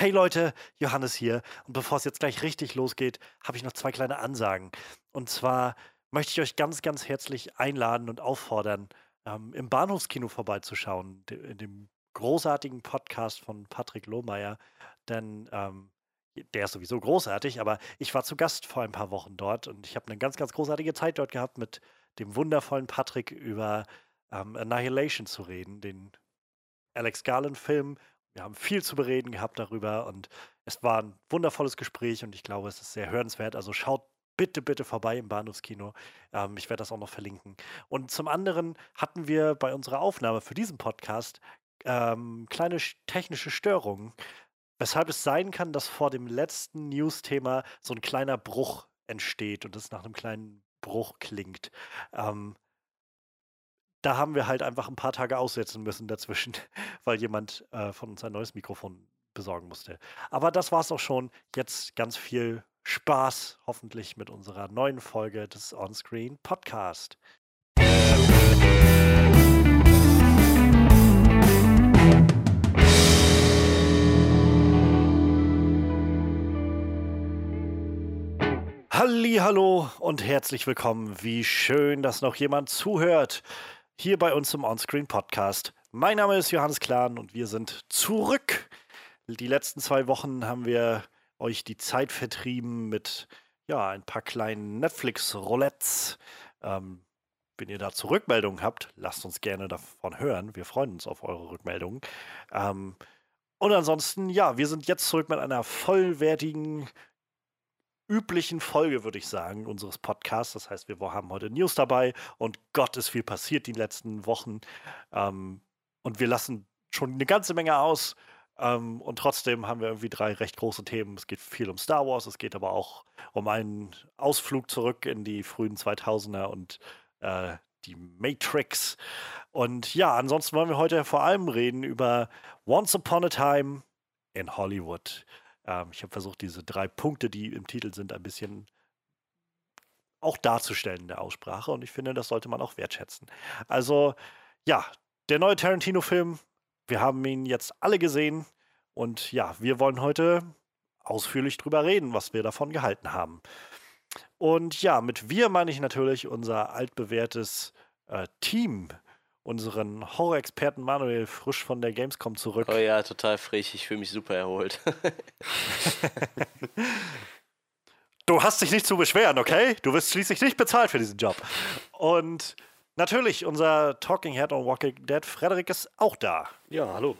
Hey Leute, Johannes hier. Und bevor es jetzt gleich richtig losgeht, habe ich noch zwei kleine Ansagen. Und zwar möchte ich euch ganz, ganz herzlich einladen und auffordern, ähm, im Bahnhofskino vorbeizuschauen, in dem großartigen Podcast von Patrick Lohmeier. Denn ähm, der ist sowieso großartig, aber ich war zu Gast vor ein paar Wochen dort und ich habe eine ganz, ganz großartige Zeit dort gehabt, mit dem wundervollen Patrick über ähm, Annihilation zu reden, den Alex Garland-Film. Wir haben viel zu bereden gehabt darüber und es war ein wundervolles Gespräch und ich glaube, es ist sehr hörenswert. Also schaut bitte, bitte vorbei im Bahnhofskino. Ähm, ich werde das auch noch verlinken. Und zum anderen hatten wir bei unserer Aufnahme für diesen Podcast ähm, kleine technische Störungen, weshalb es sein kann, dass vor dem letzten News-Thema so ein kleiner Bruch entsteht und es nach einem kleinen Bruch klingt. Ähm, da haben wir halt einfach ein paar Tage aussetzen müssen dazwischen, weil jemand äh, von uns ein neues Mikrofon besorgen musste. Aber das war es auch schon. Jetzt ganz viel Spaß, hoffentlich mit unserer neuen Folge des Onscreen Podcast. Hallo und herzlich willkommen. Wie schön, dass noch jemand zuhört hier bei uns im Onscreen Podcast. Mein Name ist Johannes Klahn und wir sind zurück. Die letzten zwei Wochen haben wir euch die Zeit vertrieben mit ja, ein paar kleinen Netflix-Roulettes. Ähm, wenn ihr dazu Rückmeldungen habt, lasst uns gerne davon hören. Wir freuen uns auf eure Rückmeldungen. Ähm, und ansonsten, ja, wir sind jetzt zurück mit einer vollwertigen üblichen Folge, würde ich sagen, unseres Podcasts. Das heißt, wir haben heute News dabei und Gott ist viel passiert die letzten Wochen. Ähm, und wir lassen schon eine ganze Menge aus. Ähm, und trotzdem haben wir irgendwie drei recht große Themen. Es geht viel um Star Wars, es geht aber auch um einen Ausflug zurück in die frühen 2000er und äh, die Matrix. Und ja, ansonsten wollen wir heute vor allem reden über Once Upon a Time in Hollywood. Ähm, ich habe versucht, diese drei Punkte, die im Titel sind, ein bisschen auch darzustellen in der Aussprache und ich finde, das sollte man auch wertschätzen. Also, ja, der neue Tarantino-Film, wir haben ihn jetzt alle gesehen und ja, wir wollen heute ausführlich drüber reden, was wir davon gehalten haben. Und ja, mit wir meine ich natürlich unser altbewährtes äh, Team, unseren Horror-Experten Manuel frisch von der Gamescom zurück. Oh ja, total frisch. Ich fühle mich super erholt. du hast dich nicht zu beschweren, okay? Du wirst schließlich nicht bezahlt für diesen Job. Und natürlich, unser Talking Head on Walking Dead, Frederik, ist auch da. Ja, hallo.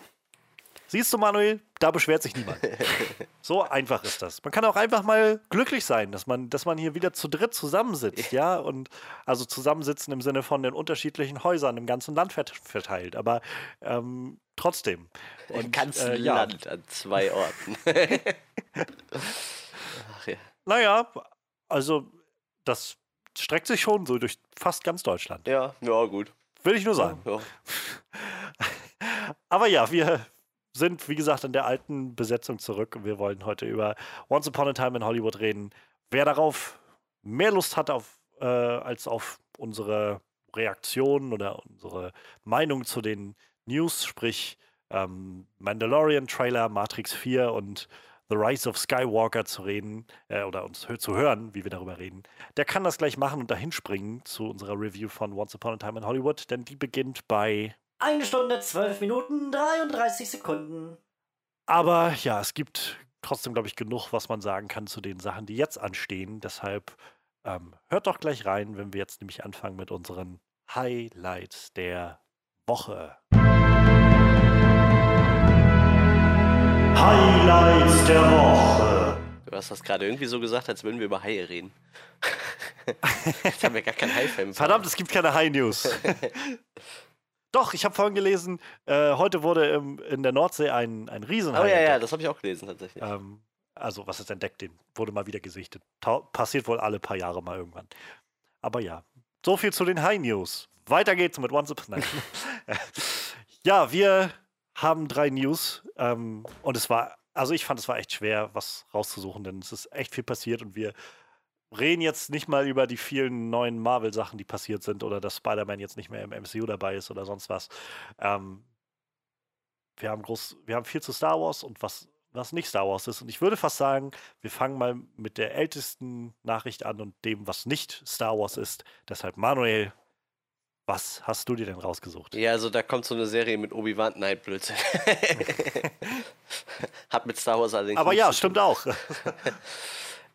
Siehst du, Manuel, da beschwert sich niemand. so einfach ist das. Man kann auch einfach mal glücklich sein, dass man, dass man hier wieder zu dritt zusammensitzt, ja, und also zusammensitzen im Sinne von den unterschiedlichen Häusern im ganzen Land verteilt, aber ähm, trotzdem. Und, Im ganzen äh, ja. Land an zwei Orten. Ach, ja. Naja, also das streckt sich schon so durch fast ganz Deutschland. Ja, ja, gut. Will ich nur sagen. Ja, ja. Aber ja, wir, sind, wie gesagt, in der alten Besetzung zurück und wir wollen heute über Once Upon a Time in Hollywood reden. Wer darauf mehr Lust hat auf, äh, als auf unsere Reaktionen oder unsere Meinung zu den News, sprich ähm, Mandalorian-Trailer, Matrix 4 und The Rise of Skywalker zu reden äh, oder uns zu hören, wie wir darüber reden, der kann das gleich machen und dahin springen zu unserer Review von Once Upon a Time in Hollywood, denn die beginnt bei eine Stunde, zwölf Minuten, 33 Sekunden. Aber ja, es gibt trotzdem, glaube ich, genug, was man sagen kann zu den Sachen, die jetzt anstehen. Deshalb ähm, hört doch gleich rein, wenn wir jetzt nämlich anfangen mit unseren Highlights der Woche. Highlights der Woche. Du hast das gerade irgendwie so gesagt, als würden wir über Haie reden. Jetzt haben wir gar keinen Hai-Fan. Verdammt, es gibt keine High-News. Doch, ich habe vorhin gelesen, äh, heute wurde im, in der Nordsee ein, ein Riesenhai. Oh ja, entdeckt. ja, das habe ich auch gelesen tatsächlich. Ähm, also, was ist entdeckt? Den wurde mal wieder gesichtet. Ta passiert wohl alle paar Jahre mal irgendwann. Aber ja, so viel zu den High News. Weiter geht's mit Once Upon Ja, wir haben drei News ähm, und es war, also ich fand, es war echt schwer, was rauszusuchen, denn es ist echt viel passiert und wir reden jetzt nicht mal über die vielen neuen Marvel-Sachen, die passiert sind oder dass Spider-Man jetzt nicht mehr im MCU dabei ist oder sonst was. Ähm, wir haben groß, wir haben viel zu Star Wars und was was nicht Star Wars ist. Und ich würde fast sagen, wir fangen mal mit der ältesten Nachricht an und dem, was nicht Star Wars ist. Deshalb, Manuel, was hast du dir denn rausgesucht? Ja, also da kommt so eine Serie mit Obi-Wan. Nein, Blödsinn. Hat mit Star Wars allerdings. Aber ja, stimmt auch.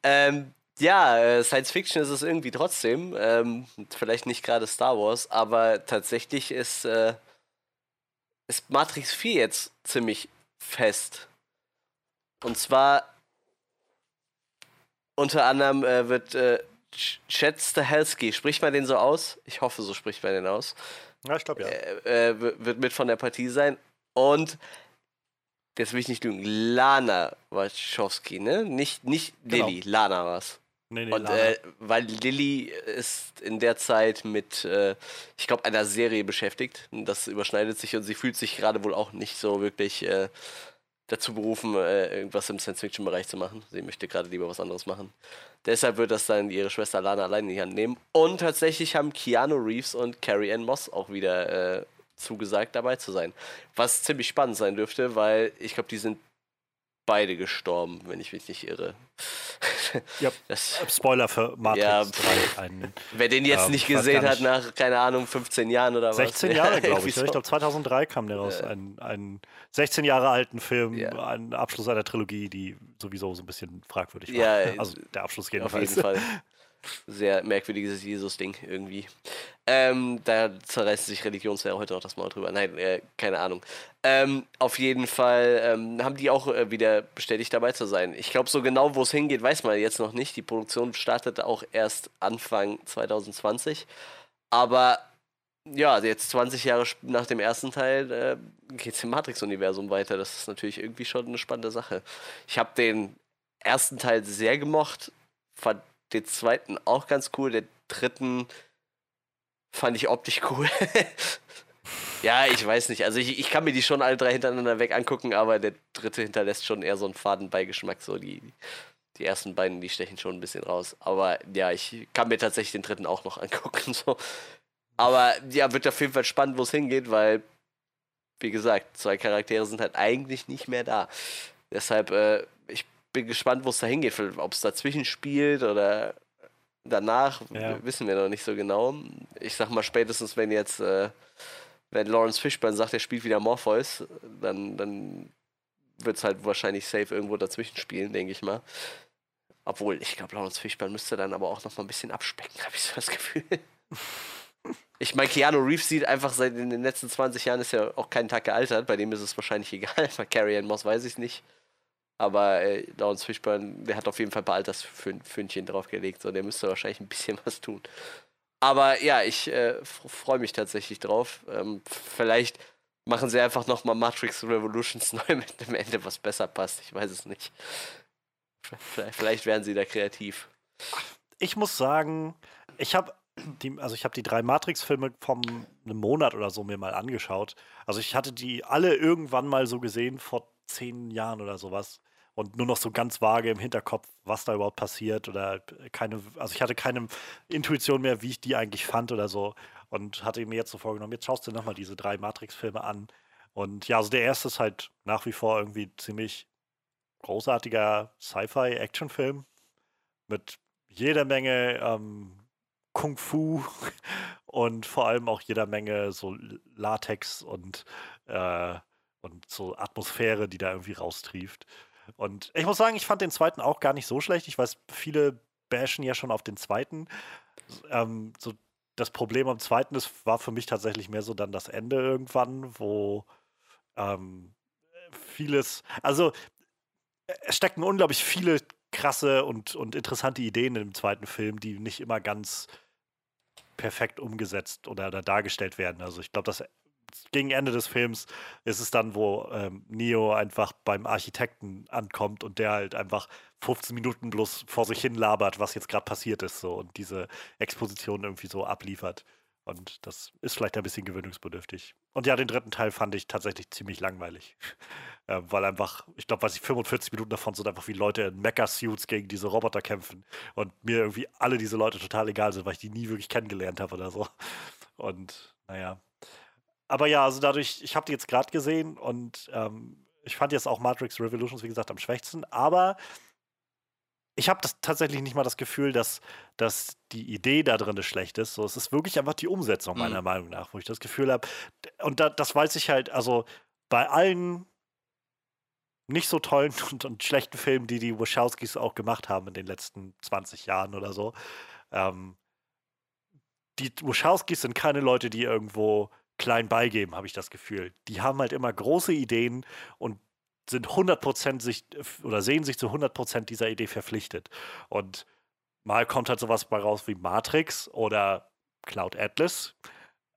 Ähm, ja, äh, Science Fiction ist es irgendwie trotzdem. Ähm, vielleicht nicht gerade Star Wars, aber tatsächlich ist, äh, ist Matrix 4 jetzt ziemlich fest. Und zwar unter anderem äh, wird äh, Ch- Chad Stahelski, spricht man den so aus? Ich hoffe, so spricht man den aus Ja, ich glaube ja. äh, äh, wird mit von der Partie sein. Und jetzt will ich nicht lügen, Lana Wachowski, ne? Nicht, nicht Genau. Lilly, Lana war's. Nee, nee, Und äh, weil Lilly ist in der Zeit mit, äh, ich glaube, einer Serie beschäftigt. Das überschneidet sich und sie fühlt sich gerade wohl auch nicht so wirklich äh, dazu berufen, äh, irgendwas im Science-Fiction-Bereich zu machen. Sie möchte gerade lieber was anderes machen. Deshalb wird das dann ihre Schwester Lana allein in die Hand nehmen. Und tatsächlich haben Keanu Reeves und Carrie Ann Moss auch wieder äh, zugesagt, dabei zu sein. Was ziemlich spannend sein dürfte, weil ich glaube, die sind beide gestorben, wenn ich mich nicht irre. Ja. Das, Spoiler für Matrix Ja, 3. Ein, Wer den jetzt Ähm, nicht gesehen hat nach, keine Ahnung, 15 Jahren oder was. 16 Ja, Jahre, glaube ich. so. Ich glaube, 2003 kam der raus. Ein, ein 16 Jahre alten Film, Ja. ein Abschluss einer Trilogie, die sowieso so ein bisschen fragwürdig war. Ja, also der Abschluss Auf jedenfalls. jeden Fall. Sehr merkwürdiges Jesus-Ding irgendwie. Ähm, da zerreißen sich Religionslehrer heute auch das Maul drüber. Nein, äh, keine Ahnung. Ähm, auf jeden Fall ähm, haben die auch äh, wieder bestätigt dabei zu sein. Ich glaube, so genau, wo es hingeht, weiß man jetzt noch nicht. Die Produktion startet auch erst Anfang 2020. Aber ja, jetzt 20 Jahre nach dem ersten Teil äh, geht es im Matrix-Universum weiter. Das ist natürlich irgendwie schon eine spannende Sache. Ich habe den ersten Teil sehr gemocht, fand den zweiten auch ganz cool, den dritten fand ich optisch cool. ja, ich weiß nicht. Also ich, ich kann mir die schon alle drei hintereinander weg angucken, aber der dritte hinterlässt schon eher so einen Fadenbeigeschmack. So die, die ersten beiden, die stechen schon ein bisschen raus. Aber ja, ich kann mir tatsächlich den dritten auch noch angucken. So. Aber ja, wird auf jeden Fall spannend, wo es hingeht, weil, wie gesagt, zwei Charaktere sind halt eigentlich nicht mehr da. Deshalb, äh, ich bin gespannt, wo es da hingeht. Ob es dazwischen spielt oder danach, Ja. wissen wir noch nicht so genau. Ich sag mal, spätestens wenn jetzt, äh, wenn Lawrence Fishburne sagt, er spielt wieder Morpheus, dann, dann wird es halt wahrscheinlich safe irgendwo dazwischen spielen, denke ich mal. Obwohl, ich glaube, Lawrence Fishburne müsste dann aber auch noch mal ein bisschen abspecken, habe ich so das Gefühl. Ich meine, Keanu Reeves sieht einfach seit in den letzten 20 Jahren ist ja auch keinen Tag gealtert. Bei dem ist es wahrscheinlich egal. Bei Carrie Ann Moss weiß ich nicht. Aber äh, Lawrence Fishburne, der hat auf jeden Fall ein paar Altersfündchen draufgelegt. So, der müsste wahrscheinlich ein bisschen was tun. Aber ja, ich äh, freue mich tatsächlich drauf. Ähm, vielleicht machen sie einfach nochmal Matrix Revolutions neu mit dem Ende, was besser passt. Ich weiß es nicht. Vielleicht, vielleicht werden sie da kreativ. Ich muss sagen, ich habe die, also ich habe die drei Matrix-Filme vom einem Monat oder so mir mal angeschaut. Also ich hatte die alle irgendwann mal so gesehen vor zehn Jahren oder sowas und nur noch so ganz vage im Hinterkopf, was da überhaupt passiert oder keine, also ich hatte keine Intuition mehr, wie ich die eigentlich fand oder so und hatte mir jetzt so vorgenommen, jetzt schaust du nochmal diese drei Matrix-Filme an und ja, also der erste ist halt nach wie vor irgendwie ziemlich großartiger Sci-Fi-Action-Film mit jeder Menge ähm, Kung Fu und vor allem auch jeder Menge so Latex und, äh, und so Atmosphäre, die da irgendwie raustrieft. Und ich muss sagen, ich fand den zweiten auch gar nicht so schlecht. Ich weiß, viele bashen ja schon auf den zweiten. Ähm, so das Problem am zweiten ist, war für mich tatsächlich mehr so dann das Ende irgendwann, wo ähm, vieles, also es stecken unglaublich viele krasse und, und interessante Ideen im zweiten Film, die nicht immer ganz perfekt umgesetzt oder, oder dargestellt werden. Also ich glaube, dass gegen Ende des Films ist es dann, wo ähm, Neo einfach beim Architekten ankommt und der halt einfach 15 Minuten bloß vor sich hin labert, was jetzt gerade passiert ist, so und diese Exposition irgendwie so abliefert. Und das ist vielleicht ein bisschen gewöhnungsbedürftig. Und ja, den dritten Teil fand ich tatsächlich ziemlich langweilig. äh, weil einfach, ich glaube, weiß ich, 45 Minuten davon sind einfach wie Leute in Mecha-Suits gegen diese Roboter kämpfen. Und mir irgendwie alle diese Leute total egal sind, weil ich die nie wirklich kennengelernt habe oder so. Und naja. Aber ja, also dadurch, ich habe die jetzt gerade gesehen und ähm, ich fand jetzt auch Matrix Revolutions, wie gesagt, am schwächsten, aber ich habe tatsächlich nicht mal das Gefühl, dass, dass die Idee da drin schlecht ist. So, es ist wirklich einfach die Umsetzung, meiner Mhm. Meinung nach, wo ich das Gefühl habe. Und da, das weiß ich halt, also bei allen nicht so tollen und, und schlechten Filmen, die die Wachowskis auch gemacht haben in den letzten 20 Jahren oder so. Ähm, die Wachowskis sind keine Leute, die irgendwo klein beigeben, habe ich das Gefühl. Die haben halt immer große Ideen und sind 100% sich oder sehen sich zu 100% dieser Idee verpflichtet. Und mal kommt halt sowas bei raus wie Matrix oder Cloud Atlas.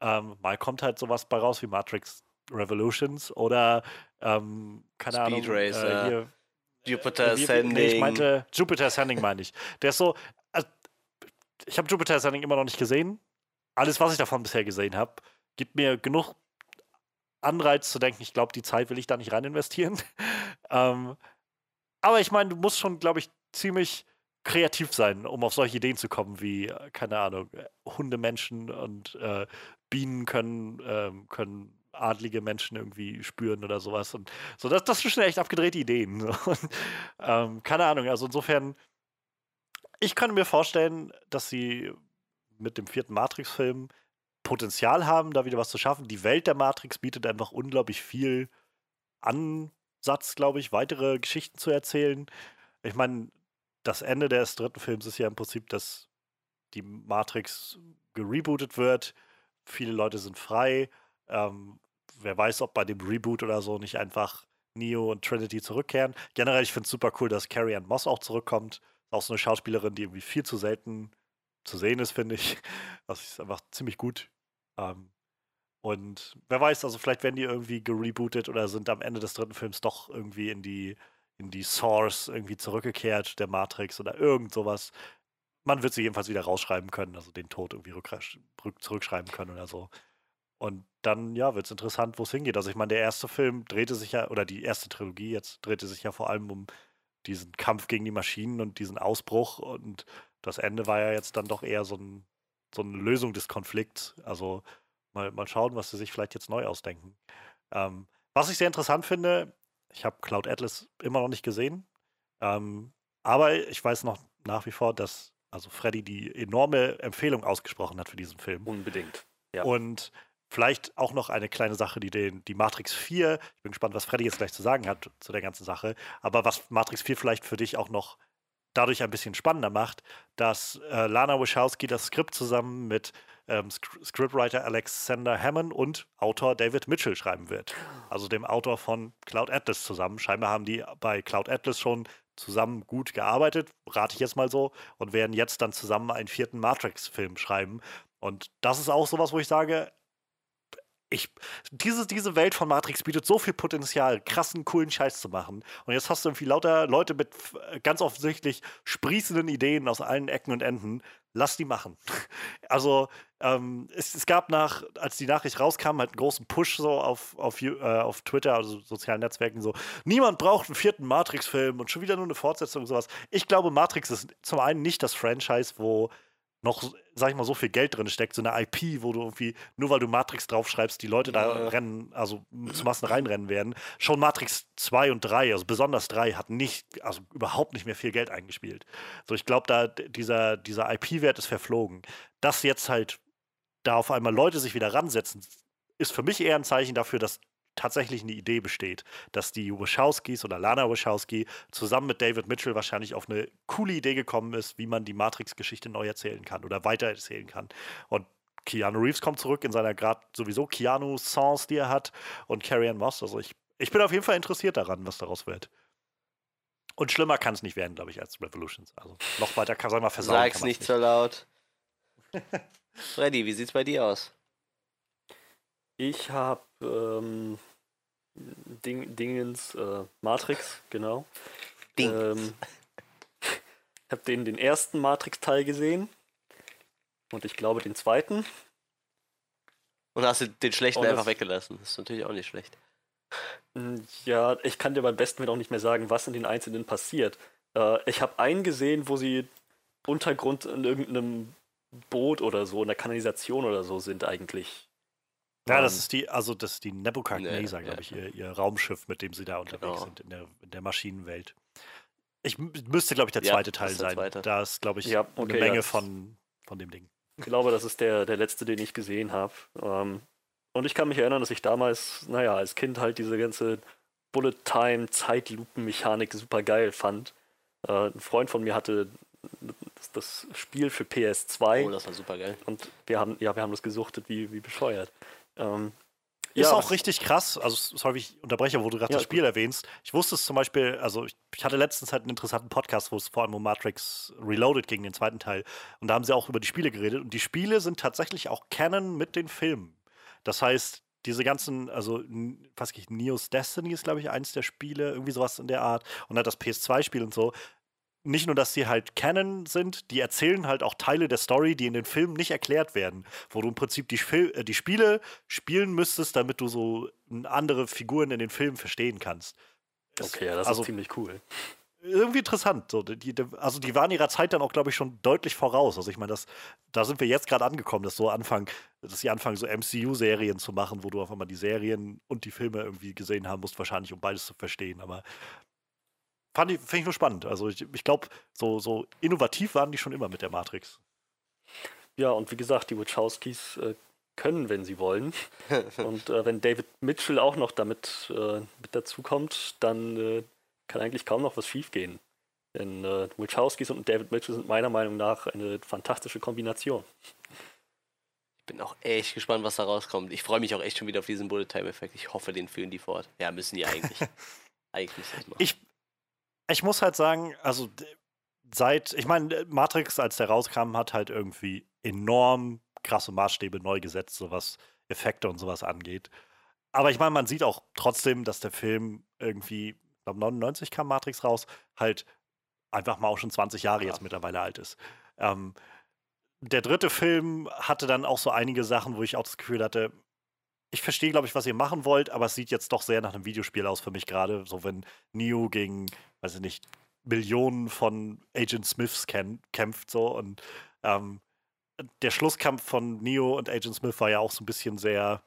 Ähm, mal kommt halt sowas bei raus wie Matrix Revolutions oder ähm, keine Speed Ahnung. Racer, äh, hier, Jupiter äh, Ascending. Nee, ich meinte Jupiter Ascending meine ich. Der ist so. Also, ich habe Jupiter Ascending immer noch nicht gesehen. Alles, was ich davon bisher gesehen habe, gibt mir genug Anreiz zu denken, ich glaube, die Zeit will ich da nicht rein investieren. ähm, aber ich meine, du musst schon, glaube ich, ziemlich kreativ sein, um auf solche Ideen zu kommen, wie, äh, keine Ahnung, äh, Hundemenschen und äh, Bienen können, ähm, können adlige Menschen irgendwie spüren oder sowas. Und so, das, das sind schon echt abgedrehte Ideen. Ähm, keine Ahnung, also insofern, ich kann mir vorstellen, dass sie mit dem vierten Matrix-Film Potenzial haben, da wieder was zu schaffen. Die Welt der Matrix bietet einfach unglaublich viel Ansatz, glaube ich, weitere Geschichten zu erzählen. Ich meine, das Ende des dritten Films ist ja im Prinzip, dass die Matrix gerebootet wird. Viele Leute sind frei. Ähm, wer weiß, ob bei dem Reboot oder so nicht einfach Neo und Trinity zurückkehren. Generell, ich finde es super cool, dass Carrie Ann Moss auch zurückkommt. Auch so eine Schauspielerin, die irgendwie viel zu selten zu sehen ist, finde ich. Das ist einfach ziemlich gut. Ähm, und wer weiß, also vielleicht werden die irgendwie gerebootet oder sind am Ende des dritten Films doch irgendwie in die, in die Source irgendwie zurückgekehrt, der Matrix oder irgend sowas. Man wird sie jedenfalls wieder rausschreiben können, also den Tod irgendwie rück, zurückschreiben können oder so. Und dann, ja, wird es interessant, wo es hingeht. Also ich meine, der erste Film drehte sich ja, oder die erste Trilogie jetzt drehte sich ja vor allem um diesen Kampf gegen die Maschinen und diesen Ausbruch. Und das Ende war ja jetzt dann doch eher so, ein, so eine Lösung des Konflikts. Also mal, mal schauen, was sie sich vielleicht jetzt neu ausdenken. Ähm, was ich sehr interessant finde, ich habe Cloud Atlas immer noch nicht gesehen, ähm, aber ich weiß noch nach wie vor, dass also Freddy die enorme Empfehlung ausgesprochen hat für diesen Film. Unbedingt. Ja. Und vielleicht auch noch eine kleine Sache, die den, die Matrix 4, ich bin gespannt, was Freddy jetzt gleich zu sagen hat zu der ganzen Sache, aber was Matrix 4 vielleicht für dich auch noch dadurch ein bisschen spannender macht, dass äh, Lana Wachowski das Skript zusammen mit ähm, Scriptwriter Alexander Hammond und Autor David Mitchell schreiben wird. Also dem Autor von Cloud Atlas zusammen. Scheinbar haben die bei Cloud Atlas schon zusammen gut gearbeitet, rate ich jetzt mal so, und werden jetzt dann zusammen einen vierten Matrix-Film schreiben. Und das ist auch sowas, wo ich sage, ich, diese, diese Welt von Matrix bietet so viel Potenzial, krassen, coolen Scheiß zu machen. Und jetzt hast du irgendwie lauter Leute mit f- ganz offensichtlich sprießenden Ideen aus allen Ecken und Enden. Lass die machen. Also, ähm, es, es gab nach, als die Nachricht rauskam, halt einen großen Push so auf, auf, äh, auf Twitter, also sozialen Netzwerken, so, niemand braucht einen vierten Matrix-Film und schon wieder nur eine Fortsetzung und sowas. Ich glaube, Matrix ist zum einen nicht das Franchise, wo noch, sag ich mal, so viel Geld drin steckt, so eine IP, wo du irgendwie, nur weil du Matrix draufschreibst, die Leute da Ja. rennen, also zu Massen reinrennen werden. Schon Matrix 2 und 3, also besonders 3, hat nicht, also überhaupt nicht mehr viel Geld eingespielt. So, ich glaube, da dieser, dieser IP-Wert ist verflogen. Dass jetzt halt da auf einmal Leute sich wieder ransetzen, ist für mich eher ein Zeichen dafür, dass tatsächlich eine Idee besteht, dass die Wachowskis oder Lana Wachowski zusammen mit David Mitchell wahrscheinlich auf eine coole Idee gekommen ist, wie man die Matrix-Geschichte neu erzählen kann oder weiter erzählen kann. Und Keanu Reeves kommt zurück in seiner gerade sowieso Keanu-Songs, die er hat, und Carrie Ann Moss. Also ich, ich bin auf jeden Fall interessiert daran, was daraus wird. Und schlimmer kann es nicht werden, glaube ich, als Revolutions. Also noch weiter kann man mal versauen. Sag's man's nicht so laut. Freddy, wie sieht's bei dir aus? Ich habe ähm, Ding, Dingens äh, Matrix, genau. Ding. Ähm, ich habe den, den ersten Matrix-Teil gesehen. Und ich glaube den zweiten. Und hast du den schlechten das- einfach weggelassen? Das ist natürlich auch nicht schlecht. Mm, Ja, ich kann dir beim besten Willen auch nicht mehr sagen, was in den einzelnen passiert. Äh, ich habe einen gesehen, wo sie Untergrund in irgendeinem Boot oder so, in der Kanalisation oder so sind eigentlich. Ja, das Ähm, ist die, also das ist die Nebuchadnezzar, Ja, glaube ja. ich, ihr, ihr Raumschiff, mit dem sie da unterwegs Genau. sind in der, in der Maschinenwelt. Ich müsste, glaube ich, der Ja, zweite das Teil der sein. zweite. Da ist, glaube ich, Ja, okay, eine ja, Menge das- von, von dem Ding. Ich glaube, das ist der, der letzte, den ich gesehen habe. Ähm, und ich kann mich erinnern, dass ich damals, naja, als Kind halt diese ganze Bullet-Time-Zeitlupen-Mechanik super geil fand. Äh, ein Freund von mir hatte das, das Spiel für PS2 Oh, das war super geil. und wir haben, ja, wir haben das gesuchtet wie, wie bescheuert. Ähm, Ist ja, auch richtig krass. Also, sorry, ich unterbreche, wo du gerade Ja, das Spiel erwähnst. Ich wusste es zum Beispiel, also ich, ich hatte letztens halt einen interessanten Podcast, wo es vor allem um Matrix Reloaded ging, den zweiten Teil. Und da haben sie auch über die Spiele geredet. Und die Spiele sind tatsächlich auch Canon mit den Filmen. Das heißt, diese ganzen, also, was ich, Neo's Destiny ist, glaube ich, eins der Spiele, irgendwie sowas in der Art. Und halt das PS2-Spiel und so. Nicht nur, dass sie halt Canon sind, die erzählen halt auch Teile der Story, die in den Filmen nicht erklärt werden. Wo du im Prinzip die, Fil äh, die Spiele spielen müsstest, damit du so andere Figuren in den Filmen verstehen kannst. Okay, ja, das also ist ziemlich cool. irgendwie interessant. So, die, die, also die waren ihrer Zeit dann auch, glaube ich, schon deutlich voraus. Also ich meine, das, da sind wir jetzt gerade angekommen, dass so anfangen, dass sie anfangen, so MCU-Serien zu machen, wo du auf einmal die Serien und die Filme irgendwie gesehen haben musst, wahrscheinlich, um beides zu verstehen. Aber fand ich, finde ich nur spannend. Also ich, ich glaube, so, so innovativ waren die schon immer mit der Matrix. Ja, und wie gesagt, die Wachowskis äh, können, wenn sie wollen. und äh, wenn David Mitchell auch noch damit äh, mit dazukommt, dann äh, kann eigentlich kaum noch was schiefgehen. Denn äh, Wachowskis und David Mitchell sind meiner Meinung nach eine fantastische Kombination. Ich bin auch echt gespannt, was da rauskommt. Ich freue mich auch echt schon wieder auf diesen Bullet-Time-Effekt. Ich hoffe, den führen die fort. Ja, müssen die eigentlich. eigentlich. Ich, ich muss halt sagen, also seit, ich meine, Matrix, als der rauskam, hat halt irgendwie enorm krasse Maßstäbe neu gesetzt, so was Effekte und sowas angeht. Aber ich meine, man sieht auch trotzdem, dass der Film irgendwie, ich glaube 99 kam Matrix raus, halt einfach mal auch schon 20 Jahre Ja. jetzt mittlerweile alt ist. Ähm, der dritte Film hatte dann auch so einige Sachen, wo ich auch das Gefühl hatte, ich verstehe, glaube ich, was ihr machen wollt, aber es sieht jetzt doch sehr nach einem Videospiel aus für mich gerade. So, wenn Neo gegen, weiß ich nicht, Millionen von Agent Smiths kämpft, so und ähm, der Schlusskampf von Neo und Agent Smith war ja auch so ein bisschen sehr,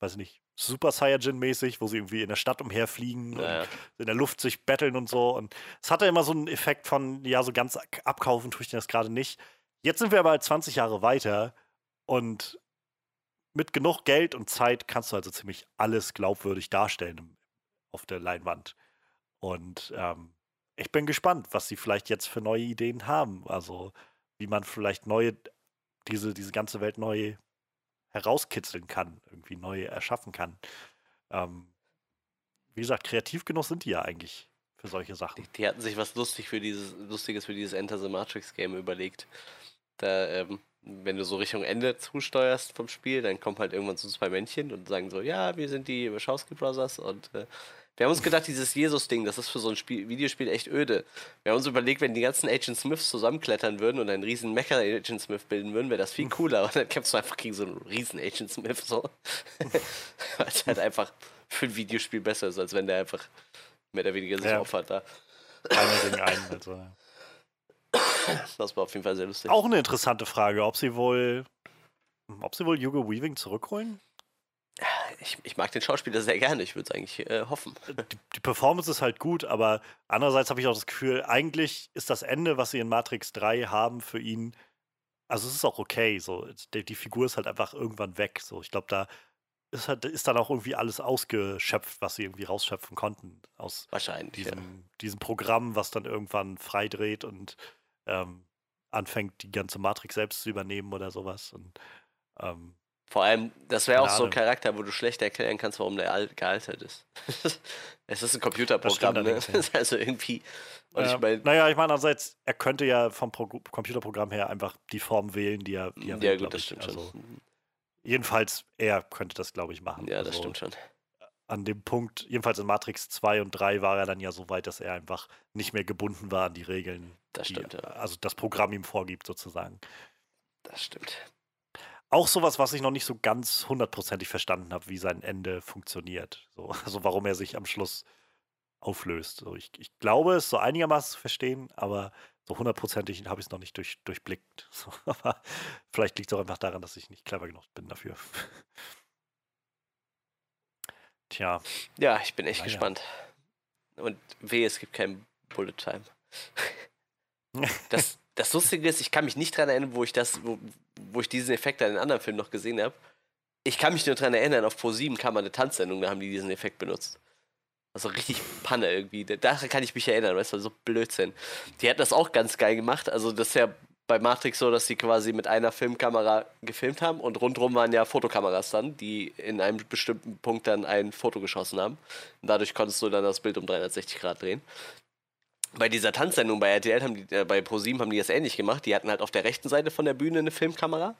weiß ich nicht, Super Saiyajin-mäßig, wo sie irgendwie in der Stadt umherfliegen Naja. und in der Luft sich betteln und so. Und es hatte immer so einen Effekt von, ja, so ganz abkaufen tue ich das gerade nicht. Jetzt sind wir aber halt 20 Jahre weiter und mit genug Geld und Zeit kannst du also ziemlich alles glaubwürdig darstellen auf der Leinwand. Und ähm, ich bin gespannt, was sie vielleicht jetzt für neue Ideen haben. Also, wie man vielleicht neue, diese, diese ganze Welt neu herauskitzeln kann, irgendwie neu erschaffen kann. Ähm, wie gesagt, kreativ genug sind die ja eigentlich für solche Sachen. Die hatten sich was lustig für dieses, Lustiges für dieses Enter the Matrix Game überlegt. Da, ähm, wenn du so Richtung Ende zusteuerst vom Spiel, dann kommen halt irgendwann so zwei Männchen und sagen so, ja, wir sind die Wachowski Brothers und äh, wir haben uns gedacht, dieses Jesus-Ding, das ist für so ein Spiel, Videospiel echt öde. Wir haben uns überlegt, wenn die ganzen Agent Smiths zusammenklettern würden und einen riesen Mecha-Agent Smith bilden würden, wäre das viel cooler. Und dann kämpfst du einfach gegen so einen riesen Agent Smith so. Weil es halt einfach für ein Videospiel besser ist, als wenn der einfach mehr oder weniger sich Ja. opfert da. Einer gegen einen. Also. ja. Das war auf jeden Fall sehr lustig. Auch eine interessante Frage, ob sie wohl, ob sie wohl Hugo Weaving zurückholen? Ich, ich mag den Schauspieler sehr gerne, ich würde es eigentlich äh, hoffen. die, die Performance ist halt gut, aber andererseits habe ich auch das Gefühl, eigentlich ist das Ende, was sie in Matrix 3 haben für ihn, also es ist auch okay, so die, die Figur ist halt einfach irgendwann weg, so ich glaube, da ist, halt, ist dann auch irgendwie alles ausgeschöpft, was sie irgendwie rausschöpfen konnten aus Wahrscheinlich. Ja. diesem, diesem Programm, was dann irgendwann freidreht und ähm, anfängt, die ganze Matrix selbst zu übernehmen oder sowas und ähm, Vor allem, das wäre auch so ein. Charakter, wo du schlecht erklären kannst, warum der alt, gealtert ist. es ist ein Computerprogramm, ne? ja. Also irgendwie. Ja, ich meine, naja, ich meine, andererseits, er könnte ja vom Pro Computerprogramm her einfach die Form wählen, die er, die er ja, will, gut, das ich. stimmt also, schon. Jedenfalls, er könnte das, glaube ich, machen. Ja, das also, stimmt schon. An dem Punkt, jedenfalls in Matrix 2 und 3 war er dann ja so weit, dass er einfach nicht mehr gebunden war an die Regeln. Das die, stimmt, ja. Also das Programm ihm vorgibt, sozusagen. Das stimmt. Auch sowas, was ich noch nicht so ganz hundertprozentig verstanden habe, wie sein Ende funktioniert. So, also warum er sich am Schluss auflöst. So, ich, ich glaube, es so einigermaßen zu verstehen, aber so hundertprozentig habe ich es noch nicht durch, durchblickt. So, aber vielleicht liegt es auch einfach daran, dass ich nicht clever genug bin dafür. Tja, Ja, ich bin echt Naja. gespannt. Und weh, es gibt kein Bullet Time. Das, das Lustige ist, ich kann mich nicht dran erinnern, wo ich das, wo, wo ich diesen Effekt an den anderen Filmen noch gesehen habe. Ich kann mich nur dran erinnern, auf Pro7 kam mal eine Tanzsendung, da haben die diesen Effekt benutzt. Also richtig Panne irgendwie. Da- Daran kann ich mich erinnern, weißt du, so Blödsinn. Die hätten das auch ganz geil gemacht. Also das ist ja bei Matrix so, dass sie quasi mit einer Filmkamera gefilmt haben und rundherum waren ja Fotokameras dann, die in einem bestimmten Punkt dann ein Foto geschossen haben. Und dadurch konntest du dann das Bild um 360 Grad drehen. Bei dieser Tanzsendung bei RTL haben die, äh, bei ProSieben haben die das ähnlich gemacht. Die hatten halt auf der rechten Seite von der Bühne eine Filmkamera,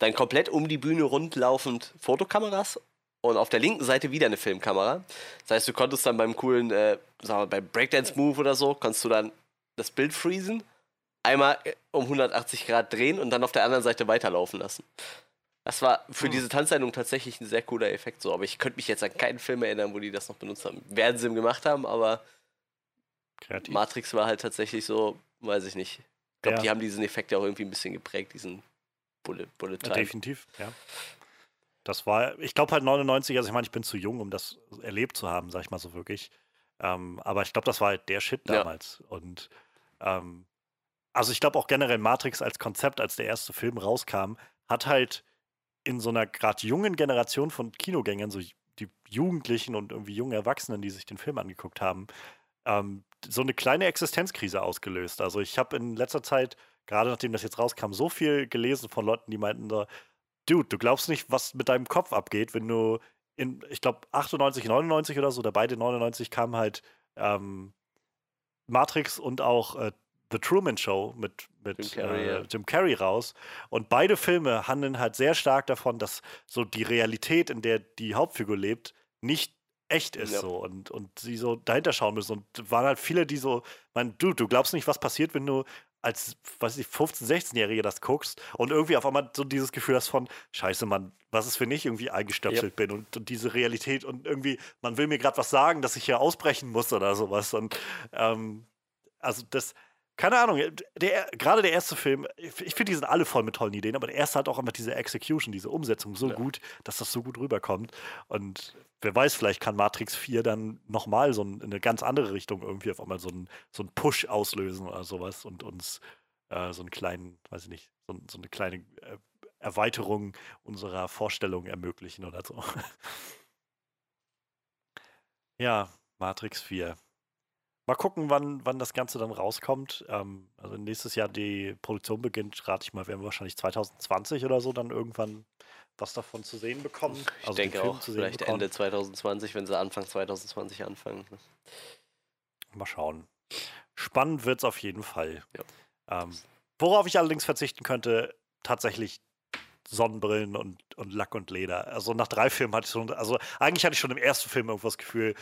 dann komplett um die Bühne rundlaufend Fotokameras und auf der linken Seite wieder eine Filmkamera. Das heißt, du konntest dann beim coolen, äh, sagen wir, beim Breakdance-Move oder so, konntest du dann das Bild freezen, einmal äh, um 180 Grad drehen und dann auf der anderen Seite weiterlaufen lassen. Das war für diese Tanzsendung tatsächlich ein sehr cooler Effekt so, aber ich könnte mich jetzt an keinen Film erinnern, wo die das noch benutzt haben. Werden sie gemacht haben, aber kreativ. Matrix war halt tatsächlich so, weiß ich nicht. Ich glaube, Ja. die haben diesen Effekt ja auch irgendwie ein bisschen geprägt, diesen Bullet, Bullet Ja, Time. definitiv, ja. Das war, ich glaube halt 99, also ich meine, ich bin zu jung, um das erlebt zu haben, sag ich mal so wirklich. Ähm, aber ich glaube, das war halt der Shit Ja. damals. Und ähm, also ich glaube auch generell Matrix als Konzept, als der erste Film rauskam, hat halt in so einer gerade jungen Generation von Kinogängern, so die Jugendlichen und irgendwie jungen Erwachsenen, die sich den Film angeguckt haben, ähm, so eine kleine Existenzkrise ausgelöst. Also ich habe in letzter Zeit, gerade nachdem das jetzt rauskam, so viel gelesen von Leuten, die meinten so, Dude, du glaubst nicht, was mit deinem Kopf abgeht, wenn du in, ich glaube, 98, 99 oder so, oder beide 99 kamen halt ähm, Matrix und auch äh, The Truman Show mit, mit Jim Carrey, äh. Jim Carrey raus. Und beide Filme handeln halt sehr stark davon, dass so die Realität, in der die Hauptfigur lebt, nicht echt ist Ja. so und, und sie so dahinter schauen müssen. Und waren halt viele, die so, mein, du, du glaubst nicht, was passiert, wenn du als, weiß ich, 15-, 16-Jährige das guckst und irgendwie auf einmal so dieses Gefühl hast von, scheiße, Mann, was ist, wenn ich irgendwie eingestöpselt bin und, und diese Realität und irgendwie, man will mir gerade was sagen, dass ich hier ausbrechen muss oder sowas. Und ähm, also das, keine Ahnung, der, gerade der erste Film, ich finde, die sind alle voll mit tollen Ideen, aber der erste hat auch immer diese Execution, diese Umsetzung so Ja. gut, dass das so gut rüberkommt. Und wer weiß, vielleicht kann Matrix 4 dann nochmal so ein, in eine ganz andere Richtung irgendwie auf einmal so einen so Push auslösen oder sowas und uns äh, so einen kleinen, weiß ich nicht, so, so eine kleine äh, Erweiterung unserer Vorstellung ermöglichen oder so. ja, Matrix 4. Mal gucken, wann, wann das Ganze dann rauskommt. Ähm, also nächstes Jahr die Produktion beginnt, rate ich mal, werden wir wahrscheinlich 2020 oder so dann irgendwann was davon zu sehen bekommen. Ich Also den denke auch, vielleicht bekommen. Ende 2020, wenn sie Anfang 2020 anfangen. Mal schauen. Spannend wird es auf jeden Fall. Ja. Ähm, worauf ich allerdings verzichten könnte, tatsächlich Sonnenbrillen und, und Lack und Leder. Also nach drei Filmen hatte ich schon, also eigentlich hatte ich schon im ersten Film irgendwo das Gefühl,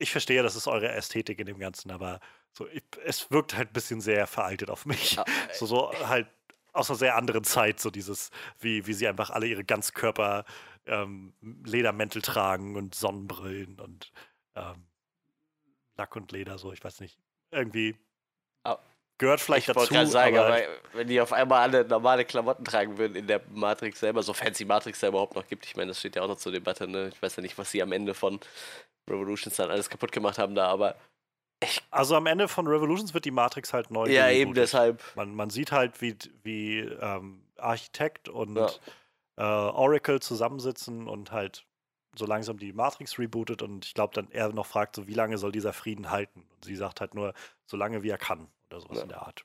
ich verstehe, das ist eure Ästhetik in dem Ganzen, aber so, ich, es wirkt halt ein bisschen sehr veraltet auf mich. Ah, So, so halt aus einer sehr anderen Zeit, so dieses, wie, wie sie einfach alle ihre Ganzkörper ähm, Ledermäntel tragen und Sonnenbrillen und ähm, Lack und Leder, so, ich weiß nicht. Irgendwie gehört vielleicht ich dazu. gerade sagen, aber, aber wenn die auf einmal alle normale Klamotten tragen würden in der Matrix selber, so fancy Matrix da überhaupt noch gibt, ich meine, das steht ja auch noch zur Debatte, ne? Ich weiß ja nicht, was sie am Ende von Revolutions dann alles kaputt gemacht haben da, aber also am Ende von Revolutions wird die Matrix halt neu ja, eben deshalb. Man, man sieht halt, wie, wie ähm, Architekt und Ja. äh, Oracle zusammensitzen und halt so langsam die Matrix rebootet und ich glaube dann er noch fragt, so wie lange soll dieser Frieden halten? Und sie sagt halt nur, so lange wie er kann oder sowas Ja. in der Art.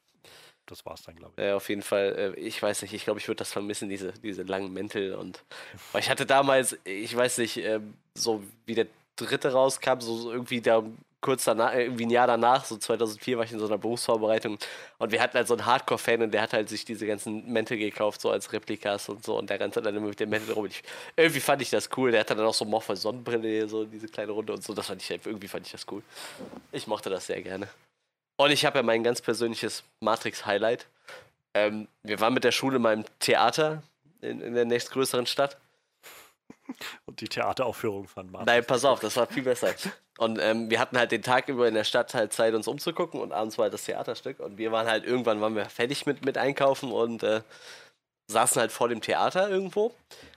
Das war's dann, glaube ich. Ja, auf jeden Fall. Äh, ich weiß nicht, ich glaube, ich würde das vermissen, diese, diese langen Mäntel. Und weil ich hatte damals, ich weiß nicht, ähm, so wie der dritte rauskam, so, irgendwie da kurz danach, äh, irgendwie ein Jahr danach, so 2004 war ich in so einer Berufsvorbereitung und wir hatten halt so einen Hardcore-Fan und der hat halt sich diese ganzen Mäntel gekauft, so als Replikas und so und der rannte dann immer mit dem Mäntel rum. Und ich, irgendwie fand ich das cool. Der hatte dann auch so Morphe Sonnenbrille, so diese kleine Runde und so. Das fand ich, irgendwie fand ich das cool. Ich mochte das sehr gerne. Und ich habe ja mein ganz persönliches Matrix-Highlight. Ähm, wir waren mit der Schule mal im Theater in, in der nächstgrößeren Stadt. Und die Theateraufführung von Matrix. Nein, pass auf, das war viel besser. Und ähm, wir hatten halt den Tag über in der Stadt halt Zeit, uns umzugucken und abends war halt das Theaterstück. Und wir waren halt irgendwann waren wir fertig mit, mit Einkaufen und äh, saßen halt vor dem Theater irgendwo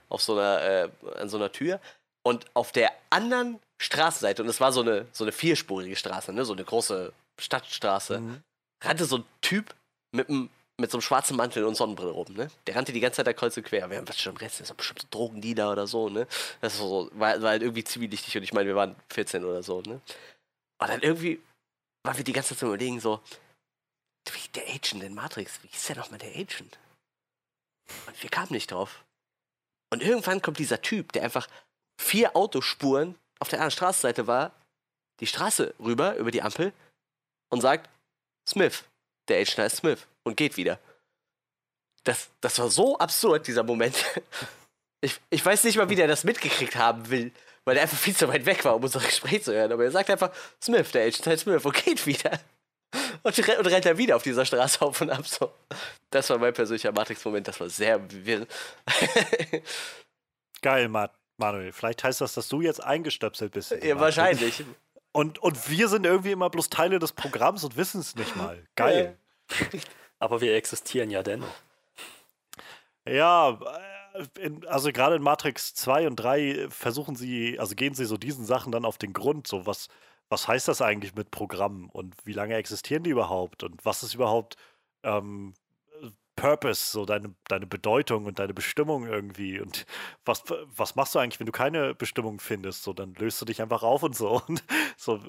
auf so einer, äh, an so einer Tür. Und auf der anderen Straßenseite, und es war so eine, so eine vierspurige Straße, ne? so eine große Stadtstraße, Mhm. rannte so ein Typ mit, einem, mit so einem schwarzen Mantel und Sonnenbrille rum. Ne? Der rannte die ganze Zeit da kreuz und quer. Wir haben was schon Rest, das ist bestimmt so Drogendealer oder so. Ne? Das war, so, war, war halt irgendwie zivildichtig und ich meine, wir waren 14 oder so. Ne? Und dann irgendwie waren wir die ganze Zeit überlegen, so, wie der Agent in Matrix, wie ist der nochmal der Agent? Und wir kamen nicht drauf. Und irgendwann kommt dieser Typ, der einfach vier Autospuren auf der anderen Straßenseite war, die Straße rüber über die Ampel und sagt, Smith, der Agent heißt Smith und geht wieder. Das, das war so absurd, dieser Moment. Ich, ich weiß nicht mal, wie der das mitgekriegt haben will, weil er einfach viel zu weit weg war, um unser Gespräch zu hören. Aber er sagt einfach, Smith, der Agent heißt Smith und geht wieder. Und, und rennt er wieder auf dieser Straße auf und ab. So. Das war mein persönlicher Matrix-Moment. Das war sehr wirr. Geil, Ma Manuel. Vielleicht heißt das, dass du jetzt eingestöpselt bist. ja, wahrscheinlich. Und, und wir sind irgendwie immer bloß Teile des Programms und wissen es nicht mal. Geil. Aber wir existieren ja dennoch. Ja, äh, in, also gerade in Matrix 2 und 3 versuchen sie, also gehen sie so diesen Sachen dann auf den Grund. So, was, was heißt das eigentlich mit Programmen und wie lange existieren die überhaupt und was ist überhaupt ähm, Purpose, so deine, deine Bedeutung und deine Bestimmung irgendwie und was, was machst du eigentlich, wenn du keine Bestimmung findest? So, dann löst du dich einfach auf und so. Und so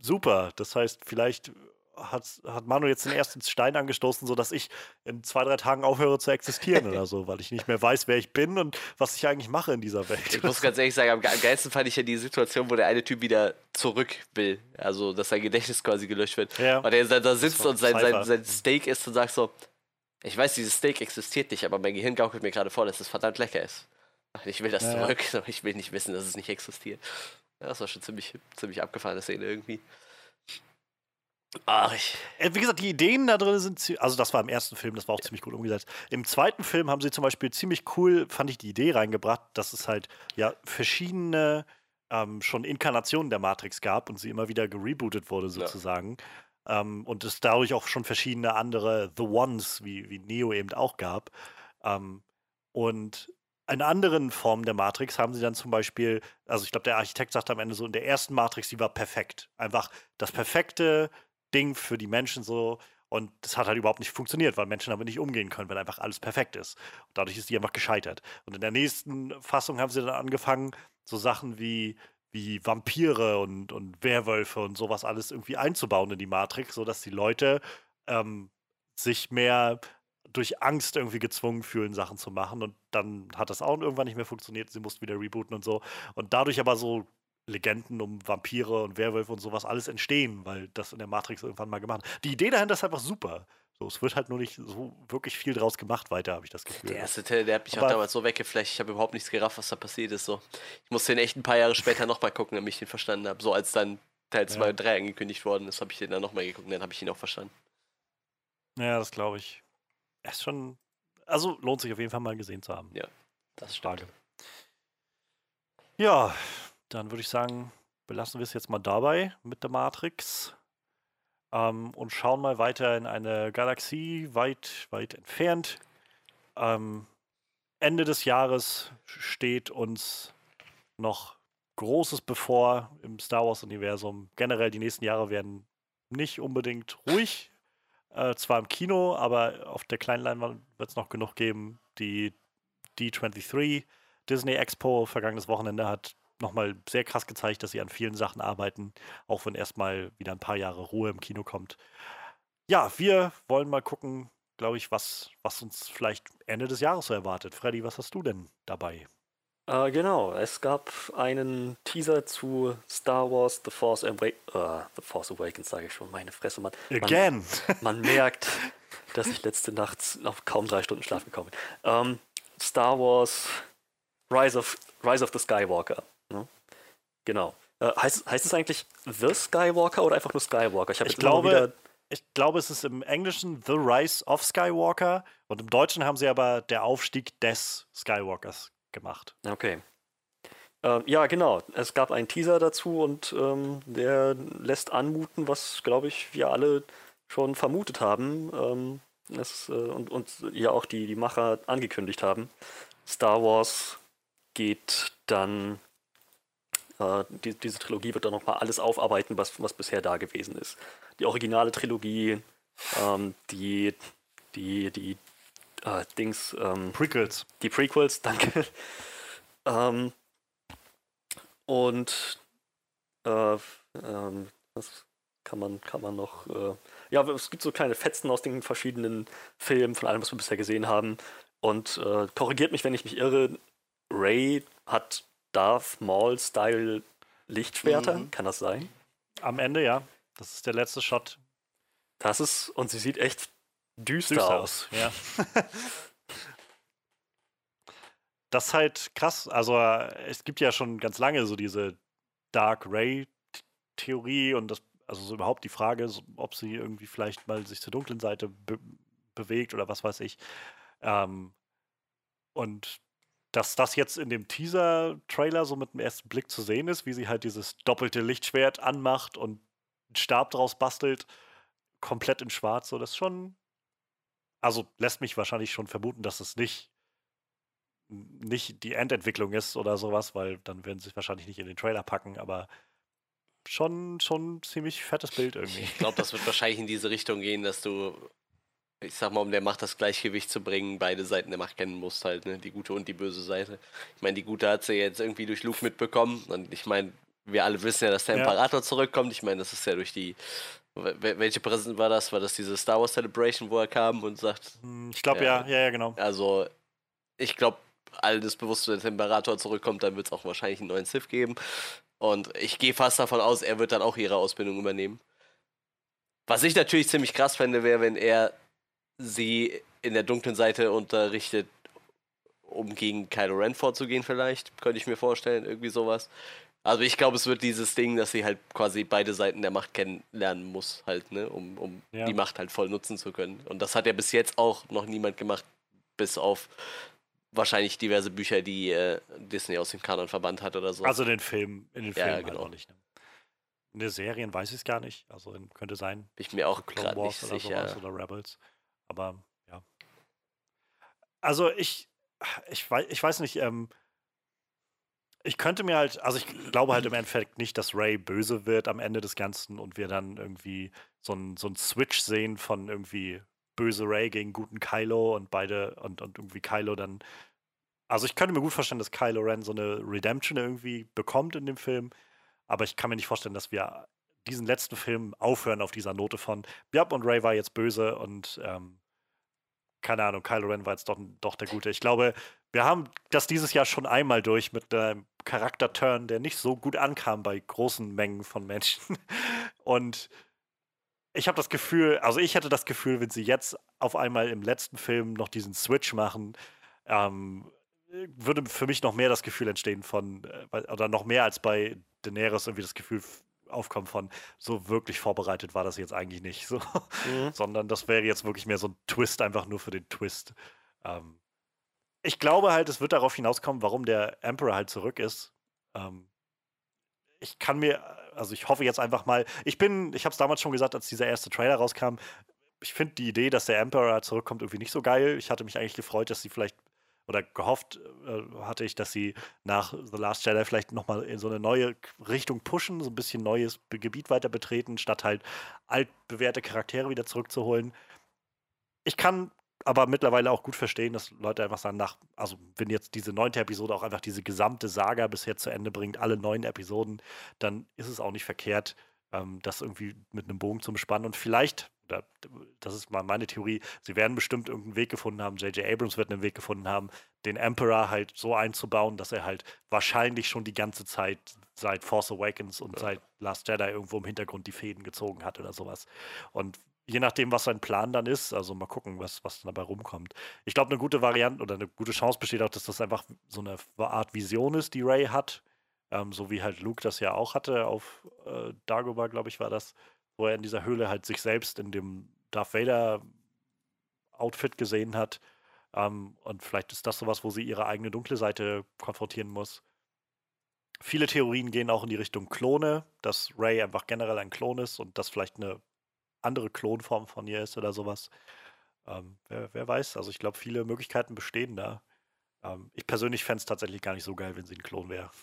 super. Das heißt, vielleicht hat, hat Manu jetzt den ersten Stein angestoßen, sodass ich in zwei, drei Tagen aufhöre zu existieren oder so, weil ich nicht mehr weiß, wer ich bin und was ich eigentlich mache in dieser Welt. Ich muss ganz ehrlich sagen, am am geilsten fand ich ja die Situation, wo der eine Typ wieder zurück will. Also, dass sein Gedächtnis quasi gelöscht wird. Ja. Und er da, sitzt und sein, sein, sein Steak isst und sagt so: Ich weiß, dieses Steak existiert nicht, aber mein Gehirn gaukelt mir gerade vor, dass es verdammt lecker ist. Ich will das Ja, ja. zurück, aber ich will nicht wissen, dass es nicht existiert. Ja, das war schon ziemlich, ziemlich abgefahrene Szene irgendwie. Ach, ich. Äh, Wie gesagt, die Ideen da drin sind, also das war im ersten Film, das war auch ziemlich gut umgesetzt. Im zweiten Film haben sie zum Beispiel ziemlich cool, fand ich die Idee reingebracht, dass es halt ja verschiedene ähm, schon Inkarnationen der Matrix gab und sie immer wieder gerebootet wurde sozusagen. Ähm, und es dadurch auch schon verschiedene andere The Ones, wie, wie Neo eben auch gab. Ähm, und in anderen Formen der Matrix haben sie dann zum Beispiel, also ich glaube, der Architekt sagt am Ende so, in der ersten Matrix, die war perfekt. Einfach das perfekte Ding für die Menschen so. Und das hat halt überhaupt nicht funktioniert, weil Menschen damit nicht umgehen können, wenn einfach alles perfekt ist. Und dadurch ist die einfach gescheitert. Und in der nächsten Fassung haben sie dann angefangen, so Sachen wie, wie Vampire und, und Werwölfe und sowas alles irgendwie einzubauen in die Matrix, sodass die Leute ähm, sich mehr durch Angst irgendwie gezwungen fühlen, Sachen zu machen. Und dann hat das auch irgendwann nicht mehr funktioniert. Sie mussten wieder rebooten und so. Und dadurch aber so Legenden um Vampire und Werwölfe und sowas alles entstehen, weil das in der Matrix irgendwann mal gemacht hat. Die Idee dahinter ist einfach super. So, es wird halt nur nicht so wirklich viel draus gemacht weiter, habe ich das Gefühl. Der erste Teil, der hat mich auch Aber- damals so weggeflasht. Ich habe überhaupt nichts gerafft, was da passiert ist. So. Ich musste den echt ein paar Jahre später nochmal gucken, damit ich den verstanden habe. So als dann Teil 2 Ja. und 3 angekündigt worden ist, habe ich den dann nochmal geguckt und dann habe ich ihn auch verstanden. Ja, das glaube ich. Er ist schon. Also lohnt sich auf jeden Fall mal gesehen zu haben. Ja, Das ist Frage. Ja, dann würde ich sagen, belassen wir es jetzt mal dabei mit der Matrix ähm, und schauen mal weiter in eine Galaxie weit, weit entfernt. Ähm, Ende des Jahres steht uns noch Großes bevor im Star Wars-Universum. Generell die nächsten Jahre werden nicht unbedingt ruhig. Äh, zwar im Kino, aber auf der kleinen Leinwand wird es noch genug geben. Die D23 Disney Expo vergangenes Wochenende hat nochmal sehr krass gezeigt, dass sie an vielen Sachen arbeiten, auch wenn erstmal wieder ein paar Jahre Ruhe im Kino kommt. Ja, wir wollen mal gucken, glaube ich, was, was uns vielleicht Ende des Jahres so erwartet. Freddy, was hast du denn dabei? Äh, genau, es gab einen Teaser zu Star Wars The Force, Awa äh, The Force Awakens, sage ich schon, meine Fresse, Mann. Man, Again! man merkt, dass ich letzte Nacht noch kaum drei Stunden Schlaf gekommen bin. Ähm, Star Wars Rise of, Rise of the Skywalker. Ne? Genau. Äh, heißt, heißt es eigentlich The Skywalker oder einfach nur Skywalker? Ich mal glaube, ich glaube, es ist im Englischen The Rise of Skywalker und im Deutschen haben sie aber der Aufstieg des Skywalkers gemacht. Okay. Ähm, ja, genau. Es gab einen Teaser dazu und ähm, der lässt anmuten, was, glaube ich, wir alle schon vermutet haben ähm, es, äh, und, und ja auch die, die Macher angekündigt haben. Star Wars geht dann äh, die, diese Trilogie wird dann nochmal alles aufarbeiten, was, was bisher da gewesen ist. Die originale Trilogie, ähm, die, die, die äh, Dings, ähm, Prequels. die Prequels, danke. ähm, und äh, ähm, was kann man, kann man noch. Äh, ja, es gibt so kleine Fetzen aus den verschiedenen Filmen, von allem, was wir bisher gesehen haben. Und äh, korrigiert mich, wenn ich mich irre, Ray hat Darth Maul-Style Lichtschwerter. Mhm. Kann das sein? Am Ende, ja. Das ist der letzte Shot. Das ist, und sie sieht echt düster, Süß aus. Ja. das ist halt krass. Also, äh, es gibt ja schon ganz lange so diese Dark Ray-Theorie und das, also so überhaupt die Frage, ob sie irgendwie vielleicht mal sich zur dunklen Seite be bewegt oder was weiß ich. Ähm, und dass das jetzt in dem Teaser-Trailer so mit dem ersten Blick zu sehen ist, wie sie halt dieses doppelte Lichtschwert anmacht und einen Stab draus bastelt, komplett in schwarz, so das ist schon. Also lässt mich wahrscheinlich schon vermuten, dass es nicht, nicht die Endentwicklung ist oder sowas, weil dann werden sie es wahrscheinlich nicht in den Trailer packen, aber schon, schon ein ziemlich fettes Bild irgendwie. Ich glaube, das wird wahrscheinlich in diese Richtung gehen, dass du, ich sag mal, um der Macht das Gleichgewicht zu bringen, beide Seiten der Macht kennen musst halt, ne? Die gute und die böse Seite. Ich meine, die gute hat sie jetzt irgendwie durch Luke mitbekommen und ich meine, wir alle wissen ja, dass der Ja. Imperator zurückkommt. Ich meine, das ist ja durch die. wel- Welche Präsent war das? War das diese Star Wars Celebration, wo er kam und sagt, Hm, Ich glaube, Ja. ja, ja, genau. also, ich glaube, allen ist bewusst, wenn der Imperator zurückkommt, dann wird es auch wahrscheinlich einen neuen Sith geben. Und ich gehe fast davon aus, er wird dann auch ihre Ausbildung übernehmen. Was ich natürlich ziemlich krass fände, wäre, wenn er sie in der dunklen Seite unterrichtet, um gegen Kylo Ren vorzugehen, vielleicht. Könnte ich mir vorstellen, irgendwie sowas. Also ich glaube, es wird dieses Ding, dass sie halt quasi beide Seiten der Macht kennenlernen muss, halt, ne, um, um Ja. die Macht halt voll nutzen zu können. Und das hat ja bis jetzt auch noch niemand gemacht, bis auf wahrscheinlich diverse Bücher, die äh, Disney aus dem Kanon verbannt hat oder so. Also den Filmen, in den Ja, Filmen halt genau. auch nicht. Ne? In den Serien weiß ich es gar nicht. Also könnte sein, ich mir auch Clone gerade nicht Wars oder sicher. sowas oder Rebels. Aber ja. Also ich, ich weiß, ich weiß nicht, ähm, ich könnte mir halt, also ich glaube halt im Endeffekt nicht, dass Ray böse wird am Ende des Ganzen und wir dann irgendwie so einen so Switch sehen von irgendwie böse Ray gegen guten Kylo und beide und, und irgendwie Kylo dann. Also ich könnte mir gut vorstellen, dass Kylo Ren so eine Redemption irgendwie bekommt in dem Film, aber ich kann mir nicht vorstellen, dass wir diesen letzten Film aufhören auf dieser Note von, ja, und Ray war jetzt böse und ähm, keine Ahnung, Kylo Ren war jetzt doch, doch der Gute. Ich glaube, wir haben das dieses Jahr schon einmal durch mit einem Charakterturn, der nicht so gut ankam bei großen Mengen von Menschen. Und ich habe das Gefühl, also ich hätte das Gefühl, wenn sie jetzt auf einmal im letzten Film noch diesen Switch machen, ähm, würde für mich noch mehr das Gefühl entstehen von, äh, oder noch mehr als bei Daenerys irgendwie das Gefühl aufkommen von, so wirklich vorbereitet war das jetzt eigentlich nicht. So Mhm. sondern das wäre jetzt wirklich mehr so ein Twist, einfach nur für den Twist. Ähm, ich glaube halt, es wird darauf hinauskommen, warum der Emperor halt zurück ist. Ähm, ich kann mir, also ich hoffe jetzt einfach mal, ich bin, ich habe es damals schon gesagt, als dieser erste Trailer rauskam, ich finde die Idee, dass der Emperor zurückkommt, irgendwie nicht so geil. Ich hatte mich eigentlich gefreut, dass sie vielleicht, oder gehofft äh, hatte ich, dass sie nach The Last Jedi vielleicht nochmal in so eine neue Richtung pushen, so ein bisschen neues Gebiet weiter betreten, statt halt altbewährte Charaktere wieder zurückzuholen. Ich kann aber mittlerweile auch gut verstehen, dass Leute einfach sagen, nach, also wenn jetzt diese neunte Episode auch einfach diese gesamte Saga bisher zu Ende bringt, alle neun Episoden, dann ist es auch nicht verkehrt, ähm, das irgendwie mit einem Bogen zum Spannen und vielleicht, das ist mal meine Theorie, sie werden bestimmt irgendeinen Weg gefunden haben, J.J. Abrams wird einen Weg gefunden haben, den Emperor halt so einzubauen, dass er halt wahrscheinlich schon die ganze Zeit seit Force Awakens und seit Last Jedi irgendwo im Hintergrund die Fäden gezogen hat oder sowas. Und je nachdem, was sein Plan dann ist, also mal gucken, was, was dabei rumkommt. Ich glaube, eine gute Variante oder eine gute Chance besteht auch, dass das einfach so eine Art Vision ist, die Ray hat. Ähm, so wie halt Luke das ja auch hatte auf äh, Dagobah, glaube ich, war das, wo er in dieser Höhle halt sich selbst in dem Darth Vader Outfit gesehen hat. Ähm, und vielleicht ist das sowas, wo sie ihre eigene dunkle Seite konfrontieren muss. Viele Theorien gehen auch in die Richtung Klone, dass Ray einfach generell ein Klon ist und das vielleicht eine andere Klonform von ihr ist oder sowas. Ähm, wer, wer weiß, also ich glaube, viele Möglichkeiten bestehen da. Ähm, ich persönlich fände es tatsächlich gar nicht so geil, wenn sie ein Klon wäre.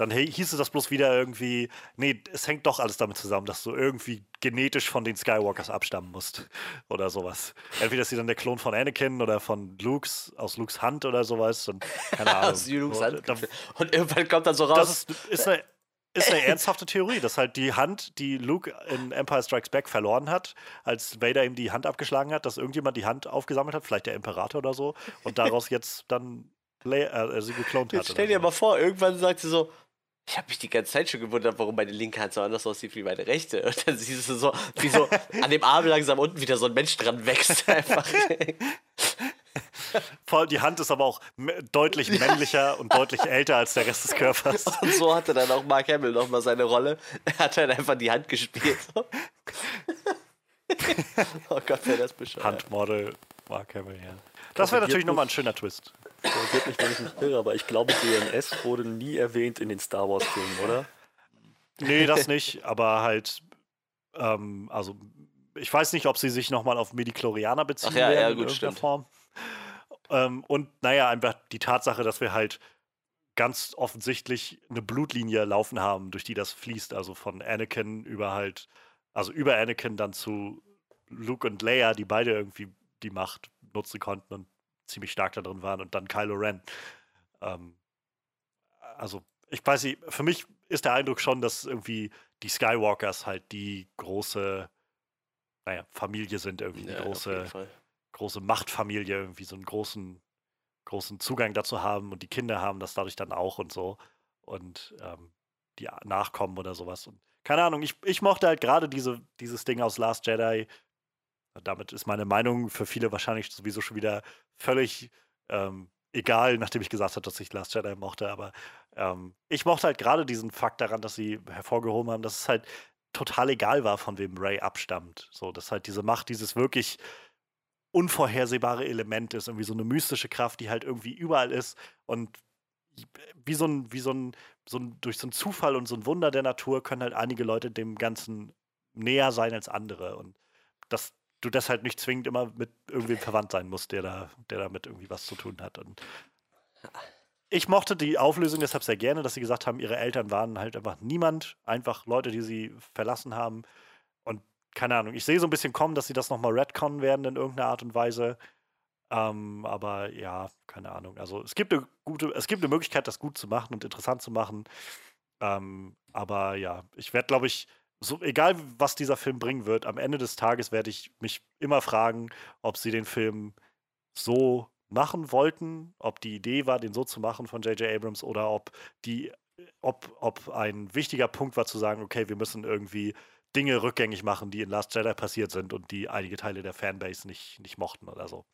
dann hieß es das bloß wieder irgendwie, nee, es hängt doch alles damit zusammen, dass du irgendwie genetisch von den Skywalkers abstammen musst oder sowas. Entweder ist sie dann der Klon von Anakin oder von Luke's, aus Luke's Hand oder sowas und keine Ahnung. Aus Luke's So, Hand. Und irgendwann kommt dann so raus. Das ist, ist, eine, ist eine ernsthafte Theorie, dass halt die Hand, die Luke in Empire Strikes Back verloren hat, als Vader ihm die Hand abgeschlagen hat, dass irgendjemand die Hand aufgesammelt hat, vielleicht der Imperator oder so, und daraus jetzt dann Leia, äh, sie geklont hat. Stell dir so. mal vor, irgendwann sagt sie so, ich habe mich die ganze Zeit schon gewundert, warum meine linke Hand so anders aussieht wie meine rechte. Und dann siehst du so, wie so an dem Arm langsam unten wieder so ein Mensch dran wächst. Einfach. Vor allem die Hand ist aber auch deutlich männlicher und deutlich älter als der Rest des Körpers. Und so hatte dann auch Mark Hamill nochmal seine Rolle. Er hat halt einfach die Hand gespielt. oh Gott, wäre das bescheuert. Handmodel Mark Hamill, ja. Das wäre natürlich nochmal ein schöner Twist. Korrigiert mich, wenn ich mich irre, aber ich glaube, DNS wurde nie erwähnt in den Star Wars-Filmen, oder? Nee, das nicht, aber halt, ähm, also ich weiß nicht, ob sie sich nochmal auf Medichlorianer beziehen Ach ja, ja, werden in gut, irgendeiner stimmt. Form. Ähm, und naja, einfach die Tatsache, dass wir halt ganz offensichtlich eine Blutlinie laufen haben, durch die das fließt, also von Anakin über halt, also über Anakin dann zu Luke und Leia, die beide irgendwie die Macht nutzen konnten und ziemlich stark da drin waren und dann Kylo Ren. Ähm, also ich weiß nicht, für mich ist der Eindruck schon, dass irgendwie die Skywalkers halt die große, naja, Familie sind, irgendwie die Ja, auf große, jeden Fall. Große Machtfamilie, irgendwie so einen großen, großen Zugang dazu haben und die Kinder haben das dadurch dann auch und so. Und ähm, die Nachkommen oder sowas. Und keine Ahnung, ich, ich mochte halt gerade diese, dieses Ding aus Last Jedi. Damit ist meine Meinung für viele wahrscheinlich sowieso schon wieder völlig ähm, egal, nachdem ich gesagt habe, dass ich Last Jedi mochte. Aber ähm, ich mochte halt gerade diesen Fakt daran, dass sie hervorgehoben haben, dass es halt total egal war, von wem Ray abstammt. So, dass halt diese Macht, dieses wirklich unvorhersehbare Element ist, irgendwie so eine mystische Kraft, die halt irgendwie überall ist und wie so ein, wie so ein, so ein, durch so einen Zufall und so ein Wunder der Natur können halt einige Leute dem Ganzen näher sein als andere und dass du das halt nicht zwingend immer mit irgendwem verwandt sein musst, der da, der damit irgendwie was zu tun hat. Und ich mochte die Auflösung deshalb sehr gerne, dass sie gesagt haben, ihre Eltern waren halt einfach niemand, einfach Leute, die sie verlassen haben. Keine Ahnung, ich sehe so ein bisschen kommen, dass sie das nochmal retconnen werden in irgendeiner Art und Weise. Ähm, aber ja, keine Ahnung. Also es gibt eine gute, es gibt eine Möglichkeit, das gut zu machen und interessant zu machen. Ähm, aber ja, ich werde, glaube ich, so, egal was dieser Film bringen wird, am Ende des Tages werde ich mich immer fragen, ob sie den Film so machen wollten, ob die Idee war, den so zu machen von J.J. Abrams oder ob die, ob, ob ein wichtiger Punkt war zu sagen, okay, wir müssen irgendwie Dinge rückgängig machen, die in Last Jedi passiert sind und die einige Teile der Fanbase nicht, nicht mochten oder so.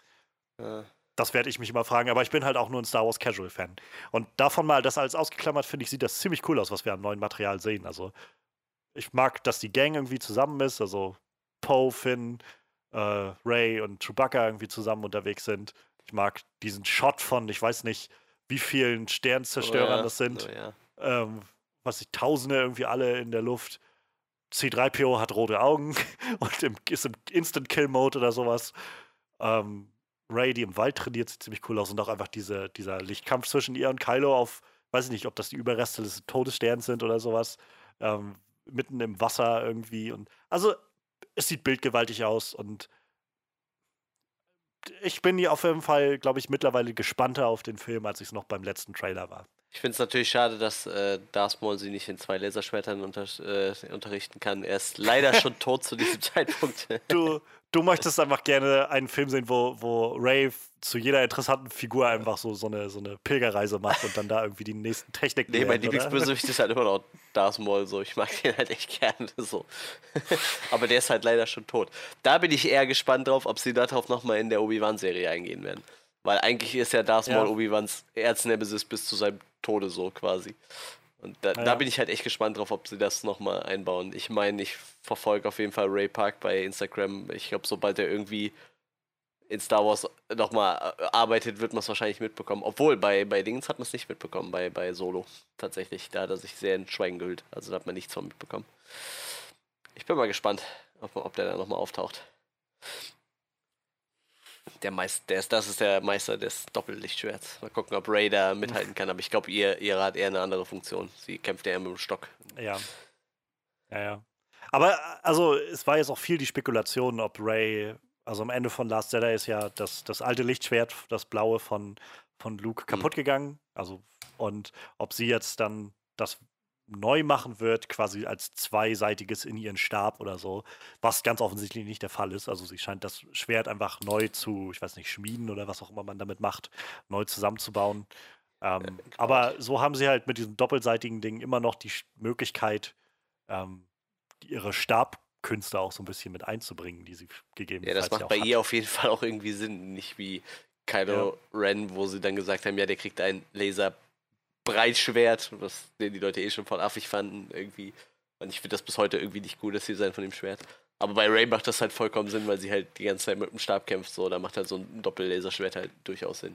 Ja. Das werde ich mich immer fragen, aber ich bin halt auch nur ein Star Wars Casual Fan. Und davon mal das alles ausgeklammert, finde ich, sieht das ziemlich cool aus, was wir am neuen Material sehen. Also ich mag, dass die Gang irgendwie zusammen ist, also Poe, Finn, äh, Ray und Chewbacca irgendwie zusammen unterwegs sind. Ich mag diesen Shot von, ich weiß nicht, wie vielen Sternzerstörern Oh ja, das sind. Oh ja. Ähm, was ich, Tausende irgendwie alle in der Luft. C3PO hat rote Augen und im, ist im Instant-Kill-Mode oder sowas. Ähm, Ray, die im Wald trainiert, sieht ziemlich cool aus und auch einfach diese, dieser Lichtkampf zwischen ihr und Kylo auf, weiß ich nicht, ob das die Überreste des Todessterns sind oder sowas. Ähm, mitten im Wasser irgendwie. Und also, es sieht bildgewaltig aus und ich bin hier auf jeden Fall, glaube ich, mittlerweile gespannter auf den Film, als ich es noch beim letzten Trailer war. Ich finde es natürlich schade, dass äh, Darth Maul sie nicht in zwei Laserschwertern unter, äh, unterrichten kann. Er ist leider schon tot zu diesem Zeitpunkt. Du, du möchtest einfach gerne einen Film sehen, wo, wo Ray zu jeder interessanten Figur einfach so, so, eine, so eine Pilgerreise macht und dann da irgendwie die nächsten Techniken Nee, mein lernt? Lieblingsbösewicht ist halt immer noch Darth Maul, so. Ich mag den halt echt gerne, so. Aber der ist halt leider schon tot. Da bin ich eher gespannt drauf, ob sie darauf nochmal in der Obi-Wan-Serie eingehen werden. Weil eigentlich ist ja Darth Ja. Maul Obi-Wans Erznemesis bis zu seinem Tode so quasi. Und da, Ja. da bin ich halt echt gespannt drauf, ob sie das nochmal einbauen. Ich meine, ich verfolge auf jeden Fall Ray Park bei Instagram. Ich glaube, sobald er irgendwie in Star Wars nochmal arbeitet, wird man es wahrscheinlich mitbekommen. Obwohl, bei, bei Dings hat man es nicht mitbekommen, bei, bei Solo. Tatsächlich. Da hat er sich sehr in Schweigen gehüllt. Also da hat man nichts von mitbekommen. Ich bin mal gespannt, ob, ob der da nochmal auftaucht. Der Meister, der ist, das ist der Meister des Doppellichtschwerts. Mal gucken, ob Ray da mithalten kann. Aber ich glaube, ihr, ihre hat eher eine andere Funktion. Sie kämpft eher mit dem Stock. Ja. Ja, ja. Aber also es war jetzt auch viel die Spekulation, ob Ray, also am Ende von Last Jedi ist ja das, das alte Lichtschwert, das blaue von, von Luke kaputt gegangen. Also, und ob sie jetzt dann das neu machen wird, quasi als zweiseitiges in ihren Stab oder so, was ganz offensichtlich nicht der Fall ist. Also sie scheint das Schwert einfach neu zu, ich weiß nicht, schmieden oder was auch immer man damit macht, neu zusammenzubauen. Ähm, genau. aber so haben sie halt mit diesem doppelseitigen Ding immer noch die Möglichkeit, ähm, ihre Stabkünste auch so ein bisschen mit einzubringen, die sie gegeben Ja, das macht bei ihr auf jeden Fall auch irgendwie Sinn. Nicht wie Kylo Ren, wo sie dann gesagt haben, ja, der kriegt ein Laser-Breitschwert, was den die Leute eh schon voll affig fanden irgendwie. Und ich finde das bis heute irgendwie nicht gut, das Design von dem Schwert. Aber bei Ray macht das halt vollkommen Sinn, weil sie halt die ganze Zeit mit dem Stab kämpft. So, da macht halt so ein Doppel-Laserschwert halt durchaus Sinn.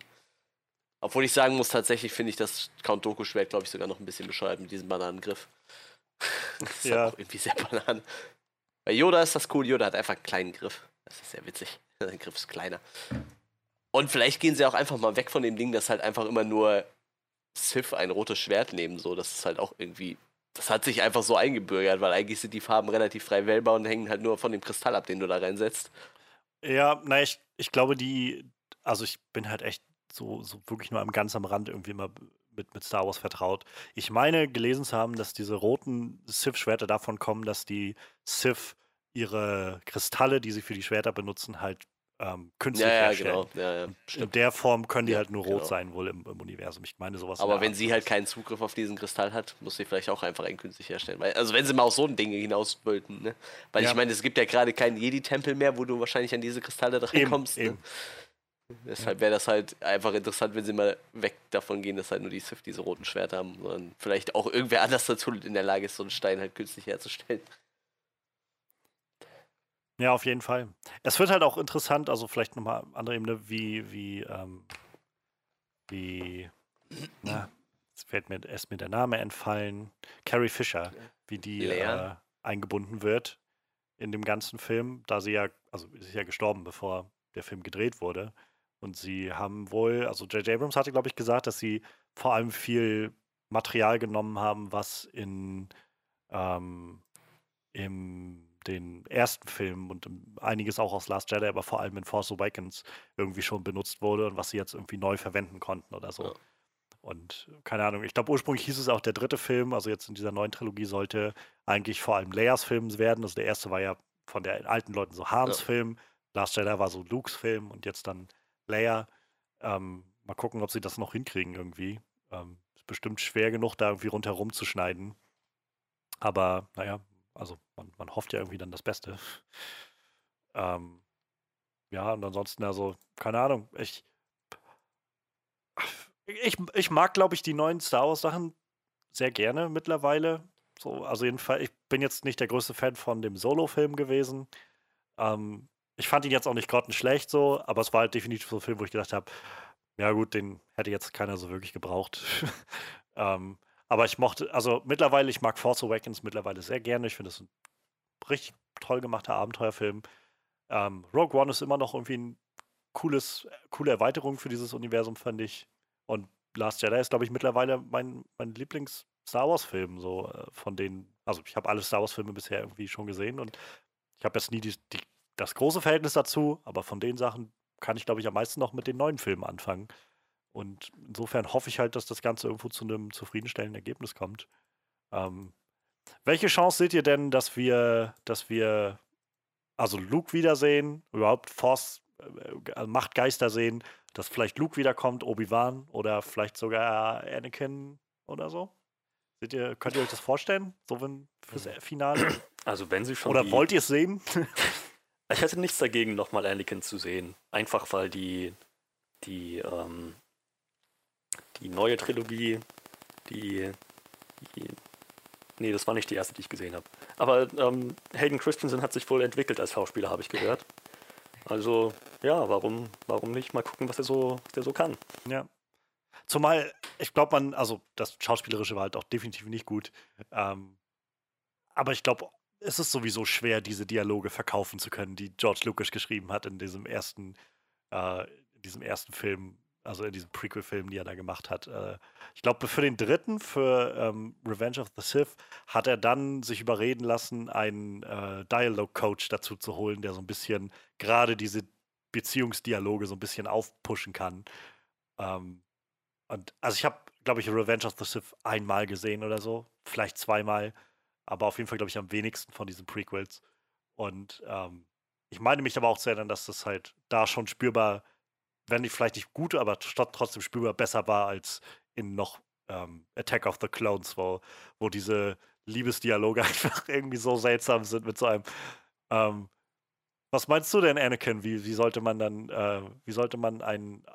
Obwohl ich sagen muss, tatsächlich finde ich das Count Doku-Schwert, glaube ich, sogar noch ein bisschen bescheuert mit diesem Bananengriff. das ist Ja. auch irgendwie sehr banan. Bei Yoda ist das cool. Yoda hat einfach einen kleinen Griff. Das ist sehr witzig. Sein Griff ist kleiner. Und vielleicht gehen sie auch einfach mal weg von dem Ding, dass halt einfach immer nur Sith ein rotes Schwert nehmen. So, das ist halt auch irgendwie. Das hat sich einfach so eingebürgert, weil eigentlich sind die Farben relativ frei wählbar und hängen halt nur von dem Kristall ab, den du da reinsetzt. Ja, na, ich, ich glaube, die, also ich bin halt echt so, so wirklich nur am ganz am Rand irgendwie immer mit, mit Star Wars vertraut. Ich meine, gelesen zu haben, dass diese roten Sith-Schwerter davon kommen, dass die Sith ihre Kristalle, die sie für die Schwerter benutzen, halt ähm, künstlich Ja, ja, herstellen. genau. Ja, ja, In der Form können die Ja, halt nur rot genau. sein, wohl im, im Universum. Ich meine sowas. Aber wenn sie halt keinen Zugriff auf diesen Kristall hat, muss sie vielleicht auch einfach einen künstlich herstellen. Weil, also wenn sie mal auf so ein Ding hinaus wollten, ne? Weil ich meine, es gibt ja gerade keinen Jedi-Tempel mehr, wo du wahrscheinlich an diese Kristalle Eben, drankommst. Ne? eben. Deshalb wäre das halt einfach interessant, wenn sie mal weg davon gehen, dass halt nur die Sith diese roten Schwerter haben, sondern vielleicht auch irgendwer anders dazu in der Lage ist, so einen Stein halt künstlich herzustellen. Ja, auf jeden Fall. Es wird halt auch interessant, also vielleicht nochmal andere Ebene, wie, wie, ähm, wie, na, jetzt fällt mir erst mir der Name entfallen, Carrie Fisher, wie die äh, eingebunden wird in dem ganzen Film, da sie ja, also sie ist ja gestorben, bevor der Film gedreht wurde. Und sie haben wohl, also J.J. Abrams hatte, glaube ich, gesagt, dass sie vor allem viel Material genommen haben, was in ähm, im den ersten Film und im- einiges auch aus Last Jedi, aber vor allem in Force Awakens irgendwie schon benutzt wurde und was sie jetzt irgendwie neu verwenden konnten oder so. Ja. Und keine Ahnung, ich glaube ursprünglich hieß es auch, der dritte Film, also jetzt in dieser neuen Trilogie, sollte eigentlich vor allem Leias Film werden. Also der erste war ja von den alten Leuten so Hans Ja. Film, Last Jedi war so Lukes Film und jetzt dann Leia. Ähm, mal gucken, ob sie das noch hinkriegen irgendwie. Ähm, ist bestimmt schwer genug, da irgendwie rundherum zu schneiden. Aber naja, also man, man hofft ja irgendwie dann das Beste. Ähm, ja, und ansonsten, also, keine Ahnung, ich. Ich, ich mag, glaube ich, die neuen Star Wars-Sachen sehr gerne mittlerweile. So, also jedenfalls, ich bin jetzt nicht der größte Fan von dem Solo-Film gewesen. Ähm, ich fand ihn jetzt auch nicht grottenschlecht so, aber es war halt definitiv so ein Film, wo ich gedacht habe, ja gut, den hätte jetzt keiner so wirklich gebraucht. ähm, aber ich mochte, also mittlerweile, ich mag Force Awakens mittlerweile sehr gerne. Ich finde es ein richtig toll gemachter Abenteuerfilm. Ähm, Rogue One ist immer noch irgendwie ein cooles, coole Erweiterung für dieses Universum, fand ich. Und Last Jedi ist, glaube ich, mittlerweile mein, mein Lieblings-Star Wars-Film, so äh, von denen, also ich habe alle Star Wars-Filme bisher irgendwie schon gesehen und ich habe jetzt nie die, die, das große Verhältnis dazu, aber von den Sachen kann ich, glaube ich, am meisten noch mit den neuen Filmen anfangen. Und insofern hoffe ich halt, dass das Ganze irgendwo zu einem zufriedenstellenden Ergebnis kommt. Ähm, welche Chance seht ihr denn, dass wir, dass wir also Luke wiedersehen, überhaupt Force, äh, Machtgeister sehen, dass vielleicht Luke wiederkommt, Obi-Wan oder vielleicht sogar Anakin oder so? Seht ihr, könnt ihr euch das vorstellen? So wenn fürs Finale? Also wenn sie schon Oder wollt ihr es sehen? Ich hätte nichts dagegen, nochmal Anakin zu sehen. Einfach weil die, die, ähm, die neue Trilogie, die, die. Nee, das war nicht die erste, die ich gesehen habe. Aber ähm, Hayden Christensen hat sich wohl entwickelt als Schauspieler, habe ich gehört. Also, ja, warum, warum nicht mal gucken, was er so, was der so kann? Ja. Zumal, ich glaube, man, also das Schauspielerische war halt auch definitiv nicht gut. Ähm, aber ich glaube, es ist sowieso schwer, diese Dialoge verkaufen zu können, die George Lucas geschrieben hat in diesem ersten äh, in diesem ersten Film, also in diesem Prequel-Film, die er da gemacht hat. Äh, ich glaube, für den dritten, für ähm, Revenge of the Sith, hat er dann sich überreden lassen, einen äh, Dialogue-Coach dazu zu holen, der so ein bisschen gerade diese Beziehungsdialoge so ein bisschen aufpushen kann. Ähm, und also ich habe, glaube ich, Revenge of the Sith einmal gesehen oder so, vielleicht zweimal, aber auf jeden Fall, glaube ich, am wenigsten von diesen Prequels. Und ähm, ich meine mich aber auch zu erinnern, dass das halt da schon spürbar, wenn nicht vielleicht nicht gut, aber trotzdem spürbar besser war als in noch ähm, Attack of the Clones, wo, wo diese Liebesdialoge einfach irgendwie so seltsam sind mit so einem. Ähm, was meinst du denn, Anakin? Wie, wie sollte man dann, äh, wie sollte man einen,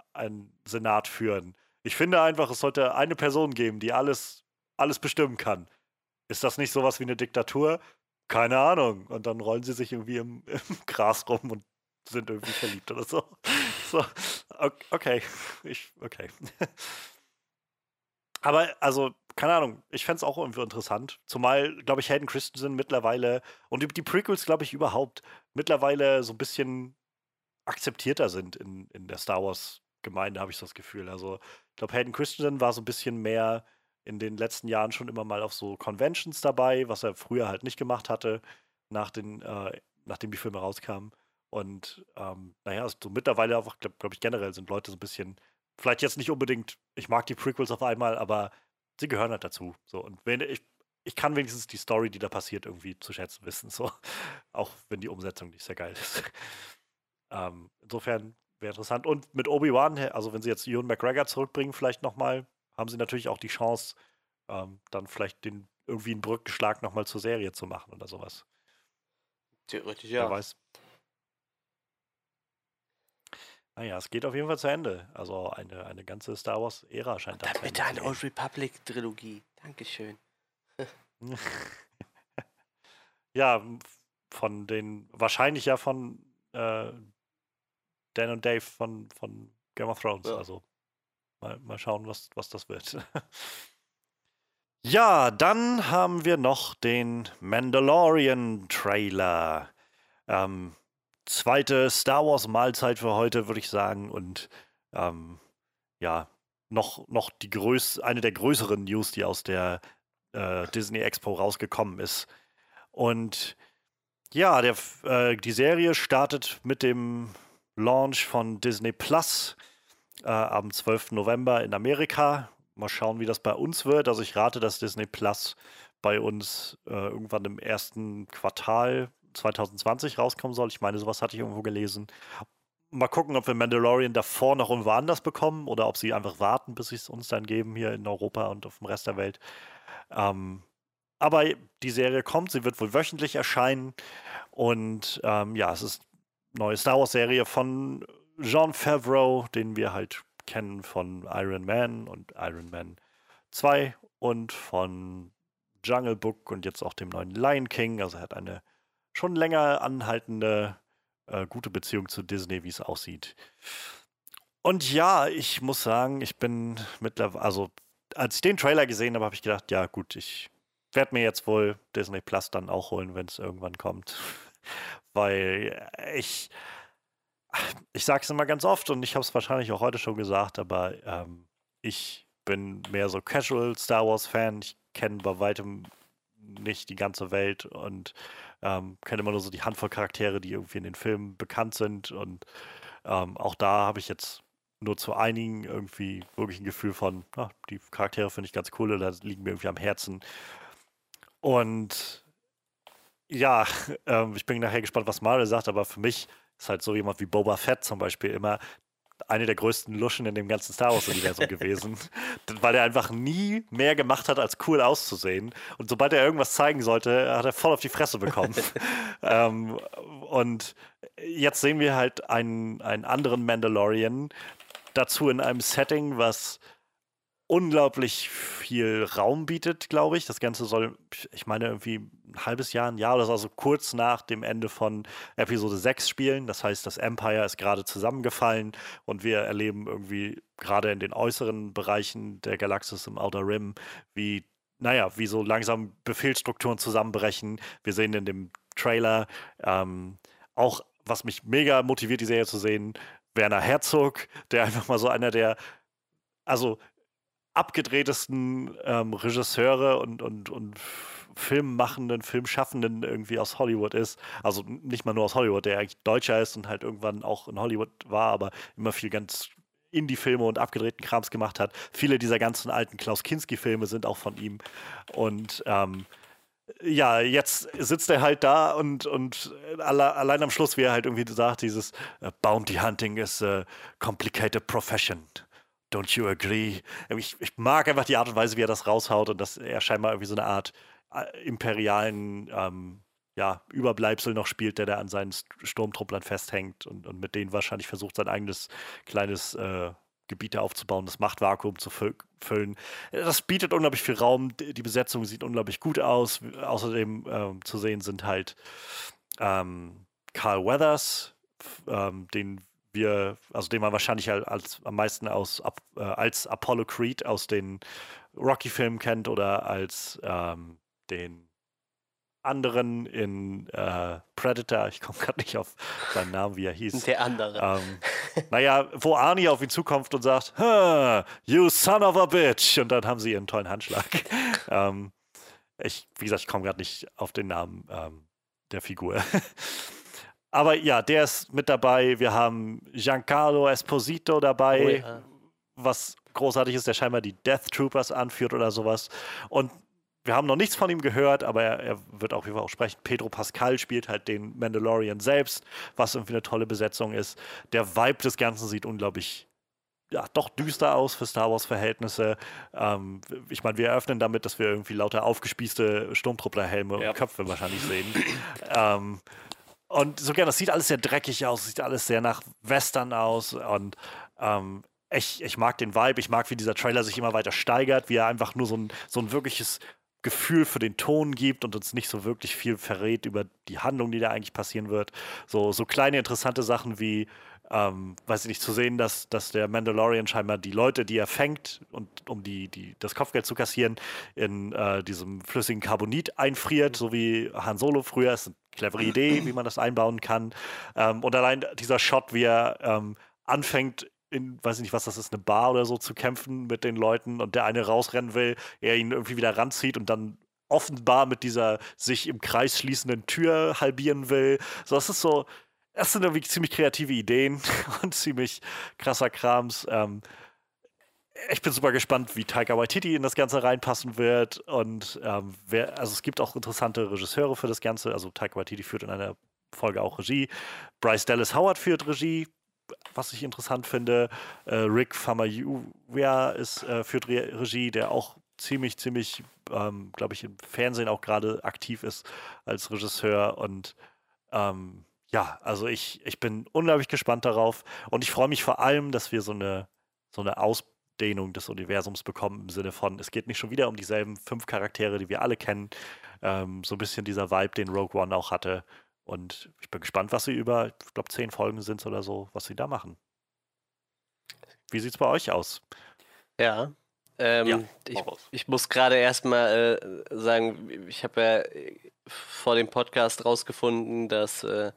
Senat führen? Ich finde einfach, es sollte eine Person geben, die alles, alles bestimmen kann. Ist das nicht sowas wie eine Diktatur? Keine Ahnung. Und dann rollen sie sich irgendwie im, im Gras rum und sind irgendwie verliebt oder so. So, okay. Ich, okay. Aber also, keine Ahnung, ich fände es auch irgendwie interessant. Zumal, glaube ich, Hayden Christensen mittlerweile und die, Prequels, glaube ich, überhaupt mittlerweile so ein bisschen akzeptierter sind in, in der Star Wars-Gemeinde, habe ich so das Gefühl. Also, ich glaube, Hayden Christensen war so ein bisschen mehr in den letzten Jahren schon immer mal auf so Conventions dabei, was er früher halt nicht gemacht hatte, nach den, äh, nachdem die Filme rauskamen. Und ähm, naja, so mittlerweile einfach, glaube glaub ich, generell sind Leute so ein bisschen, vielleicht jetzt nicht unbedingt, ich mag die Prequels auf einmal, aber sie gehören halt dazu. So, und wenn ich, ich kann wenigstens die Story, die da passiert, irgendwie zu schätzen wissen. So. Auch wenn die Umsetzung nicht sehr geil ist. ähm, insofern wäre interessant. Und mit Obi-Wan, also wenn sie jetzt Ewan McGregor zurückbringen, vielleicht nochmal, haben sie natürlich auch die Chance, ähm, dann vielleicht den irgendwie einen Brückenschlag nochmal zur Serie zu machen oder sowas. Theoretisch ja. Wer weiß. Naja, es geht auf jeden Fall zu Ende. Also eine, eine ganze Star Wars-Ära scheint da Dann bitte eine Old Republic-Trilogie. Dankeschön. ja, von den, wahrscheinlich ja von äh, Dan und Dave von, von Game of Thrones. Ja. Also Mal, mal schauen, was, was das wird. ja, dann haben wir noch den Mandalorian-Trailer. Ähm, zweite Star Wars-Mahlzeit für heute, würde ich sagen. Und ähm, ja, noch, noch die größ eine der größeren News, die aus der äh, Disney Expo rausgekommen ist. Und ja, der, äh, die Serie startet mit dem Launch von Disney Plus äh, am 12. November in Amerika. Mal schauen, wie das bei uns wird. Also ich rate, dass Disney Plus bei uns äh, irgendwann im ersten Quartal 2020 rauskommen soll. Ich meine, sowas hatte ich irgendwo gelesen. Mal gucken, ob wir Mandalorian davor noch irgendwo anders bekommen oder ob sie einfach warten, bis sie es uns dann geben hier in Europa und auf dem Rest der Welt. Ähm, aber die Serie kommt, sie wird wohl wöchentlich erscheinen. Und ähm, ja, es ist eine neue Star Wars-Serie von Jean Favreau, den wir halt kennen von Iron Man und Iron Man 2 und von Jungle Book und jetzt auch dem neuen Lion King. Also er hat eine schon länger anhaltende äh, gute Beziehung zu Disney, wie es aussieht. Und ja, ich muss sagen, ich bin mittlerweile, also als ich den Trailer gesehen habe, habe ich gedacht, ja gut, ich werde mir jetzt wohl Disney Plus dann auch holen, wenn es irgendwann kommt. Weil ich, ich sage es immer ganz oft und ich habe es wahrscheinlich auch heute schon gesagt, aber ähm, ich bin mehr so Casual Star Wars Fan. Ich kenne bei weitem nicht die ganze Welt und ähm, kenne immer nur so die Handvoll Charaktere, die irgendwie in den Filmen bekannt sind. Und ähm, auch da habe ich jetzt nur zu einigen irgendwie wirklich ein Gefühl von, ach, die Charaktere finde ich ganz cool oder liegen mir irgendwie am Herzen. Und ja, ähm, ich bin nachher gespannt, was Marvel sagt, aber für mich ist halt so jemand wie Boba Fett zum Beispiel immer eine der größten Luschen in dem ganzen Star Wars-Universum gewesen, weil er einfach nie mehr gemacht hat, als cool auszusehen. Und sobald er irgendwas zeigen sollte, hat er voll auf die Fresse bekommen. ähm, und jetzt sehen wir halt einen, einen anderen Mandalorian, dazu in einem Setting, was unglaublich viel Raum bietet, glaube ich. Das Ganze soll, ich meine, irgendwie ein halbes Jahr, ein Jahr oder so, also kurz nach dem Ende von Episode 6 spielen. Das heißt, das Empire ist gerade zusammengefallen und wir erleben irgendwie gerade in den äußeren Bereichen der Galaxis im Outer Rim, wie, naja, wie so langsam Befehlsstrukturen zusammenbrechen. Wir sehen in dem Trailer ähm, auch, was mich mega motiviert, die Serie zu sehen, Werner Herzog, der einfach mal so einer der, also abgedrehtesten ähm, Regisseure und, und, und filmmachenden, filmschaffenden irgendwie aus Hollywood ist. Also nicht mal nur aus Hollywood, der eigentlich Deutscher ist und halt irgendwann auch in Hollywood war, aber immer viel ganz Indie-Filme und abgedrehten Krams gemacht hat. Viele dieser ganzen alten Klaus Kinski-Filme sind auch von ihm. Und ähm, ja, jetzt sitzt er halt da und, und alle, allein am Schluss, wie er halt irgendwie sagt, dieses uh, Bounty Hunting is a complicated profession. Don't you agree? Ich, ich, mag einfach die Art und Weise, wie er das raushaut und dass er scheinbar irgendwie so eine Art äh, imperialen ähm, ja, Überbleibsel noch spielt, der da an seinen Sturmtrupplern festhängt und, und mit denen wahrscheinlich versucht, sein eigenes kleines äh, Gebiete aufzubauen, das Machtvakuum zu füllen. Das bietet unglaublich viel Raum. Die Besetzung sieht unglaublich gut aus. Außerdem ähm, zu sehen sind halt ähm, Carl Weathers, ähm, den wir, also den man wahrscheinlich als, am meisten aus, äh, als Apollo Creed aus den Rocky-Filmen kennt oder als ähm, den anderen in äh, Predator, ich komme gerade nicht auf seinen Namen, wie er hieß. Der andere. Ähm, naja, wo Arnie auf ihn zukommt und sagt, you son of a bitch. Und dann haben sie ihren tollen Handschlag. ähm, ich, wie gesagt, ich komme gerade nicht auf den Namen ähm, der Figur. Aber ja, der ist mit dabei. Wir haben Giancarlo Esposito dabei, oh ja. was großartig ist, der scheinbar die Death Troopers anführt oder sowas. Und wir haben noch nichts von ihm gehört, aber er, er wird auf jeden Fall auch sprechen. Pedro Pascal spielt halt den Mandalorian selbst, was irgendwie eine tolle Besetzung ist. Der Vibe des Ganzen sieht unglaublich ja, doch düster aus für Star Wars-Verhältnisse. Ähm, ich meine, wir eröffnen damit, dass wir irgendwie lauter aufgespießte Sturmtrupplerhelme ja. und Köpfe wahrscheinlich sehen. ähm, und so gerne, das sieht alles sehr dreckig aus, sieht alles sehr nach Western aus und ähm, ich, ich mag den Vibe, ich mag, wie dieser Trailer sich immer weiter steigert, wie er einfach nur so ein, so ein wirkliches Gefühl für den Ton gibt und uns nicht so wirklich viel verrät über die Handlung, die da eigentlich passieren wird. So, so kleine interessante Sachen wie, ähm, weiß ich nicht, zu sehen, dass, dass der Mandalorian scheinbar die Leute, die er fängt und um die, die, das Kopfgeld zu kassieren, in äh, diesem flüssigen Carbonit einfriert, so wie Han Solo früher. Das ist eine clevere Idee, wie man das einbauen kann. Ähm, und allein dieser Shot, wie er ähm, anfängt, in, weiß ich nicht, was das ist, eine Bar oder so zu kämpfen mit den Leuten und der eine rausrennen will, er ihn irgendwie wieder ranzieht und dann offenbar mit dieser sich im Kreis schließenden Tür halbieren will. So, das ist so, das sind irgendwie ziemlich kreative Ideen und ziemlich krasser Krams. Ähm, ich bin super gespannt, wie Taika Waititi in das Ganze reinpassen wird. Und ähm, wer, also es gibt auch interessante Regisseure für das Ganze. Also Taika Waititi führt in einer Folge auch Regie. Bryce Dallas Howard führt Regie was ich interessant finde. Äh, Rick Famayuya ist äh, führt Re Regie, der auch ziemlich, ziemlich, ähm, glaube ich, im Fernsehen auch gerade aktiv ist als Regisseur. Und ähm, ja, also ich, ich bin unglaublich gespannt darauf. Und ich freue mich vor allem, dass wir so eine, so eine Ausdehnung des Universums bekommen im Sinne von, es geht nicht schon wieder um dieselben fünf Charaktere, die wir alle kennen. Ähm, so ein bisschen dieser Vibe, den Rogue One auch hatte. Und ich bin gespannt, was sie über, ich glaube, zehn Folgen sind oder so, was sie da machen. Wie sieht es bei euch aus? Ja, ähm, ja ich, ich, muss gerade erstmal äh, sagen, ich habe ja vor dem Podcast rausgefunden, dass äh,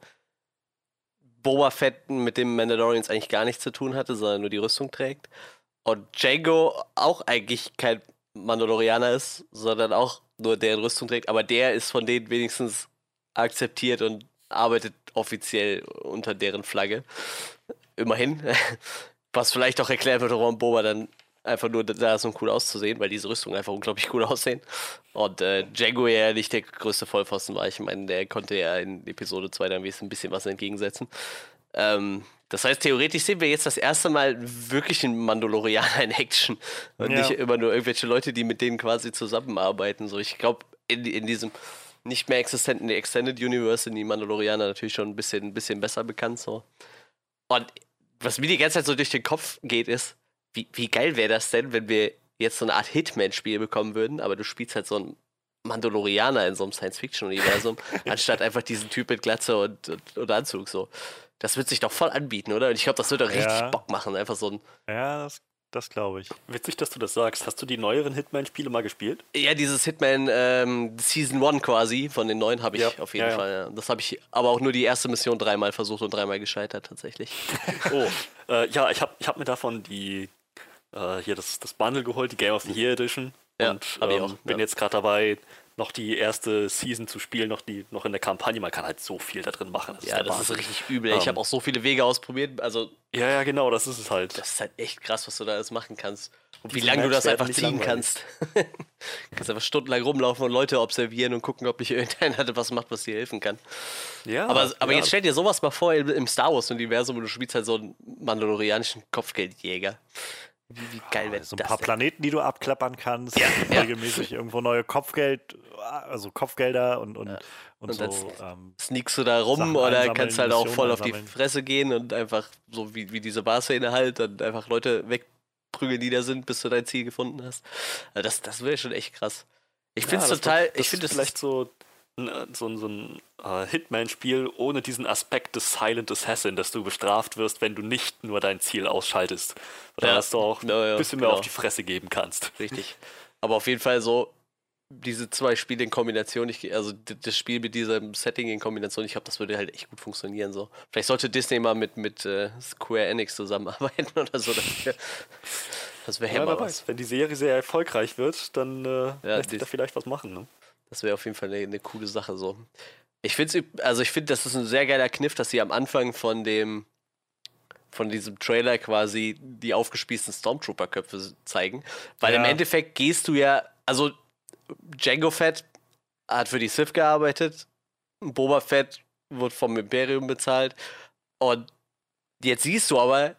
Boba Fett mit dem Mandalorians eigentlich gar nichts zu tun hatte, sondern nur die Rüstung trägt. Und Django auch eigentlich kein Mandalorianer ist, sondern auch nur deren Rüstung trägt, aber der ist von denen wenigstens akzeptiert und arbeitet offiziell unter deren Flagge. Immerhin. Was vielleicht auch erklärt wird, warum Boba dann einfach nur da so cool auszusehen, weil diese Rüstungen einfach unglaublich cool aussehen. Und äh, Django ja nicht der größte Vollpfosten war. Ich meine, der konnte ja in Episode 2 dann ein bisschen was entgegensetzen. Ähm, das heißt, theoretisch sehen wir jetzt das erste Mal wirklich einen Mandalorianer in Action. Und ja. nicht immer nur irgendwelche Leute, die mit denen quasi zusammenarbeiten. So, ich glaube, in, in diesem nicht mehr existenten Extended Universe sind die Mandalorianer natürlich schon ein bisschen, ein bisschen besser bekannt. So. Und was mir die ganze Zeit so durch den Kopf geht, ist, wie, wie geil wäre das denn, wenn wir jetzt so eine Art Hitman-Spiel bekommen würden, aber du spielst halt so einen Mandalorianer in so einem Science-Fiction-Universum, anstatt einfach diesen Typ mit Glatze und, und, und, Anzug. So. Das wird sich doch voll anbieten, oder? Und ich glaube, das wird doch richtig ja. Bock machen, einfach so ein. Ja, das Das glaube ich. Witzig, dass du das sagst. Hast du die neueren Hitman-Spiele mal gespielt? Ja, dieses Hitman ähm, Season 1 quasi von den neuen habe ich Ja, auf jeden ja, ja. Fall. Ja. Das habe ich aber auch nur die erste Mission dreimal versucht und dreimal gescheitert tatsächlich. Oh, äh, ja, ich habe ich hab mir davon die äh, hier das, das Bundle geholt, die Game of the Year Edition. Ja, und ich ähm, auch, bin ja. jetzt gerade dabei, noch die erste Season zu spielen, noch die noch in der Kampagne. Man kann halt so viel da drin machen. ja, der das ist Wahnsinn. richtig übel. Ich Ähm. habe auch so viele Wege ausprobiert. Also, Ja, ja, genau, das ist es halt. das ist halt echt krass, was du da alles machen kannst. Und wie lange du das einfach ziehen langweilig. kannst. du kannst einfach stundenlang rumlaufen und Leute observieren und gucken, ob nicht irgendeiner was macht, was dir helfen kann. Ja, Aber, aber ja, jetzt stell dir sowas mal vor im, im Star Wars-Universum und du spielst halt so einen mandalorianischen Kopfgeldjäger. Wie, wie geil wäre So ein das paar denn? Planeten, die du abklappern kannst. Ja, ja. Regelmäßig irgendwo neue Kopfgeld, also Kopfgelder und, und, und, Und so. Ähm, Sneakst du da rum Sachen oder kannst halt auch voll auf die. Fresse gehen und einfach so wie, wie diese Barszene halt dann einfach Leute wegprügeln, die da sind, bis du dein Ziel gefunden hast. Also das das wäre schon echt krass. Ich finde es das- total, das ich finde es vielleicht so so ein, so ein äh, Hitman-Spiel ohne diesen Aspekt des Silent Assassin, dass du bestraft wirst, wenn du nicht nur dein Ziel ausschaltest, sondern Ja. dass du auch Ja, ja, ein bisschen mehr genau. auf die Fresse geben kannst. richtig. Aber auf jeden Fall so diese zwei Spiele in Kombination, ich, also das Spiel mit diesem Setting in Kombination, ich glaube, das würde halt echt gut funktionieren. So. Vielleicht sollte Disney mal mit, mit äh, Square Enix zusammenarbeiten oder so. Das wäre Ja, Hammer weiß. Wenn die Serie sehr erfolgreich wird, dann äh, lässt die- sich da vielleicht was machen. Ne? Das wäre auf jeden Fall eine, eine coole Sache so. Ich finde also ich finde, das ist ein sehr geiler Kniff, dass sie am Anfang von dem von diesem Trailer quasi die aufgespießten Stormtrooper-Köpfe zeigen. Weil im Ja. Endeffekt gehst du ja, also Django Fett hat für die Sith gearbeitet, Boba Fett wird vom Imperium bezahlt und jetzt siehst du aber,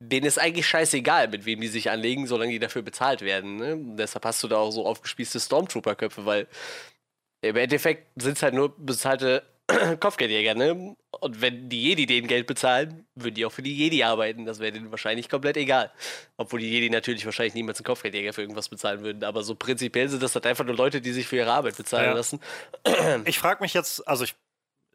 denen ist eigentlich scheißegal, mit wem die sich anlegen, solange die dafür bezahlt werden. Ne? Deshalb hast du da auch so aufgespießte Stormtrooper-Köpfe, weil im Endeffekt sind es halt nur bezahlte Kopfgeldjäger, ne? Und wenn die Jedi denen Geld bezahlen, würden die auch für die Jedi arbeiten. Das wäre denen wahrscheinlich komplett egal. Obwohl die Jedi natürlich wahrscheinlich niemals einen Kopfgeldjäger für irgendwas bezahlen würden. Aber so prinzipiell sind das halt einfach nur Leute, die sich für ihre Arbeit bezahlen Ja. lassen. ich frage mich jetzt, also ich,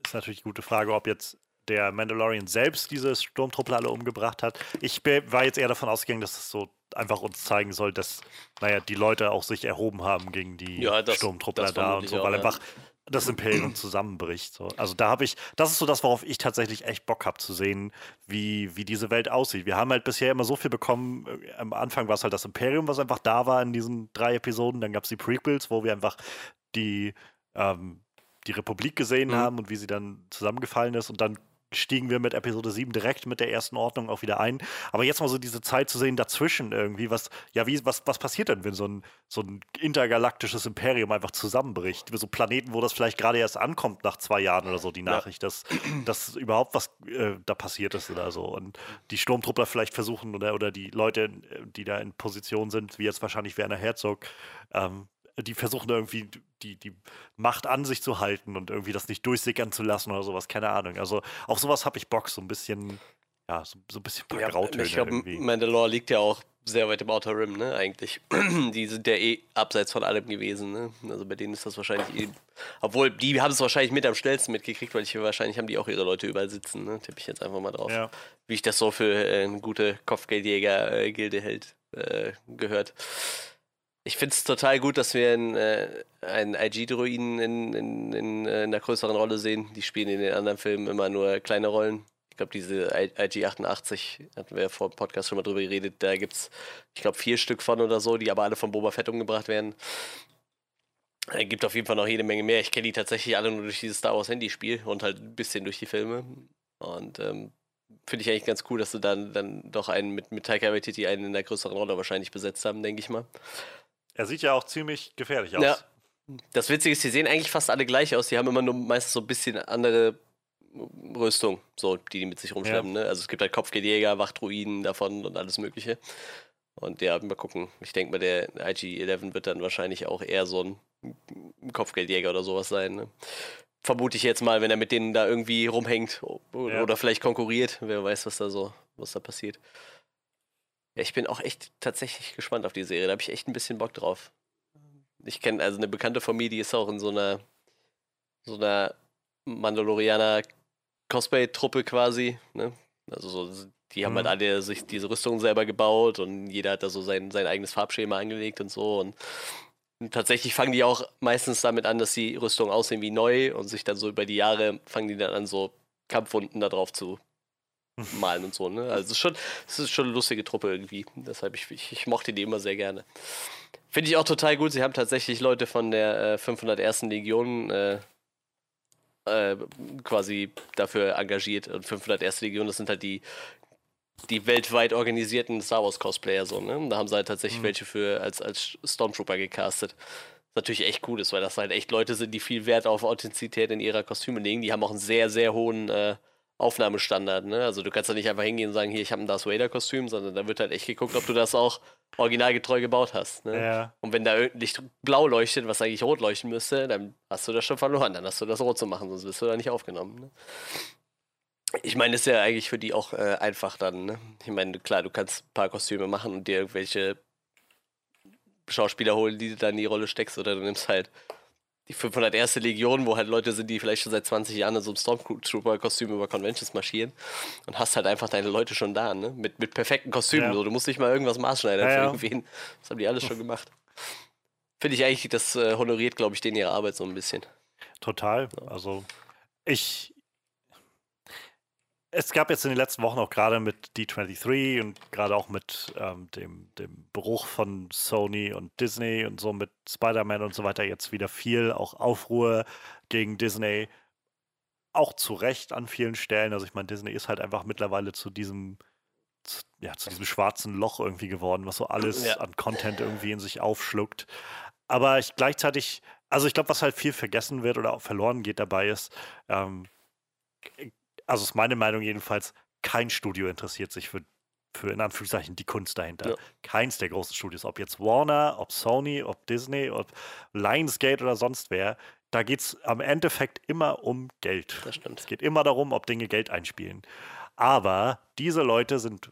ist natürlich eine gute Frage, ob jetzt der Mandalorian selbst diese Sturmtruppler alle umgebracht hat. Ich war jetzt eher davon ausgegangen, dass es so einfach uns zeigen soll, dass, naja, die Leute auch sich erhoben haben gegen die Ja, das- Sturmtruppler das da und so, ich auch, weil ja. einfach das Imperium zusammenbricht. So. Also da habe ich, das ist so das, worauf ich tatsächlich echt Bock habe zu sehen, wie, wie diese Welt aussieht. Wir haben halt bisher immer so viel bekommen. äh, Am Anfang war es halt das Imperium, was einfach da war in diesen drei Episoden. Dann gab es die Prequels, wo wir einfach die, ähm, die Republik gesehen Mhm. haben und wie sie dann zusammengefallen ist. Und dann stiegen wir mit Episode 7 direkt mit der ersten Ordnung auch wieder ein. Aber jetzt mal so diese Zeit zu sehen dazwischen irgendwie, was, ja, wie, was, was passiert denn, wenn so ein, so ein intergalaktisches Imperium einfach zusammenbricht? So Planeten, wo das vielleicht gerade erst ankommt nach zwei Jahren oder so, die Nachricht, dass, dass überhaupt was äh, da passiert ist oder so. Und die Sturmtruppler vielleicht versuchen oder, oder die Leute, die da in Position sind, wie jetzt wahrscheinlich Werner Herzog, ähm, die versuchen irgendwie die, die Macht an sich zu halten und irgendwie das nicht durchsickern zu lassen oder sowas, keine Ahnung. Also auf sowas habe ich Bock, so ein bisschen, ja, so, so ein bisschen paar Grautöne ich glaube, irgendwie. Mandalore liegt ja auch sehr weit im Outer Rim, ne, eigentlich. die sind ja eh abseits von allem gewesen, ne? Also bei denen ist das wahrscheinlich eh. Obwohl, die haben es wahrscheinlich mit am schnellsten mitgekriegt, weil ich wahrscheinlich haben die auch ihre Leute überall sitzen, ne? Tippe ich jetzt einfach mal drauf. Ja. Wie ich das so für äh, eine gute Kopfgeldjäger-Gilde hält, äh, gehört. Ich finde es total gut, dass wir einen, äh, IG-Druiden in, in, in, äh, einer größeren Rolle sehen. Die spielen in den anderen Filmen immer nur kleine Rollen. Ich glaube, diese IG-88, hatten wir vor dem Podcast schon mal drüber geredet, da gibt es, ich glaube, vier Stück von oder so, die aber alle von Boba Fett umgebracht werden. Es gibt auf jeden Fall noch jede Menge mehr. Ich kenne die tatsächlich alle nur durch dieses Star Wars Handyspiel und halt ein bisschen durch die Filme. Und ähm, finde ich eigentlich ganz cool, dass sie dann, dann doch einen mit, mit Taika Waititi einen in der größeren Rolle wahrscheinlich besetzt haben, denke ich mal. Er sieht ja auch ziemlich gefährlich aus. Ja. Das Witzige ist, die sehen eigentlich fast alle gleich aus. Die haben immer nur meistens so ein bisschen andere Rüstung, so, die die mit sich rumschleppen. Ne? Also es gibt halt Kopfgeldjäger, Wachtruinen davon und alles Mögliche. Und ja, mal gucken. Ich denke mal, der IG-11 wird dann wahrscheinlich auch eher so ein Kopfgeldjäger oder sowas sein. Ne? Vermute ich jetzt mal, wenn er mit denen da irgendwie rumhängt oder, Ja. oder vielleicht konkurriert. Wer weiß, was da so, was da passiert. Ja, ich bin auch echt tatsächlich gespannt auf die Serie. Da habe ich echt ein bisschen Bock drauf. Ich kenne also eine Bekannte von mir, die ist auch in so einer so einer Mandalorianer Cosplay-Truppe quasi. Ne? Also so, Die haben halt alle sich diese Rüstungen selber gebaut und jeder hat da so sein, sein eigenes Farbschema angelegt und so. Und tatsächlich fangen die auch meistens damit an, dass die Rüstungen aussehen wie neu und sich dann so über die Jahre fangen die dann an, so Kampfwunden da drauf zu malen und so. Ne? Also es ist schon, es ist schon eine lustige Truppe irgendwie. Deshalb ich, ich, ich mochte die immer sehr gerne. Finde ich auch total gut. Sie haben tatsächlich Leute von der äh, 501. Legion äh, äh, quasi dafür engagiert. Und 501. Legion, das sind halt die die weltweit organisierten Star Wars Cosplayer so, ne? Da haben sie halt tatsächlich mhm. welche für als, als Stormtrooper gecastet. Was natürlich echt cool ist, weil das halt echt Leute sind, die viel Wert auf Authentizität in ihrer Kostüme legen. Die haben auch einen sehr, sehr hohen äh, Aufnahmestandard, ne? Also du kannst da nicht einfach hingehen und sagen, hier, ich habe ein Darth Vader-Kostüm, sondern da wird halt echt geguckt, ob du das auch originalgetreu gebaut hast. Ne? Ja. Und wenn da Licht blau leuchtet, was eigentlich rot leuchten müsste, dann hast du das schon verloren. Dann hast du das rot zu machen, sonst wirst du da nicht aufgenommen. Ne? Ich meine, ist ja eigentlich für die auch äh, einfach dann. Ne? Ich meine, klar, du kannst ein paar Kostüme machen und dir irgendwelche Schauspieler holen, die du dann in die Rolle steckst, oder du nimmst halt die 501. Legion, wo halt Leute sind, die vielleicht schon seit 20 Jahren in so einem Stormtrooper-Kostüm über Conventions marschieren und hast halt einfach deine Leute schon da, ne? Mit, mit perfekten Kostümen. Ja. So, du musst nicht mal irgendwas maßschneidern ja, für irgendwen. Das haben die alles schon gemacht. Finde ich eigentlich, das äh, honoriert, glaube ich, denen ihre Arbeit so ein bisschen. Total. Also ich, es gab jetzt in den letzten Wochen auch gerade mit D23 und gerade auch mit ähm, dem, dem Bruch von Sony und Disney und so mit Spider-Man und so weiter jetzt wieder viel auch Aufruhr gegen Disney. Auch zu Recht an vielen Stellen. Also ich meine, Disney ist halt einfach mittlerweile zu diesem, zu, ja, zu diesem schwarzen Loch irgendwie geworden, was so alles ja. an Content irgendwie in sich aufschluckt. Aber ich gleichzeitig, also ich glaube, was halt viel vergessen wird oder auch verloren geht dabei ist, ähm, also ist meine Meinung jedenfalls, kein Studio interessiert sich für, für in Anführungszeichen die Kunst dahinter. Ja. Keins der großen Studios, ob jetzt Warner, ob Sony, ob Disney, ob Lionsgate oder sonst wer. Da geht es am Endeffekt immer um Geld. Das stimmt. Es geht immer darum, ob Dinge Geld einspielen. Aber diese Leute sind,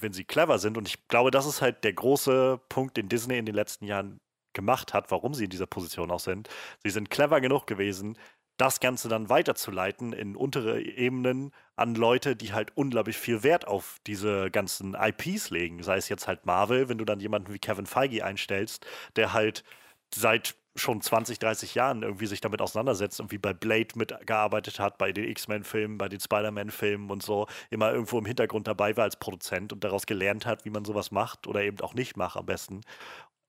wenn sie clever sind, und ich glaube, das ist halt der große Punkt, den Disney in den letzten Jahren gemacht hat, warum sie in dieser Position auch sind. Sie sind clever genug gewesen, das Ganze dann weiterzuleiten in untere Ebenen an Leute, die halt unglaublich viel Wert auf diese ganzen IPs legen. Sei es jetzt halt Marvel, wenn du dann jemanden wie Kevin Feige einstellst, der halt seit schon 20, 30 Jahren irgendwie sich damit auseinandersetzt und wie bei Blade mitgearbeitet hat, bei den X-Men-Filmen, bei den Spider-Man-Filmen und so, immer irgendwo im Hintergrund dabei war als Produzent und daraus gelernt hat, wie man sowas macht oder eben auch nicht macht am besten.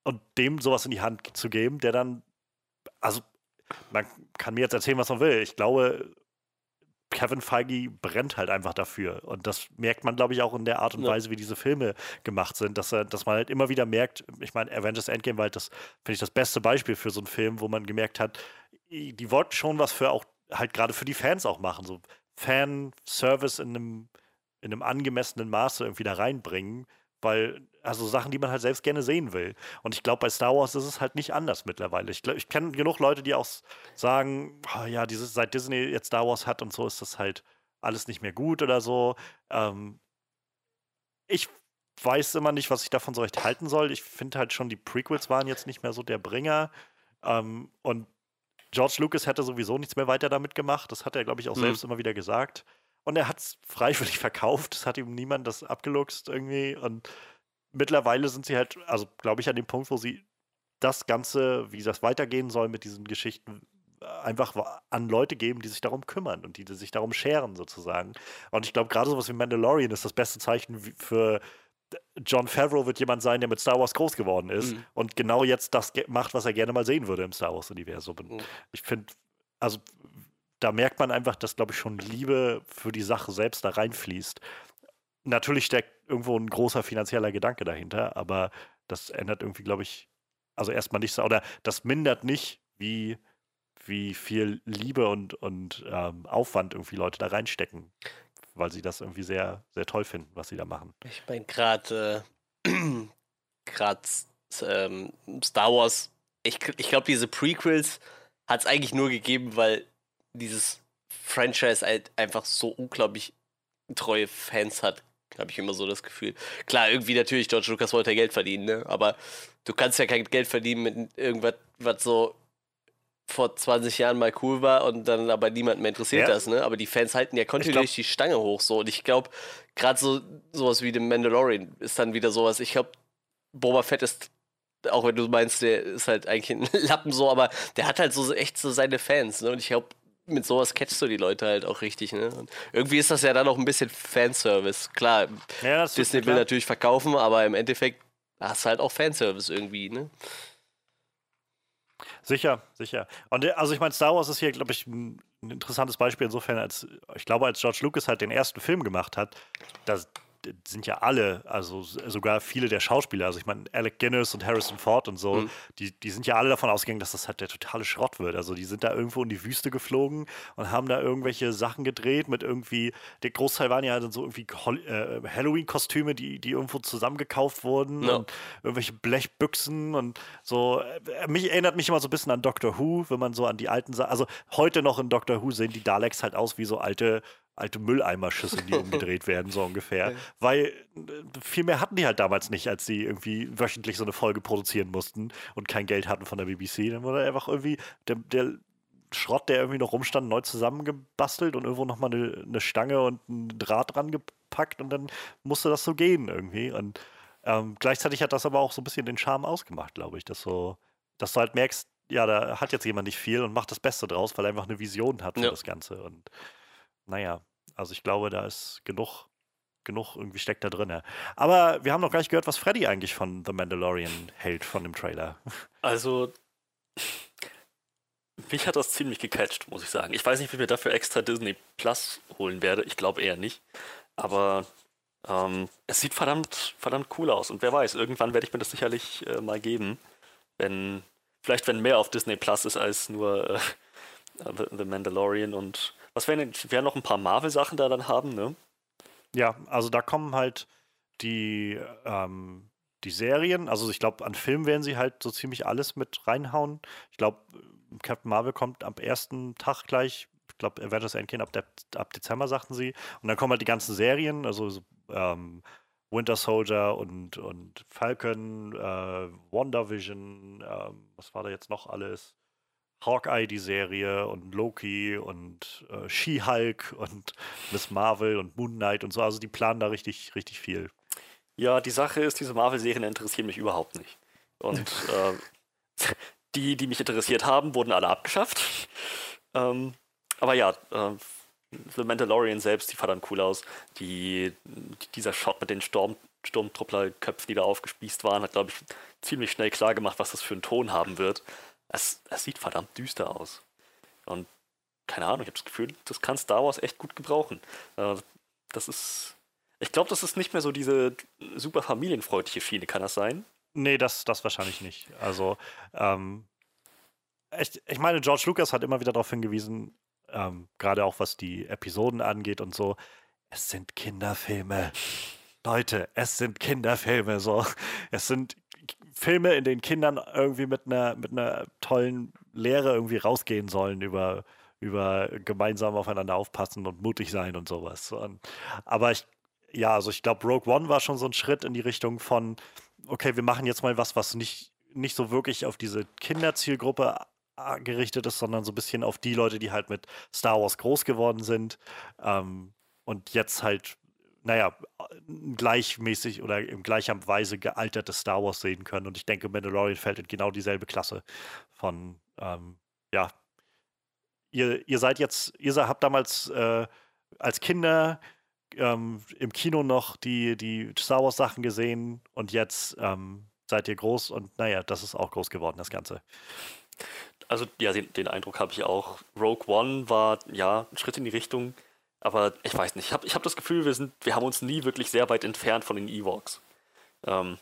Und dem sowas in die Hand zu geben, der dann, also man kann mir jetzt erzählen, was man will. Ich glaube, Kevin Feige brennt halt einfach dafür. Und das merkt man, glaube ich, auch in der Art und ja. Weise, wie diese Filme gemacht sind, dass, dass man halt immer wieder merkt, ich meine, Avengers Endgame war halt das, finde ich, das beste Beispiel für so einen Film, wo man gemerkt hat, die wollten schon was für auch, halt gerade für die Fans auch machen. So Fanservice in einem, in einem angemessenen Maße irgendwie da reinbringen, weil, also Sachen, die man halt selbst gerne sehen will. Und ich glaube, bei Star Wars ist es halt nicht anders mittlerweile. Ich, ich kenne genug Leute, die auch sagen, oh, ja, dieses, seit Disney jetzt Star Wars hat und so, ist das halt alles nicht mehr gut oder so. Ähm, ich weiß immer nicht, was ich davon so recht halten soll. Ich finde halt schon, die Prequels waren jetzt nicht mehr so der Bringer. Ähm, und George Lucas hätte sowieso nichts mehr weiter damit gemacht. Das hat er, glaube ich, auch mhm. selbst immer wieder gesagt. Und er hat es freiwillig verkauft. Es hat ihm niemand das abgeluchst irgendwie. Und mittlerweile sind sie halt, also glaube ich, an dem Punkt, wo sie das Ganze, wie das weitergehen soll mit diesen Geschichten, einfach an Leute geben, die sich darum kümmern und die, die sich darum scheren, sozusagen. Und ich glaube, gerade sowas wie Mandalorian ist das beste Zeichen für John Favreau wird jemand sein, der mit Star Wars groß geworden ist mhm. und genau jetzt das macht, was er gerne mal sehen würde im Star Wars-Universum. Mhm. Ich finde, also da merkt man einfach, dass, glaube ich, schon Liebe für die Sache selbst da reinfließt. Natürlich steckt irgendwo ein großer finanzieller Gedanke dahinter, aber das ändert irgendwie, glaube ich, also erstmal nichts, oder das mindert nicht, wie, wie viel Liebe und, und ähm, Aufwand irgendwie Leute da reinstecken, weil sie das irgendwie sehr, sehr toll finden, was sie da machen. Ich meine, gerade äh, gerade ähm, Star Wars, ich, ich glaube, diese Prequels hat es eigentlich nur gegeben, weil dieses Franchise halt einfach so unglaublich treue Fans hat, habe ich immer so das Gefühl. Klar, irgendwie natürlich, George Lucas wollte ja Geld verdienen, ne? aber du kannst ja kein Geld verdienen mit irgendwas, was so vor 20 Jahren mal cool war und dann aber niemand mehr interessiert Ja. das, ne? Aber die Fans halten ja kontinuierlich die Stange hoch so. Und ich glaube, gerade so sowas wie dem Mandalorian ist dann wieder sowas. Ich glaube, Boba Fett ist, auch wenn du meinst, der ist halt eigentlich ein Lappen so, aber der hat halt so echt so seine Fans, ne? Und ich glaube, mit sowas catchst du die Leute halt auch richtig, ne? Und irgendwie ist das ja dann auch ein bisschen Fanservice. Klar, Ja, Disney will klar. natürlich verkaufen, aber im Endeffekt hast du halt auch Fanservice irgendwie, ne? Sicher, sicher. Und äh, also ich meine, Star Wars ist hier, glaube ich, ein, interessantes Beispiel insofern, als ich glaube, als George Lucas halt den ersten Film gemacht hat, da sind ja alle, also sogar viele der Schauspieler, also ich meine, Alec Guinness und Harrison Ford und so, Mhm. die, die sind ja alle davon ausgegangen, dass das halt der totale Schrott wird. Also die sind da irgendwo in die Wüste geflogen und haben da irgendwelche Sachen gedreht mit irgendwie, der Großteil waren ja dann so irgendwie äh, Halloween-Kostüme, die, die irgendwo zusammengekauft wurden Ja. und irgendwelche Blechbüchsen und so. Äh, Mich erinnert mich immer so ein bisschen an Doctor Who, wenn man so an die alten Sachen, also heute noch in Doctor Who sehen die Daleks halt aus wie so alte alte Mülleimerschüssel, die umgedreht werden, so ungefähr. Weil äh, viel mehr hatten die halt damals nicht, als sie irgendwie wöchentlich so eine Folge produzieren mussten und kein Geld hatten von der BBC. Dann wurde einfach irgendwie der, der Schrott, der irgendwie noch rumstand, neu zusammengebastelt und irgendwo nochmal eine, eine Stange und ein Draht dran gepackt und dann musste das so gehen irgendwie. Und ähm, gleichzeitig hat das aber auch so ein bisschen den Charme ausgemacht, glaube ich, dass so, dass du halt merkst, ja, da hat jetzt jemand nicht viel und macht das Beste draus, weil er einfach eine Vision hat für Ja. das Ganze. Und naja, also ich glaube, da ist genug, genug irgendwie steckt da drin. Aber wir haben noch gar nicht gehört, was Freddy eigentlich von The Mandalorian hält von dem Trailer. Also, mich hat das ziemlich gecatcht, muss ich sagen. Ich weiß nicht, wie ich mir dafür extra Disney Plus holen werde. Ich glaube eher nicht. Aber ähm, es sieht verdammt, verdammt cool aus. Und wer weiß, irgendwann werde ich mir das sicherlich äh, mal geben. Wenn, vielleicht wenn mehr auf Disney Plus ist als nur äh, The, The Mandalorian und was werden denn, werden noch ein paar Marvel-Sachen da dann haben, ne? Ja, also da kommen halt die, ähm, die Serien, also ich glaube, an Filmen werden sie halt so ziemlich alles mit reinhauen. Ich glaube, Captain Marvel kommt am ersten Tag gleich. Ich glaube, Avengers Endgame ab, De- ab Dezember, sagten sie. Und dann kommen halt die ganzen Serien, also so, ähm, Winter Soldier und, und Falcon, äh, WandaVision, ähm, was war da jetzt noch alles? Hawkeye, die Serie und Loki und äh, She-Hulk und Miss Marvel und Moon Knight und so. Also die planen da richtig, richtig viel. Ja, die Sache ist, diese Marvel-Serien interessieren mich überhaupt nicht. Und äh, die, die mich interessiert haben, wurden alle abgeschafft. Ähm, aber ja, äh, The Mandalorian selbst, die sah dann cool aus. Die, dieser Shot mit den Sturm, Sturmtrupplerköpfen, die da aufgespießt waren, hat, glaube ich, ziemlich schnell klar gemacht, was das für einen Ton haben wird. Es, es sieht verdammt düster aus. Und keine Ahnung, ich habe das Gefühl, das kann Star Wars echt gut gebrauchen. Äh, das ist. Ich glaube, das ist nicht mehr so diese super familienfreundliche Schiene, kann das sein? Nee, das, das wahrscheinlich nicht. Also, ähm, ich, ich meine, George Lucas hat immer wieder darauf hingewiesen, ähm, gerade auch was die Episoden angeht und so, es sind Kinderfilme. Leute, es sind Kinderfilme. So. Es sind Filme, in denen Kindern irgendwie mit einer, mit einer tollen Lehre irgendwie rausgehen sollen über, über gemeinsam aufeinander aufpassen und mutig sein und sowas. Und, aber ich, ja, also ich glaube, Rogue One war schon so ein Schritt in die Richtung von, okay, wir machen jetzt mal was, was nicht, nicht so wirklich auf diese Kinderzielgruppe gerichtet ist, sondern so ein bisschen auf die Leute, die halt mit Star Wars groß geworden sind ähm, und jetzt halt, naja, gleichmäßig oder in gleicher Weise gealterte Star Wars sehen können. Und ich denke, Mandalorian fällt in genau dieselbe Klasse von, ähm, ja, ihr, ihr seid jetzt, ihr habt damals äh, als Kinder ähm, im Kino noch die, die Star Wars Sachen gesehen und jetzt ähm, seid ihr groß und naja, das ist auch groß geworden, das Ganze. Also, ja, den, den Eindruck habe ich auch. Rogue One war, ja, ein Schritt in die Richtung, aber ich weiß nicht. Ich habe ich hab das Gefühl, wir, sind, wir haben uns nie wirklich sehr weit entfernt von den Ewoks. Ähm,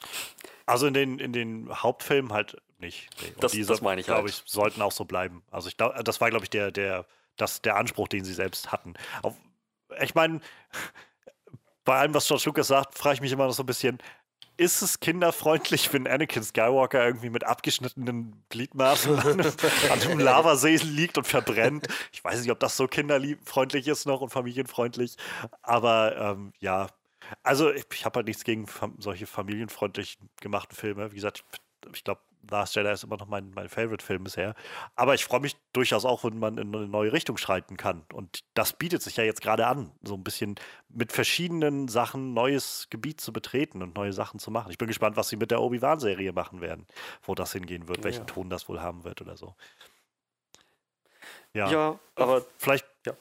Also in den, in den Hauptfilmen halt nicht. Und Das- die das meine ich glaube halt. ich, sollten auch so bleiben. Also ich glaube, das war, glaube ich, der, der, das, der Anspruch, den sie selbst hatten. Auf, ich meine, bei allem, was George Lucas sagt, frage ich mich immer noch so ein bisschen, ist es kinderfreundlich, wenn Anakin Skywalker irgendwie mit abgeschnittenen Gliedmaßen an einem, an einem Lavasee liegt und verbrennt? Ich weiß nicht, ob das so kinderfreundlich ist noch und familienfreundlich. Aber ähm, ja, also ich, ich habe halt nichts gegen fam solche familienfreundlich gemachten Filme. Wie gesagt, ich glaube, Last Jedi ist immer noch mein, mein Favorite-Film bisher. Aber ich freue mich durchaus auch, wenn man in eine neue Richtung schreiten kann. Und das bietet sich ja jetzt gerade an, so ein bisschen mit verschiedenen Sachen neues Gebiet zu betreten und neue Sachen zu machen. Ich bin gespannt, was sie mit der Obi-Wan-Serie machen werden, wo das hingehen wird, welchen Ja. Ton das wohl haben wird oder so. Ja, Ja, aber vielleicht, Ja.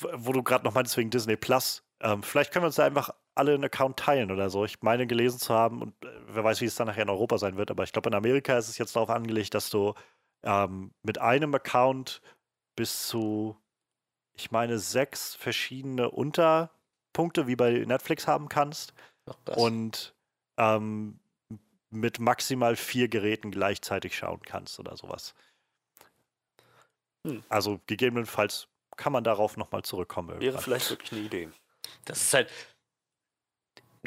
wo du gerade noch meinst wegen Disney Plus, ähm, vielleicht können wir uns da einfach alle einen Account teilen oder so. Ich meine gelesen zu haben, und äh, wer weiß, wie es dann nachher in Europa sein wird, aber ich glaube, in Amerika ist es jetzt darauf angelegt, dass du ähm, mit einem Account bis zu, ich meine, sechs verschiedene Unterpunkte wie bei Netflix haben kannst Ach, und ähm, mit maximal vier Geräten gleichzeitig schauen kannst oder sowas. Hm. Also gegebenenfalls kann man darauf nochmal zurückkommen. wäre irgendwann. vielleicht wirklich eine Idee. Das ist halt.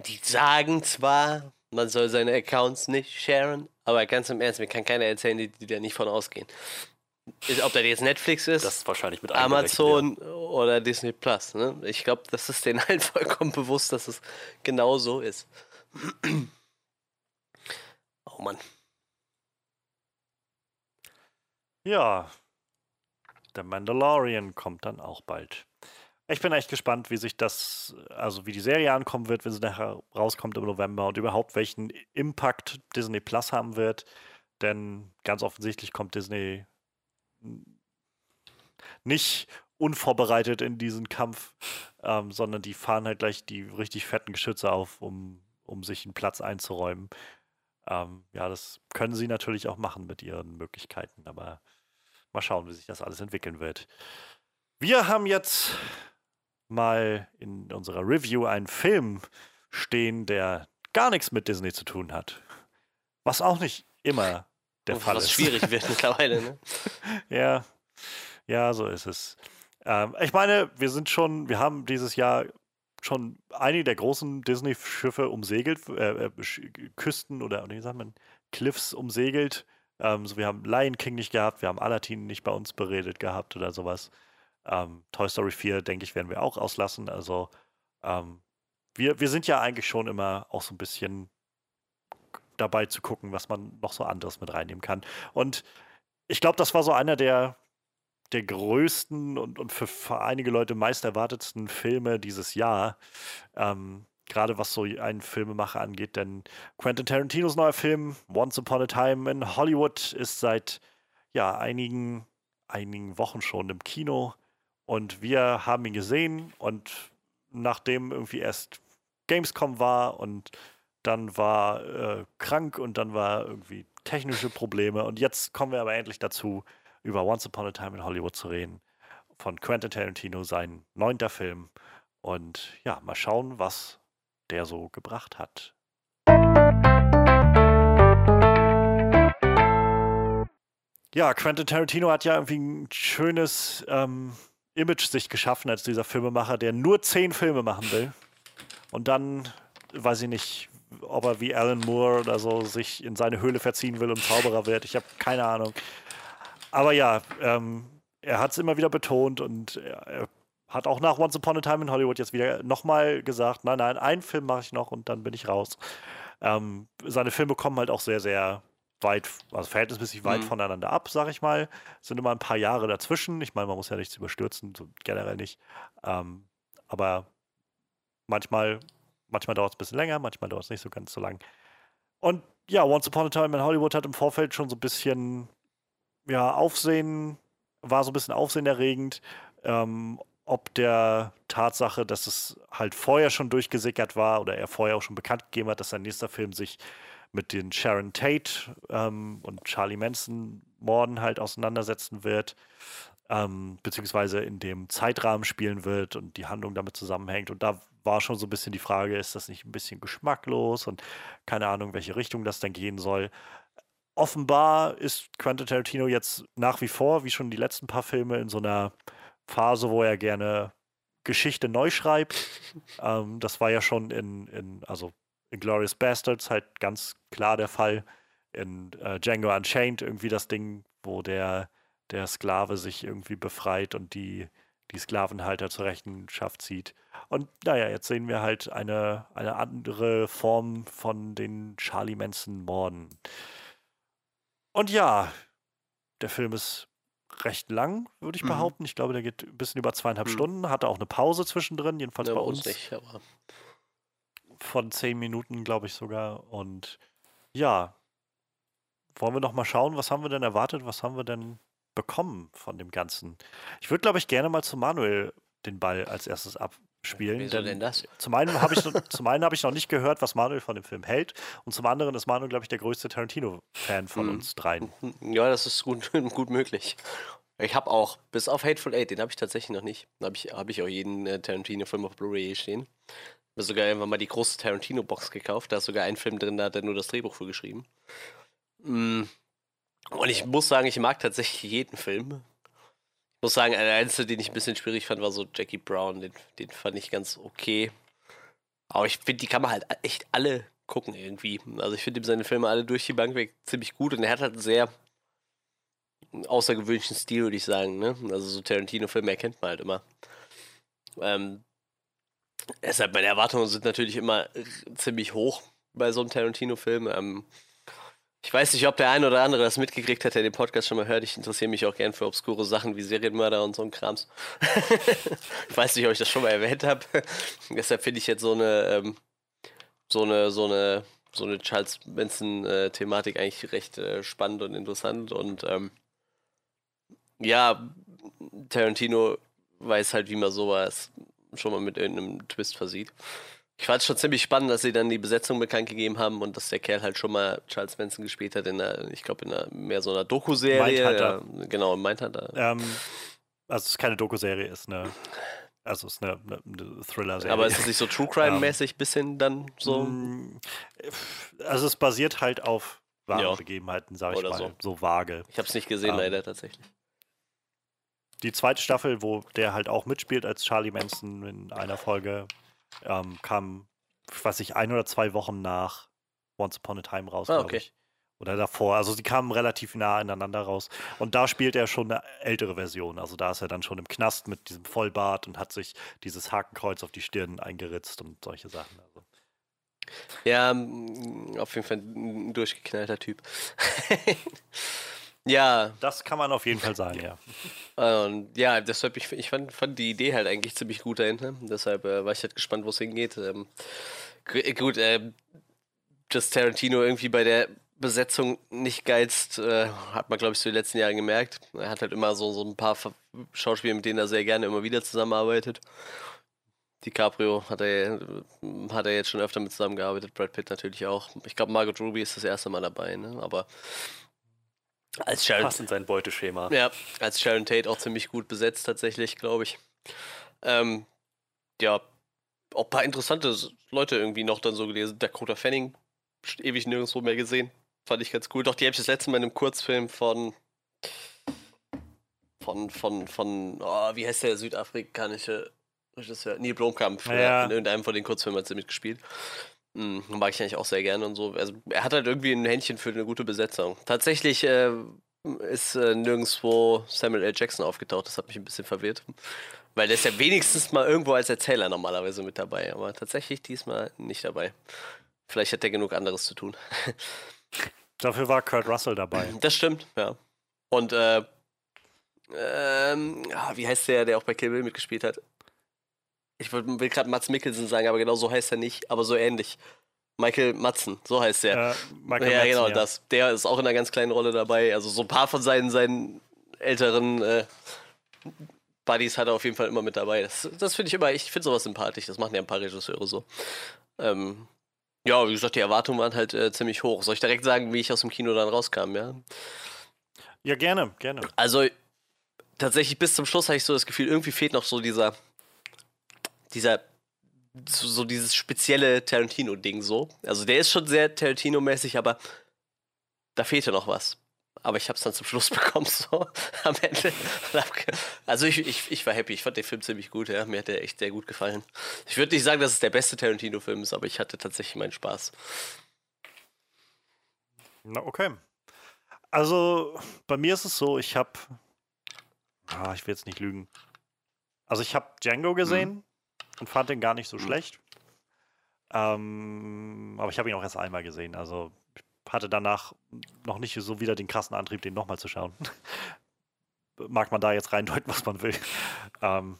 Die sagen zwar, man soll seine Accounts nicht sharen, aber ganz im Ernst, mir kann keiner erzählen, die, die da nicht von ausgehen. Ist, ob das jetzt Netflix ist, Das ist wahrscheinlich mit Amazon oder Disney Plus. Ne? Ich glaube, das ist denen halt vollkommen bewusst, dass es genau so ist. oh Mann. Ja, der Mandalorian kommt dann auch bald. Ich bin echt gespannt, wie sich das, also wie die Serie ankommen wird, wenn sie nachher rauskommt im November und überhaupt welchen Impact Disney Plus haben wird. Denn ganz offensichtlich kommt Disney nicht unvorbereitet in diesen Kampf, ähm, sondern die fahren halt gleich die richtig fetten Geschütze auf, um, um sich einen Platz einzuräumen. Ähm, ja, das können sie natürlich auch machen mit ihren Möglichkeiten, aber mal schauen, wie sich das alles entwickeln wird. Wir haben jetzt mal in unserer Review einen Film stehen, der gar nichts mit Disney zu tun hat. Was auch nicht immer der Fall Was ist. schwierig wird mittlerweile. Ne? Ja, ja, so ist es. Ähm, ich meine, wir sind schon, wir haben dieses Jahr schon einige der großen Disney-Schiffe umsegelt, äh, äh, Küsten oder wie sagt man, Cliffs umsegelt. Ähm, so, wir haben Lion King nicht gehabt, wir haben Aladdin nicht bei uns beredet gehabt oder sowas. Ähm, Toy Story 4, denke ich, werden wir auch auslassen. Also ähm, wir, wir sind ja eigentlich schon immer auch so ein bisschen dabei zu gucken, was man noch so anderes mit reinnehmen kann. Und ich glaube, das war so einer der, der größten und, und für, einige Leute meist erwartetsten Filme dieses Jahr. Ähm, Gerade was so einen Filmemacher angeht, denn Quentin Tarantinos neuer Film Once Upon a Time in Hollywood ist seit ja, einigen, einigen Wochen schon im Kino und wir haben ihn gesehen und nachdem irgendwie erst Gamescom war und dann war äh, krank und dann war irgendwie technische Probleme und jetzt kommen wir aber endlich dazu, über Once Upon a Time in Hollywood zu reden. Von Quentin Tarantino, sein neunter Film. Und ja, mal schauen, was der so gebracht hat. Ja, Quentin Tarantino hat ja irgendwie ein schönes ähm, Image sich geschaffen als dieser Filmemacher, der nur zehn Filme machen will. Und dann, weiß ich nicht, ob er wie Alan Moore oder so sich in seine Höhle verziehen will und Zauberer wird. Ich habe keine Ahnung. Aber ja, ähm, er hat es immer wieder betont und er, hat auch nach Once Upon a Time in Hollywood jetzt wieder nochmal gesagt, nein, nein, einen Film mache ich noch und dann bin ich raus. Ähm, seine Filme kommen halt auch sehr, sehr weit, also verhältnismäßig weit Mhm. voneinander ab, sag ich mal. Es sind immer ein paar Jahre dazwischen. Ich meine, man muss ja nichts überstürzen, so generell nicht. Ähm, aber manchmal, manchmal dauert es ein bisschen länger, manchmal dauert es nicht so ganz so lang. Und ja, Once Upon a Time in Hollywood hat im Vorfeld schon so ein bisschen ja, Aufsehen, war so ein bisschen aufsehenerregend, ähm, ob der Tatsache, dass es halt vorher schon durchgesickert war oder er vorher auch schon bekannt gegeben hat, dass sein nächster Film sich mit den Sharon Tate ähm, und Charlie Manson Morden halt auseinandersetzen wird, ähm, beziehungsweise in dem Zeitrahmen spielen wird und die Handlung damit zusammenhängt. Und da war schon so ein bisschen die Frage, ist das nicht ein bisschen geschmacklos und keine Ahnung, welche Richtung das dann gehen soll. Offenbar ist Quentin Tarantino jetzt nach wie vor, wie schon die letzten paar Filme, in so einer Phase, wo er gerne Geschichte neu schreibt. ähm, das war ja schon in, in also in Glorious Bastards halt ganz klar der Fall. In äh, Django Unchained irgendwie das Ding, wo der, der Sklave sich irgendwie befreit und die die Sklavenhalter zur Rechenschaft zieht. Und naja, jetzt sehen wir halt eine, eine andere Form von den Charlie Manson-Morden. Und ja, der Film ist recht lang, würde ich Mhm. behaupten. Ich glaube, der geht ein bisschen über zweieinhalb Mhm. Stunden, hatte auch eine Pause zwischendrin, jedenfalls Ja, bei uns nicht, aber von zehn Minuten, glaube ich sogar. Und ja, wollen wir noch mal schauen, was haben wir denn erwartet, was haben wir denn bekommen von dem Ganzen? Ich würde, glaube ich, gerne mal zu Manuel den Ball als erstes abspielen. wieso denn denn das? Zum einen habe ich, noch- zum einen habe ich noch nicht gehört, was Manuel von dem Film hält. Und zum anderen ist Manuel, glaube ich, der größte Tarantino-Fan von Mhm. uns dreien. Ja, das ist gut, gut möglich. Ich habe auch, bis auf Hateful Eight, den habe ich tatsächlich noch nicht. Da habe ich, hab ich auch jeden äh, Tarantino-Film auf Blu-ray stehen. Mir sogar irgendwann mal die große Tarantino-Box gekauft. Da ist sogar ein Film drin, da hat er nur das Drehbuch für geschrieben. Mm. Und ich muss sagen, ich mag tatsächlich jeden Film. Ich muss sagen, der einzige, den ich ein bisschen schwierig fand, war so Jackie Brown. Den, den fand ich ganz okay. Aber ich finde, die kann man halt echt alle gucken irgendwie. Also ich finde ihm seine Filme alle durch die Bank weg ziemlich gut und er hat halt einen sehr außergewöhnlichen Stil, würde ich sagen. Ne? Also so Tarantino-Filme erkennt man halt immer. Ähm, deshalb, meine Erwartungen sind natürlich immer ziemlich hoch bei so einem Tarantino-Film. Ähm, ich weiß nicht, ob der eine oder andere das mitgekriegt hat, der den Podcast schon mal hört. Ich interessiere mich auch gern für obskure Sachen wie Serienmörder und so ein Krams. ich weiß nicht, ob ich das schon mal erwähnt habe. Deshalb finde ich jetzt so eine, ähm, so eine, so eine, so eine Charles Manson-Thematik eigentlich recht äh, spannend und interessant. Und ähm, ja, Tarantino weiß halt, wie man sowas schon mal mit irgendeinem Twist versieht. Ich fand es schon ziemlich spannend, dass sie dann die Besetzung bekannt gegeben haben und dass der Kerl halt schon mal Charles Manson gespielt hat in einer, ich glaube, in einer mehr so einer Doku-Serie. Ja, genau, in Mindhunter. Ähm, also es ist keine Doku-Serie, ist eine, also es ist eine, eine, eine Thriller-Serie. Aber ist es nicht so True Crime-mäßig bisschen dann so? Mm, Also es basiert halt auf wahren Ja. Begebenheiten, sage ich Oder mal, so. so. vage. Ich habe es nicht gesehen, Ähm, leider tatsächlich. Die zweite Staffel, wo der halt auch mitspielt als Charlie Manson in einer Folge, ähm, kam, ich weiß nicht, ein oder zwei Wochen nach Once Upon a Time raus, Ah, glaube okay. ich. Oder davor. Also die kamen relativ nah ineinander raus. Und da spielt er schon eine ältere Version. Also da ist er dann schon im Knast mit diesem Vollbart und hat sich dieses Hakenkreuz auf die Stirn eingeritzt und solche Sachen. Also. Ja, auf jeden Fall ein durchgeknallter Typ. ja, Das kann man auf jeden Fall sagen, ja. und ja, deshalb, ich, ich fand, fand die Idee halt eigentlich ziemlich gut dahinter. Deshalb äh, war ich halt gespannt, wo es hingeht. Ähm, gu- gut, ähm, dass Tarantino irgendwie bei der Besetzung nicht geizt, äh, hat man, glaube ich, so die letzten Jahre gemerkt. Er hat halt immer so, so ein paar Schauspieler, mit denen er sehr gerne immer wieder zusammenarbeitet. DiCaprio hat er, hat er jetzt schon öfter mit zusammengearbeitet, Brad Pitt natürlich auch. Ich glaube, Margot Ruby ist das erste Mal dabei, ne? aber als Sharon, Passt in sein Beuteschema. ja, als Sharon Tate auch ziemlich gut besetzt tatsächlich, glaube ich. Ähm, ja, auch ein paar interessante Leute irgendwie noch dann so gelesen. Dakota Fanning, ewig nirgendwo mehr gesehen. Fand ich ganz cool. Doch, die habe ich das letzte Mal in einem Kurzfilm von von, von, von, oh, wie heißt der südafrikanische Regisseur? Neil Blomkamp. Ja. In irgendeinem von den Kurzfilmen hat sie mitgespielt. Mhm, mag ich eigentlich auch sehr gerne und so. Also, er hat halt irgendwie ein Händchen für eine gute Besetzung. Tatsächlich äh, ist äh, nirgendwo Samuel L. Jackson aufgetaucht. Das hat mich ein bisschen verwirrt. Weil der ist ja wenigstens mal irgendwo als Erzähler normalerweise mit dabei. Aber tatsächlich diesmal nicht dabei. Vielleicht hat er genug anderes zu tun. Dafür war Kurt Russell dabei. Das stimmt, ja. Und, äh, ähm, ah, wie heißt der, der auch bei Kill Bill mitgespielt hat? Ich will gerade Mats Mikkelsen sagen, aber genau so heißt er nicht, aber so ähnlich. Michael Matzen, so heißt der. Äh, Michael ja, Madsen, genau, ja. das. Der ist auch in einer ganz kleinen Rolle dabei. Also so ein paar von seinen, seinen älteren äh, Buddies hat er auf jeden Fall immer mit dabei. Das, das finde ich immer, ich finde sowas sympathisch. Das machen ja ein paar Regisseure so. Ähm, ja, wie gesagt, die Erwartungen waren halt äh, ziemlich hoch. Soll ich direkt sagen, wie ich aus dem Kino dann rauskam, ja? Ja, gerne, gerne. Also tatsächlich bis zum Schluss hatte ich so das Gefühl, irgendwie fehlt noch so dieser, dieser, so, dieses spezielle Tarantino-Ding so. Also der ist schon sehr Tarantino-mäßig, aber da fehlte noch was. Aber ich habe es dann zum Schluss bekommen, so am Ende. Also ich, ich, ich war happy, ich fand den Film ziemlich gut, ja. Mir hat der echt sehr gut gefallen. Ich würde nicht sagen, dass es der beste Tarantino-Film ist, aber ich hatte tatsächlich meinen Spaß. Na, okay. Also, bei mir ist es so, ich habe, ah, ich will jetzt nicht lügen, Also ich habe Django gesehen und fand den gar nicht so schlecht. Ähm, aber ich habe ihn auch erst einmal gesehen. Also ich hatte danach noch nicht so wieder den krassen Antrieb, den nochmal zu schauen. Mag man da jetzt reindeuten, was man will. Ähm,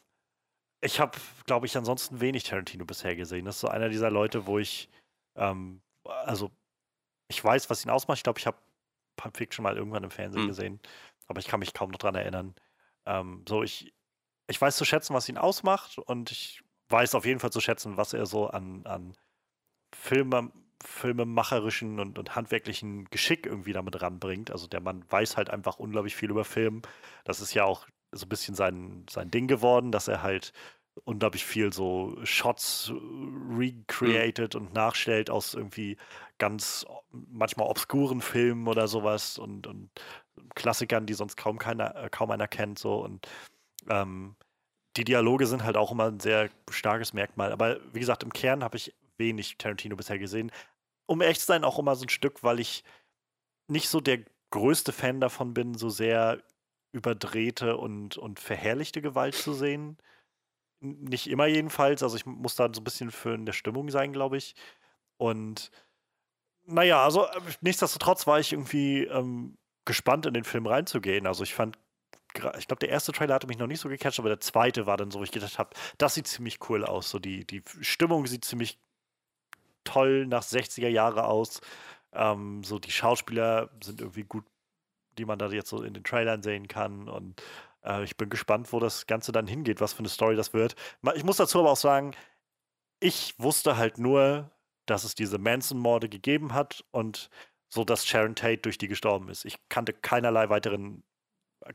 ich habe, glaube ich, ansonsten wenig Tarantino bisher gesehen. Das ist so einer dieser Leute, wo ich, ähm, also ich weiß, was ihn ausmacht. Ich glaube, ich habe Pulp Fiction mal irgendwann im Fernsehen Mhm. gesehen, aber ich kann mich kaum noch dran erinnern. Ähm, so, ich, ich weiß zu schätzen, was ihn ausmacht und ich weiß auf jeden Fall zu schätzen, was er so an, an Filme, filmemacherischen und, und handwerklichen Geschick irgendwie damit ranbringt. Also der Mann weiß halt einfach unglaublich viel über Film. Das ist ja auch so ein bisschen sein, sein Ding geworden, dass er halt unglaublich viel so Shots recreated und nachstellt aus irgendwie ganz manchmal obskuren Filmen oder sowas und, und Klassikern, die sonst kaum keiner, kaum einer kennt, so und ähm, die Dialoge sind halt auch immer ein sehr starkes Merkmal. Aber wie gesagt, im Kern habe ich wenig Tarantino bisher gesehen. Um echt zu sein, auch immer so ein Stück, weil ich nicht so der größte Fan davon bin, so sehr überdrehte und, und verherrlichte Gewalt zu sehen. Nicht immer jedenfalls. Also ich muss da so ein bisschen für in der Stimmung sein, glaube ich. Und naja, also äh, nichtsdestotrotz war ich irgendwie ähm, gespannt, in den Film reinzugehen. Also ich fand, ich glaube, der erste Trailer hatte mich noch nicht so gecatcht, aber der zweite war dann so, wo ich gedacht habe, das sieht ziemlich cool aus. So die, die Stimmung sieht ziemlich toll nach 60er Jahre aus. Ähm, so die Schauspieler sind irgendwie gut, die man da jetzt so in den Trailern sehen kann. Und äh, ich bin gespannt, wo das Ganze dann hingeht, was für eine Story das wird. Ich muss dazu aber auch sagen, ich wusste halt nur, dass es diese Manson-Morde gegeben hat und so, dass Sharon Tate durch die gestorben ist. Ich kannte keinerlei weiteren,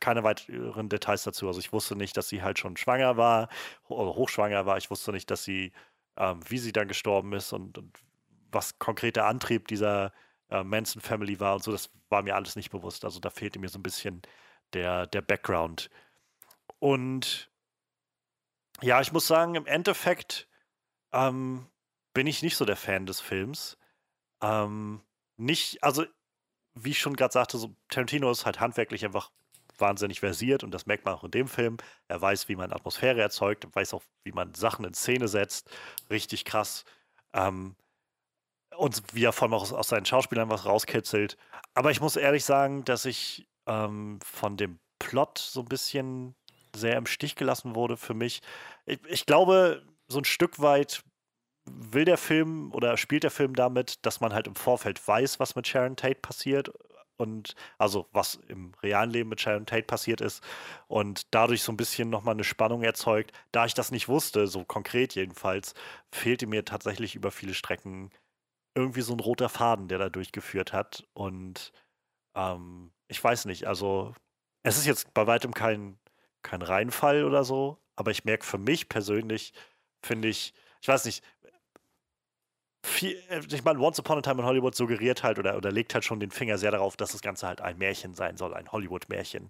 keine weiteren Details dazu. Also ich wusste nicht, dass sie halt schon schwanger war oder hochschwanger war. Ich wusste nicht, dass sie, ähm, wie sie dann gestorben ist und, und was konkret der Antrieb dieser äh, Manson-Family war und so. Das war mir alles nicht bewusst. Also da fehlte mir so ein bisschen der, der Background. Und ja, ich muss sagen, im Endeffekt ähm, bin ich nicht so der Fan des Films. Ähm, nicht, also wie ich schon gerade sagte, so Tarantino ist halt handwerklich einfach wahnsinnig versiert und das merkt man auch in dem Film. Er weiß, wie man Atmosphäre erzeugt, er weiß auch, wie man Sachen in Szene setzt. Richtig krass. Ähm, und wie er vor allem auch aus, aus seinen Schauspielern was rauskitzelt. Aber ich muss ehrlich sagen, dass ich ähm, von dem Plot so ein bisschen sehr im Stich gelassen wurde für mich. Ich, ich glaube, so ein Stück weit will der Film oder spielt der Film damit, dass man halt im Vorfeld weiß, was mit Sharon Tate passiert und also was im realen Leben mit Sharon Tate passiert ist und dadurch so ein bisschen nochmal eine Spannung erzeugt. Da ich das nicht wusste, so konkret jedenfalls, fehlte mir tatsächlich über viele Strecken irgendwie so ein roter Faden, der da durchgeführt hat und ähm, ich weiß nicht, also es ist jetzt bei weitem kein, kein Reinfall oder so, aber ich merke für mich persönlich, finde ich, ich weiß nicht, viel, äh, ich meine, Once Upon a Time in Hollywood suggeriert halt oder, oder legt halt schon den Finger sehr darauf, dass das Ganze halt ein Märchen sein soll, ein Hollywood-Märchen.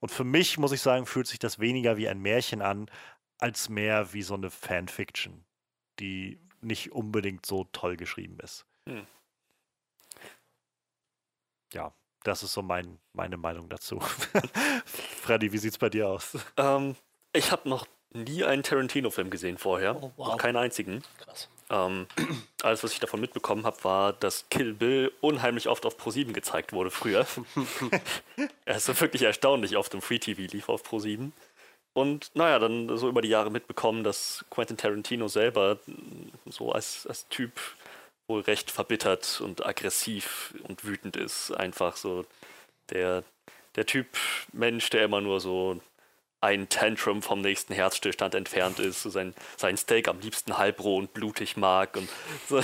Und für mich, muss ich sagen, fühlt sich das weniger wie ein Märchen an, als mehr wie so eine Fanfiction, die nicht unbedingt so toll geschrieben ist. Hm. Ja, das ist so mein, meine Meinung dazu. Freddy, wie sieht's bei dir aus? Ähm, ich habe noch nie einen Tarantino-Film gesehen vorher. Oh, wow. Noch keinen einzigen. Krass. Ähm, alles, was ich davon mitbekommen habe, war, dass Kill Bill unheimlich oft auf Pro7 gezeigt wurde früher. er ist so wirklich erstaunlich oft im Free TV lief auf Pro7. Und naja, dann so über die Jahre mitbekommen, dass Quentin Tarantino selber so als, als Typ wohl recht verbittert und aggressiv und wütend ist. Einfach so der, der Typ Mensch, der immer nur so ein Tantrum vom nächsten Herzstillstand entfernt ist, so sein, sein Steak am liebsten halbroh und blutig mag und so.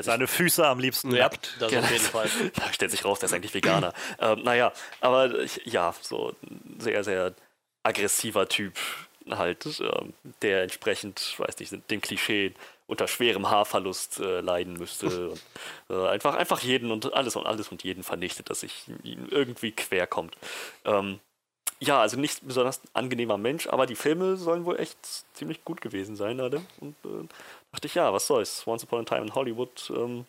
Seine Füße am liebsten Ja, nackt. das Genau. auf jeden Fall. da stellt sich raus, der ist eigentlich Veganer. ähm, naja, aber ich, ja, so ein sehr, sehr aggressiver Typ halt, ähm, der entsprechend, weiß nicht, dem Klischee unter schwerem Haarverlust äh, leiden müsste und äh, einfach, einfach jeden und alles und alles und jeden vernichtet, dass sich ihm irgendwie quer kommt. Ähm, ja, also nicht besonders angenehmer Mensch, aber die Filme sollen wohl echt ziemlich gut gewesen sein, alle. Und äh, dachte ich, ja, was soll's? Once Upon a Time in Hollywood ähm,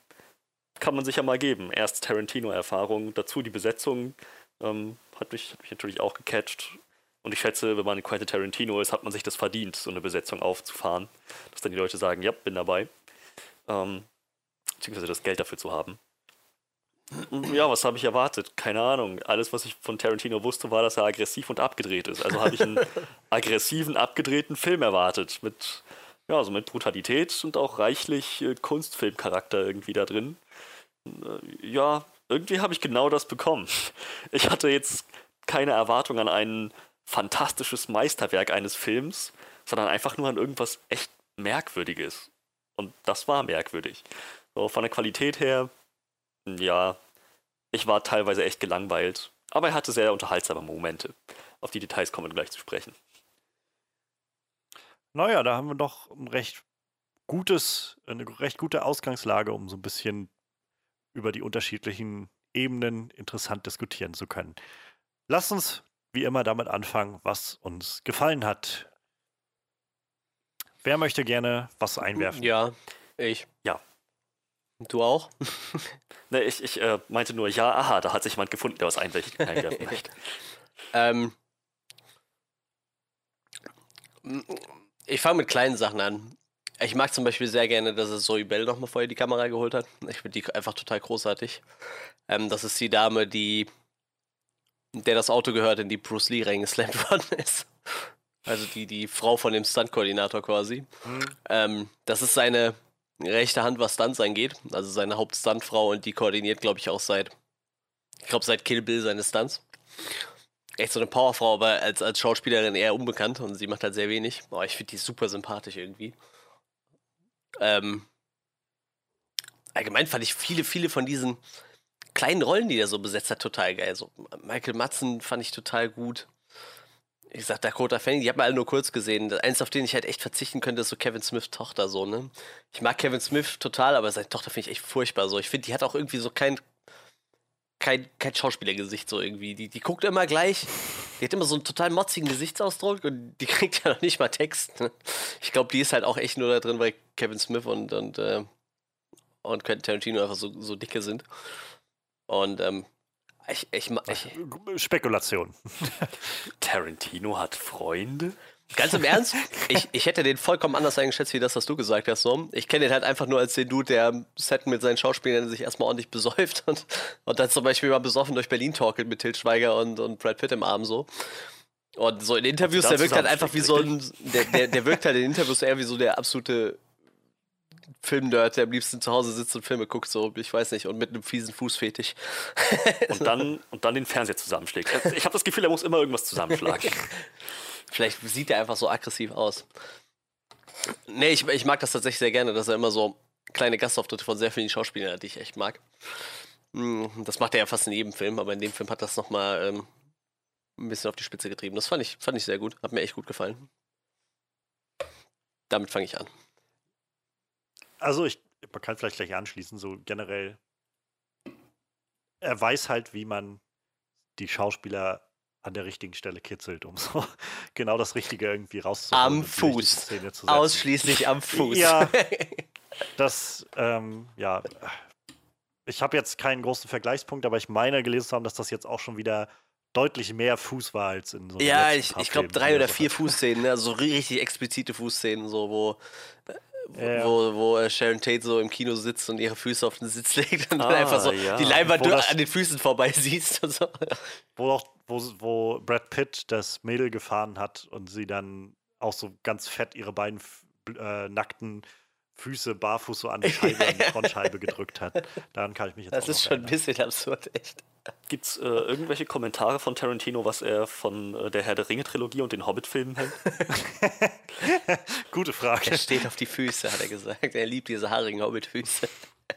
kann man sich ja mal geben. Erst Tarantino-Erfahrung, dazu die Besetzung ähm, hat, mich, hat mich natürlich auch gecatcht. Und ich schätze, wenn man Quentin Tarantino ist, hat man sich das verdient, so eine Besetzung aufzufahren. Dass dann die Leute sagen, ja, bin dabei. Ähm, beziehungsweise das Geld dafür zu haben. Ja, was habe ich erwartet? Keine Ahnung. Alles, was ich von Tarantino wusste, war, dass er aggressiv und abgedreht ist. Also habe ich einen aggressiven, abgedrehten Film erwartet. Mit, ja, also mit Brutalität und auch reichlich äh, Kunstfilmcharakter irgendwie da drin. Äh, ja, irgendwie habe ich genau das bekommen. Ich hatte jetzt keine Erwartung an ein fantastisches Meisterwerk eines Films, sondern einfach nur an irgendwas echt Merkwürdiges. Und das war merkwürdig. So, von der Qualität her, ja, ich war teilweise echt gelangweilt. Aber er hatte sehr unterhaltsame Momente. Auf die Details kommen wir gleich zu sprechen. Naja, da haben wir doch ein recht gutes, eine recht gute Ausgangslage, um so ein bisschen über die unterschiedlichen Ebenen interessant diskutieren zu können. Lass uns wie immer damit anfangen, was uns gefallen hat. Wer möchte gerne was einwerfen? Ja, ich. Ja. Du auch? ne, ich ich äh, meinte nur, ja, aha, da hat sich jemand gefunden, der was einwerfen möchte. ähm, ich fange mit kleinen Sachen an. Ich mag zum Beispiel sehr gerne, dass es Zoe Bell nochmal vorher die Kamera geholt hat. Ich finde die einfach total großartig. Ähm, das ist die Dame, die der das Auto gehört, in die Bruce Lee reingeslammt worden ist. Also die, die Frau von dem Stunt-Koordinator quasi. Mhm. Ähm, das ist seine rechte Hand, was Stunts angeht. Also seine Hauptstuntfrau und die koordiniert, glaube ich, auch seit, ich glaube, seit Kill Bill seine Stunts. Echt so eine Powerfrau, aber als, als Schauspielerin eher unbekannt und sie macht halt sehr wenig. Aber ich finde die super sympathisch irgendwie. Ähm, allgemein fand ich viele, viele von diesen kleinen Rollen, die er so besetzt hat, total geil. So Michael Madsen fand ich total gut ich sag Dakota Fanning, die hat man alle nur kurz gesehen. Eins, auf den ich halt echt verzichten könnte, ist so Kevin Smith Tochter so, ne? Ich mag Kevin Smith total, aber seine Tochter finde ich echt furchtbar so. Ich finde, die hat auch irgendwie so kein kein, kein Schauspielergesicht so irgendwie. Die, die guckt immer gleich. Die hat immer so einen total motzigen Gesichtsausdruck und die kriegt ja noch nicht mal Text. Ne? Ich glaube, die ist halt auch echt nur da drin, weil Kevin Smith und, und, äh, und Quentin Tarantino einfach so, so dicke sind. Und ähm, ich, ich, ich, Spekulation. Tarantino hat Freunde? Ganz im Ernst, ich, ich hätte den vollkommen anders eingeschätzt, wie das, was du gesagt hast. So. Ich kenne den halt einfach nur als den Dude, der Set mit seinen Schauspielern sich erstmal ordentlich besäuft und, und dann zum Beispiel mal besoffen durch Berlin talkelt mit Til Schweiger und, und Brad Pitt im Arm so. Und so in Interviews, der wirkt halt einfach wie so ein, der, der, der wirkt halt in Interviews eher wie so der absolute Filmnerd, der am liebsten zu Hause sitzt und Filme guckt, so, ich weiß nicht, und mit einem fiesen Fußfetisch. und, dann, und dann den Fernseher zusammenschlägt. Ich habe das Gefühl, er muss immer irgendwas zusammenschlagen. Vielleicht sieht er einfach so aggressiv aus. Nee, ich, ich mag das tatsächlich sehr gerne, dass er immer so kleine Gastauftritte von sehr vielen Schauspielern hat, die ich echt mag. Hm, das macht er ja fast in jedem Film, aber in dem Film hat das nochmal ähm, ein bisschen auf die Spitze getrieben. Das fand ich, fand ich sehr gut, hat mir echt gut gefallen. Damit fange ich an also ich, man kann vielleicht gleich anschließen, so generell. Er weiß halt, wie man die Schauspieler an der richtigen Stelle kitzelt, um so genau das Richtige irgendwie rauszuholen. Am Fuß. Ausschließlich am Fuß. Ja. Das, ähm, ja. Ich habe jetzt keinen großen Vergleichspunkt, aber ich meine gelesen zu haben, dass das jetzt auch schon wieder deutlich mehr Fuß war als in so Ja, ich, ich glaube drei oder vier Fußszenen, ne? also so richtig explizite Fußszenen, so wo ja. wo, wo äh, Sharon Tate so im Kino sitzt und ihre Füße auf den Sitz legt und ah, dann einfach so ja. die Leinwand an den Füßen vorbei siehst und so. Wo, auch, wo, wo Brad Pitt das Mädel gefahren hat und sie dann auch so ganz fett ihre beiden äh, nackten Füße barfuß so an die Scheibe, an die Frontscheibe gedrückt hat. Daran kann ich mich jetzt Das ist schon erinnern. ein bisschen absurd, echt. Gibt es äh, irgendwelche Kommentare von Tarantino, was er von äh, der Herr der Ringe-Trilogie und den Hobbit-Filmen hält? Gute Frage. Er steht auf die Füße, hat er gesagt. Er liebt diese haarigen Hobbit-Füße.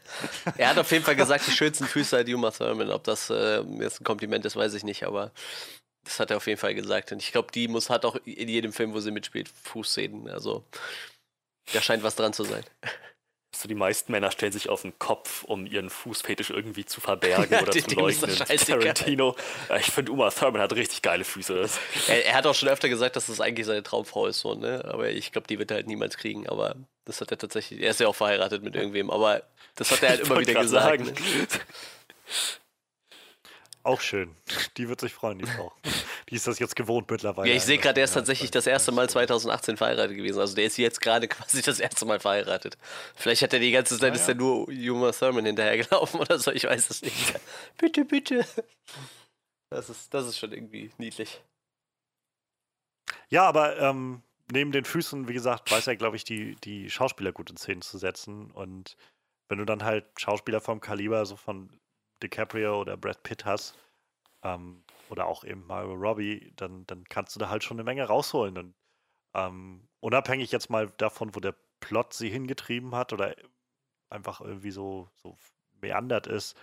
er hat auf jeden Fall gesagt, die schönsten Füße hat Uma Thurman. Ob das äh, jetzt ein Kompliment ist, weiß ich nicht, aber das hat er auf jeden Fall gesagt. Und ich glaube, die muss hat auch in jedem Film, wo sie mitspielt, Fußszenen. Also da scheint was dran zu sein. So, die meisten Männer stellen sich auf den Kopf, um ihren Fußfetisch irgendwie zu verbergen oder zu leugnen. Tarantino, ich finde, Uma Thurman hat richtig geile Füße. Er, er, hat auch schon öfter gesagt, dass das eigentlich seine Traumfrau ist, so, ne? Aber ich glaube, die wird er halt niemals kriegen. Aber das hat er tatsächlich. Er ist ja auch verheiratet mit irgendwem, aber das hat er halt immer wieder gesagt. Ne? Auch schön. Die wird sich freuen, die Frau. die ist das jetzt gewohnt mittlerweile. Ja, ich sehe gerade, der ist tatsächlich das erste Mal 2018 verheiratet gewesen. Also der ist jetzt gerade quasi das erste Mal verheiratet. Vielleicht hat er die ganze Zeit, Ah, ist ja. er nur Uma Thurman hinterhergelaufen oder so, ich weiß es nicht. bitte, bitte. Das ist, das ist schon irgendwie niedlich. Ja, aber ähm, neben den Füßen, wie gesagt, weiß er, glaube ich, die, die Schauspieler gut in Szenen zu setzen. Und wenn du dann halt Schauspieler vom Kaliber so von DiCaprio oder Brad Pitt hast, ähm, oder auch eben Margot Robbie, dann, dann kannst du da halt schon eine Menge rausholen. Und ähm, unabhängig jetzt mal davon, wo der Plot sie hingetrieben hat oder einfach irgendwie so, so meandert ist,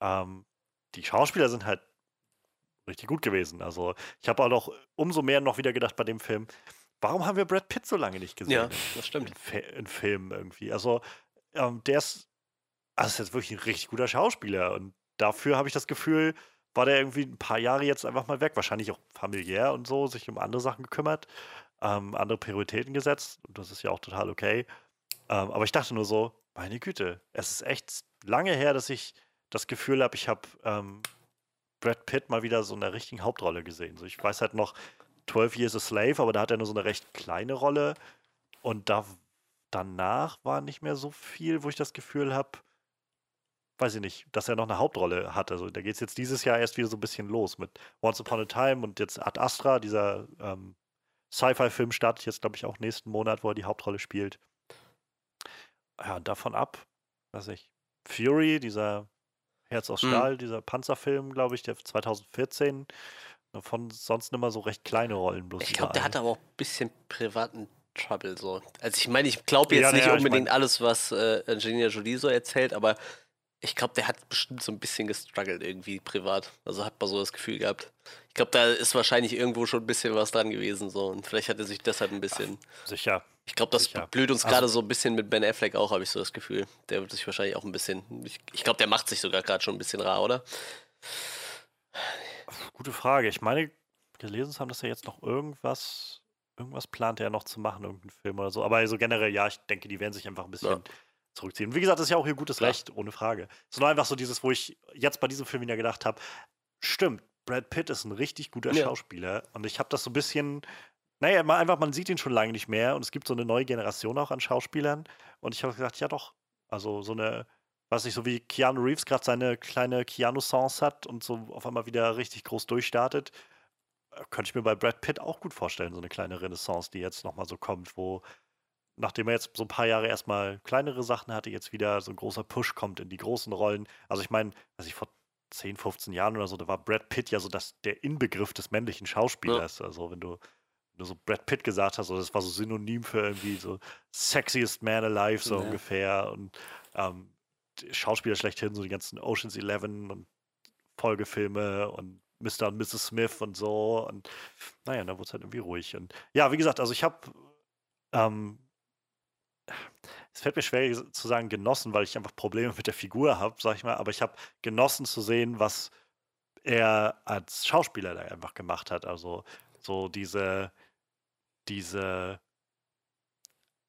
ähm, die Schauspieler sind halt richtig gut gewesen. Also ich habe auch noch umso mehr noch wieder gedacht bei dem Film, warum haben wir Brad Pitt so lange nicht gesehen? Ja, das stimmt. In, in Filmen irgendwie. Also ähm, der ist, also ist jetzt wirklich ein richtig guter Schauspieler und dafür habe ich das Gefühl, war der irgendwie ein paar Jahre jetzt einfach mal weg. Wahrscheinlich auch familiär und so, sich um andere Sachen gekümmert, ähm, andere Prioritäten gesetzt und das ist ja auch total okay. Ähm, aber ich dachte nur so, meine Güte, es ist echt lange her, dass ich das Gefühl habe, ich habe ähm, Brad Pitt mal wieder so in der richtigen Hauptrolle gesehen. So, ich weiß halt noch 12 Years a Slave, aber da hat er nur so eine recht kleine Rolle. Und da, danach war nicht mehr so viel, wo ich das Gefühl habe, weiß ich nicht, dass er noch eine Hauptrolle hat. Also da geht es jetzt dieses Jahr erst wieder so ein bisschen los mit Once Upon a Time und jetzt Ad Astra, dieser ähm, Sci-Fi-Film startet jetzt, glaube ich, auch nächsten Monat, wo er die Hauptrolle spielt. Ja, und davon ab, weiß ich, Fury, dieser Herz aus Mhm. Stahl, dieser Panzerfilm, glaube ich, der 2014. Davon sonst immer so recht kleine Rollen bloß. Ich glaube, der hat aber auch ein bisschen privaten Trouble so. Also ich meine, ich glaube jetzt Ja, nicht ich unbedingt mein- alles, was äh, Angelina Jolie so erzählt, aber ich glaube, der hat bestimmt so ein bisschen gestruggelt irgendwie privat. Also hat man so das Gefühl gehabt. Ich glaube, da ist wahrscheinlich irgendwo schon ein bisschen was dran gewesen so und vielleicht hat er sich deshalb ein bisschen. Sicher. Ich glaube, das sicher. blüht uns Also- gerade so ein bisschen mit Ben Affleck auch, habe ich so das Gefühl. Der wird sich wahrscheinlich auch ein bisschen. Ich, ich glaube, der macht sich sogar gerade schon ein bisschen rar, oder? Gute Frage. Ich meine, gelesen haben, dass er jetzt noch irgendwas, irgendwas plant er noch zu machen, irgendeinen Film oder so. Aber also generell, ja, ich denke, die werden sich einfach ein bisschen Ja. Zurückziehen. Und wie gesagt, das ist ja auch ihr gutes Klar. Recht, ohne Frage. Es ist nur einfach so dieses, wo ich jetzt bei diesem Film wieder gedacht habe, stimmt, Brad Pitt ist ein richtig guter Ja. Schauspieler. Und ich habe das so ein bisschen, naja, mal einfach, man sieht ihn schon lange nicht mehr und es gibt so eine neue Generation auch an Schauspielern. Und ich habe gesagt, ja doch, also so eine, weiß nicht, so wie Keanu Reeves gerade seine kleine Keanu-Songs hat und so auf einmal wieder richtig groß durchstartet, äh, könnte ich mir bei Brad Pitt auch gut vorstellen, so eine kleine Renaissance, die jetzt nochmal so kommt, wo, nachdem er jetzt so ein paar Jahre erstmal kleinere Sachen hatte, jetzt wieder so ein großer Push kommt in die großen Rollen. Also ich meine, weiß ich, vor 10, 15 Jahren oder so, da war Brad Pitt ja so das, der Inbegriff des männlichen Schauspielers. Also wenn du, wenn du so Brad Pitt gesagt hast, so, das war so synonym für irgendwie so sexiest man alive, so Ja. ungefähr. Und ähm, Schauspieler schlechthin, so die ganzen Oceans 11 und Folgefilme und Mr. und Mrs. Smith und so. Und naja, da wurde es halt irgendwie ruhig. Und ja, wie gesagt, also ich habe, ähm, es fällt mir schwer zu sagen genossen, weil ich einfach Probleme mit der Figur habe, sag ich mal, aber ich habe genossen zu sehen, was er als Schauspieler da einfach gemacht hat. Also so diese, diese,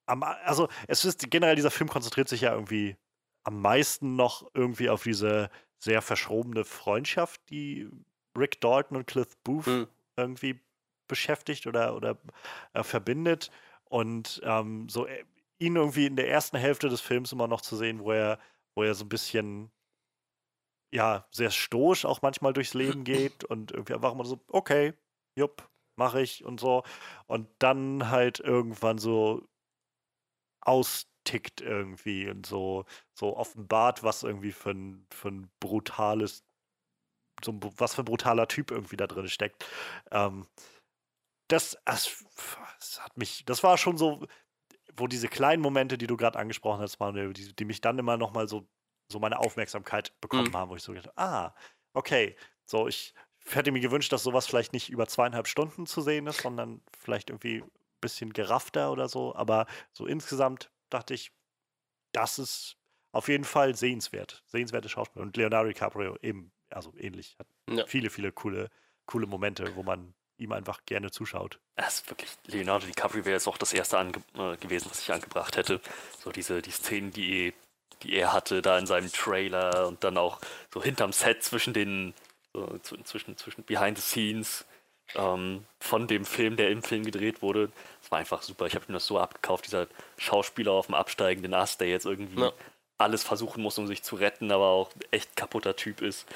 am, also es ist generell, dieser Film konzentriert sich ja irgendwie am meisten noch irgendwie auf diese sehr verschrobene Freundschaft, die Rick Dalton und Cliff Booth Hm. irgendwie beschäftigt oder, oder äh, verbindet. Und ähm, so äh, ihn irgendwie in der ersten Hälfte des Films immer noch zu sehen, wo er, wo er so ein bisschen ja, sehr stoisch auch manchmal durchs Leben geht und irgendwie einfach mal so, okay, jupp, mache ich und so. Und dann halt irgendwann so austickt irgendwie und so, so offenbart, was irgendwie für ein, für ein brutales, so ein, was für ein brutaler Typ irgendwie da drin steckt. Ähm, das, das, das hat mich, das war schon so, wo diese kleinen Momente, die du gerade angesprochen hast, Manuel, die, die mich dann immer noch mal so, so meine Aufmerksamkeit bekommen Mhm. haben, wo ich so gedacht ah, okay, so ich hätte mir gewünscht, dass sowas vielleicht nicht über zweieinhalb Stunden zu sehen ist, sondern vielleicht irgendwie ein bisschen geraffter oder so, aber so insgesamt dachte ich, das ist auf jeden Fall sehenswert, sehenswerte Schauspieler und Leonardo DiCaprio eben, also ähnlich, hat Ja. viele, viele coole, coole Momente, wo man ihm einfach gerne zuschaut. Das ist wirklich, Leonardo DiCaprio wäre jetzt auch das erste ange äh, gewesen, was ich angebracht hätte. So diese, die Szenen, die, die er hatte da in seinem Trailer und dann auch so hinterm Set zwischen den, so, zw- zwischen, zwischen Behind the Scenes, ähm, von dem Film, der im Film gedreht wurde. Das war einfach super. Ich habe mir das so abgekauft, dieser Schauspieler auf dem absteigenden Ast, der jetzt irgendwie Ja. alles versuchen muss, um sich zu retten, aber auch echt kaputter Typ ist.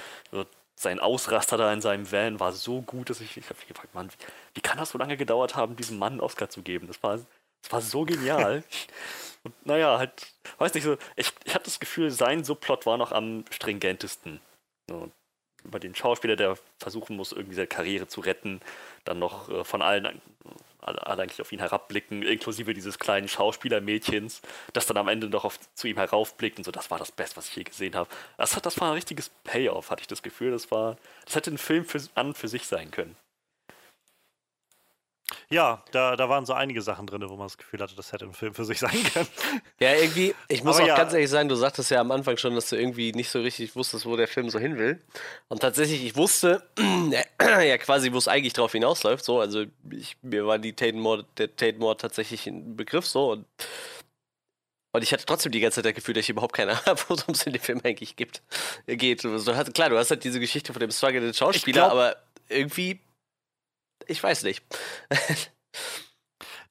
Sein Ausraster da in seinem Van war so gut, dass ich, ich habe mich gefragt, Mann, wie, wie kann das so lange gedauert haben, diesem Mann einen Oscar zu geben? Das war, das war so genial. Und naja, halt, weiß nicht so, ich, ich hatte das Gefühl, sein Subplot war noch am stringentesten. So, über den Schauspieler, der versuchen muss, irgendwie seine Karriere zu retten, dann noch äh, von allen, alle, alle eigentlich auf ihn herabblicken, inklusive dieses kleinen Schauspielermädchens, das dann am Ende noch auf, zu ihm heraufblickt und so, das war das Beste, was ich je gesehen habe. Das, das war ein richtiges Payoff, hatte ich das Gefühl. Das war, das hätte ein Film für, an für sich sein können. Ja, da, da waren so einige Sachen drin, wo man das Gefühl hatte, das hätte ein Film für sich sein können. Ja, irgendwie, ich muss Aber auch ja. ganz ehrlich sagen, du sagtest ja am Anfang schon, dass du irgendwie nicht so richtig wusstest, wo der Film so hin will. Und tatsächlich, ich wusste ja quasi, wo es eigentlich drauf hinausläuft. So, also ich, mir war die Tate Moore, der Tate Moore tatsächlich ein Begriff so und und ich hatte trotzdem die ganze Zeit das Gefühl, dass ich überhaupt keine Ahnung habe, worum es in dem Film eigentlich gibt, geht. Also, klar, du hast halt diese Geschichte von dem strugglenden Schauspieler, glaub- aber irgendwie, ich weiß nicht.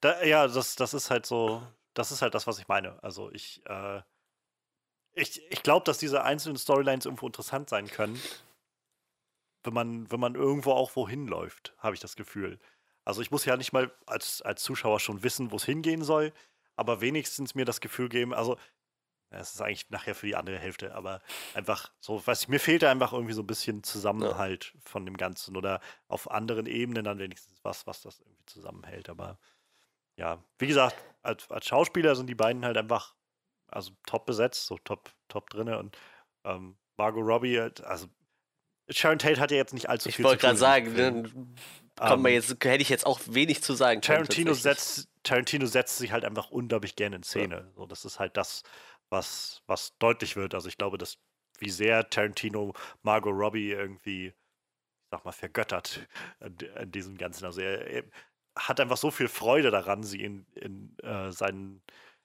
Da, ja, das, das ist halt so, das ist halt das, was ich meine. Also ich, äh, ich, ich glaube, dass diese einzelnen Storylines irgendwo interessant sein können, wenn man, wenn man irgendwo auch wohin läuft, habe ich das Gefühl. Also ich muss ja nicht mal als, als Zuschauer schon wissen, wo es hingehen soll, aber wenigstens mir das Gefühl geben, also ja, es ist eigentlich nachher für die andere Hälfte, aber einfach so, weiß ich, mir fehlt da einfach irgendwie so ein bisschen Zusammenhalt von dem Ganzen oder auf anderen Ebenen dann wenigstens was, was das irgendwie zusammenhält. Aber ja, wie gesagt, als, als Schauspieler sind die beiden halt einfach, also top besetzt, so top, top drinne und ähm, Margot Robbie, also Sharon Tate hat ja jetzt nicht allzu Ich viel wollte zu tun gerade in diesem sagen, kommt man Ähm, jetzt, hätte ich jetzt auch wenig zu sagen. Tarantino setzt, Tarantino setzt sich halt einfach unglaublich gerne in Szene. So, das ist halt das, was, was deutlich wird. Also ich glaube, dass wie sehr Tarantino Margot Robbie irgendwie, ich sag mal, vergöttert an diesem Ganzen. Also er, er hat einfach so viel Freude daran, sie in, in, äh, seinen,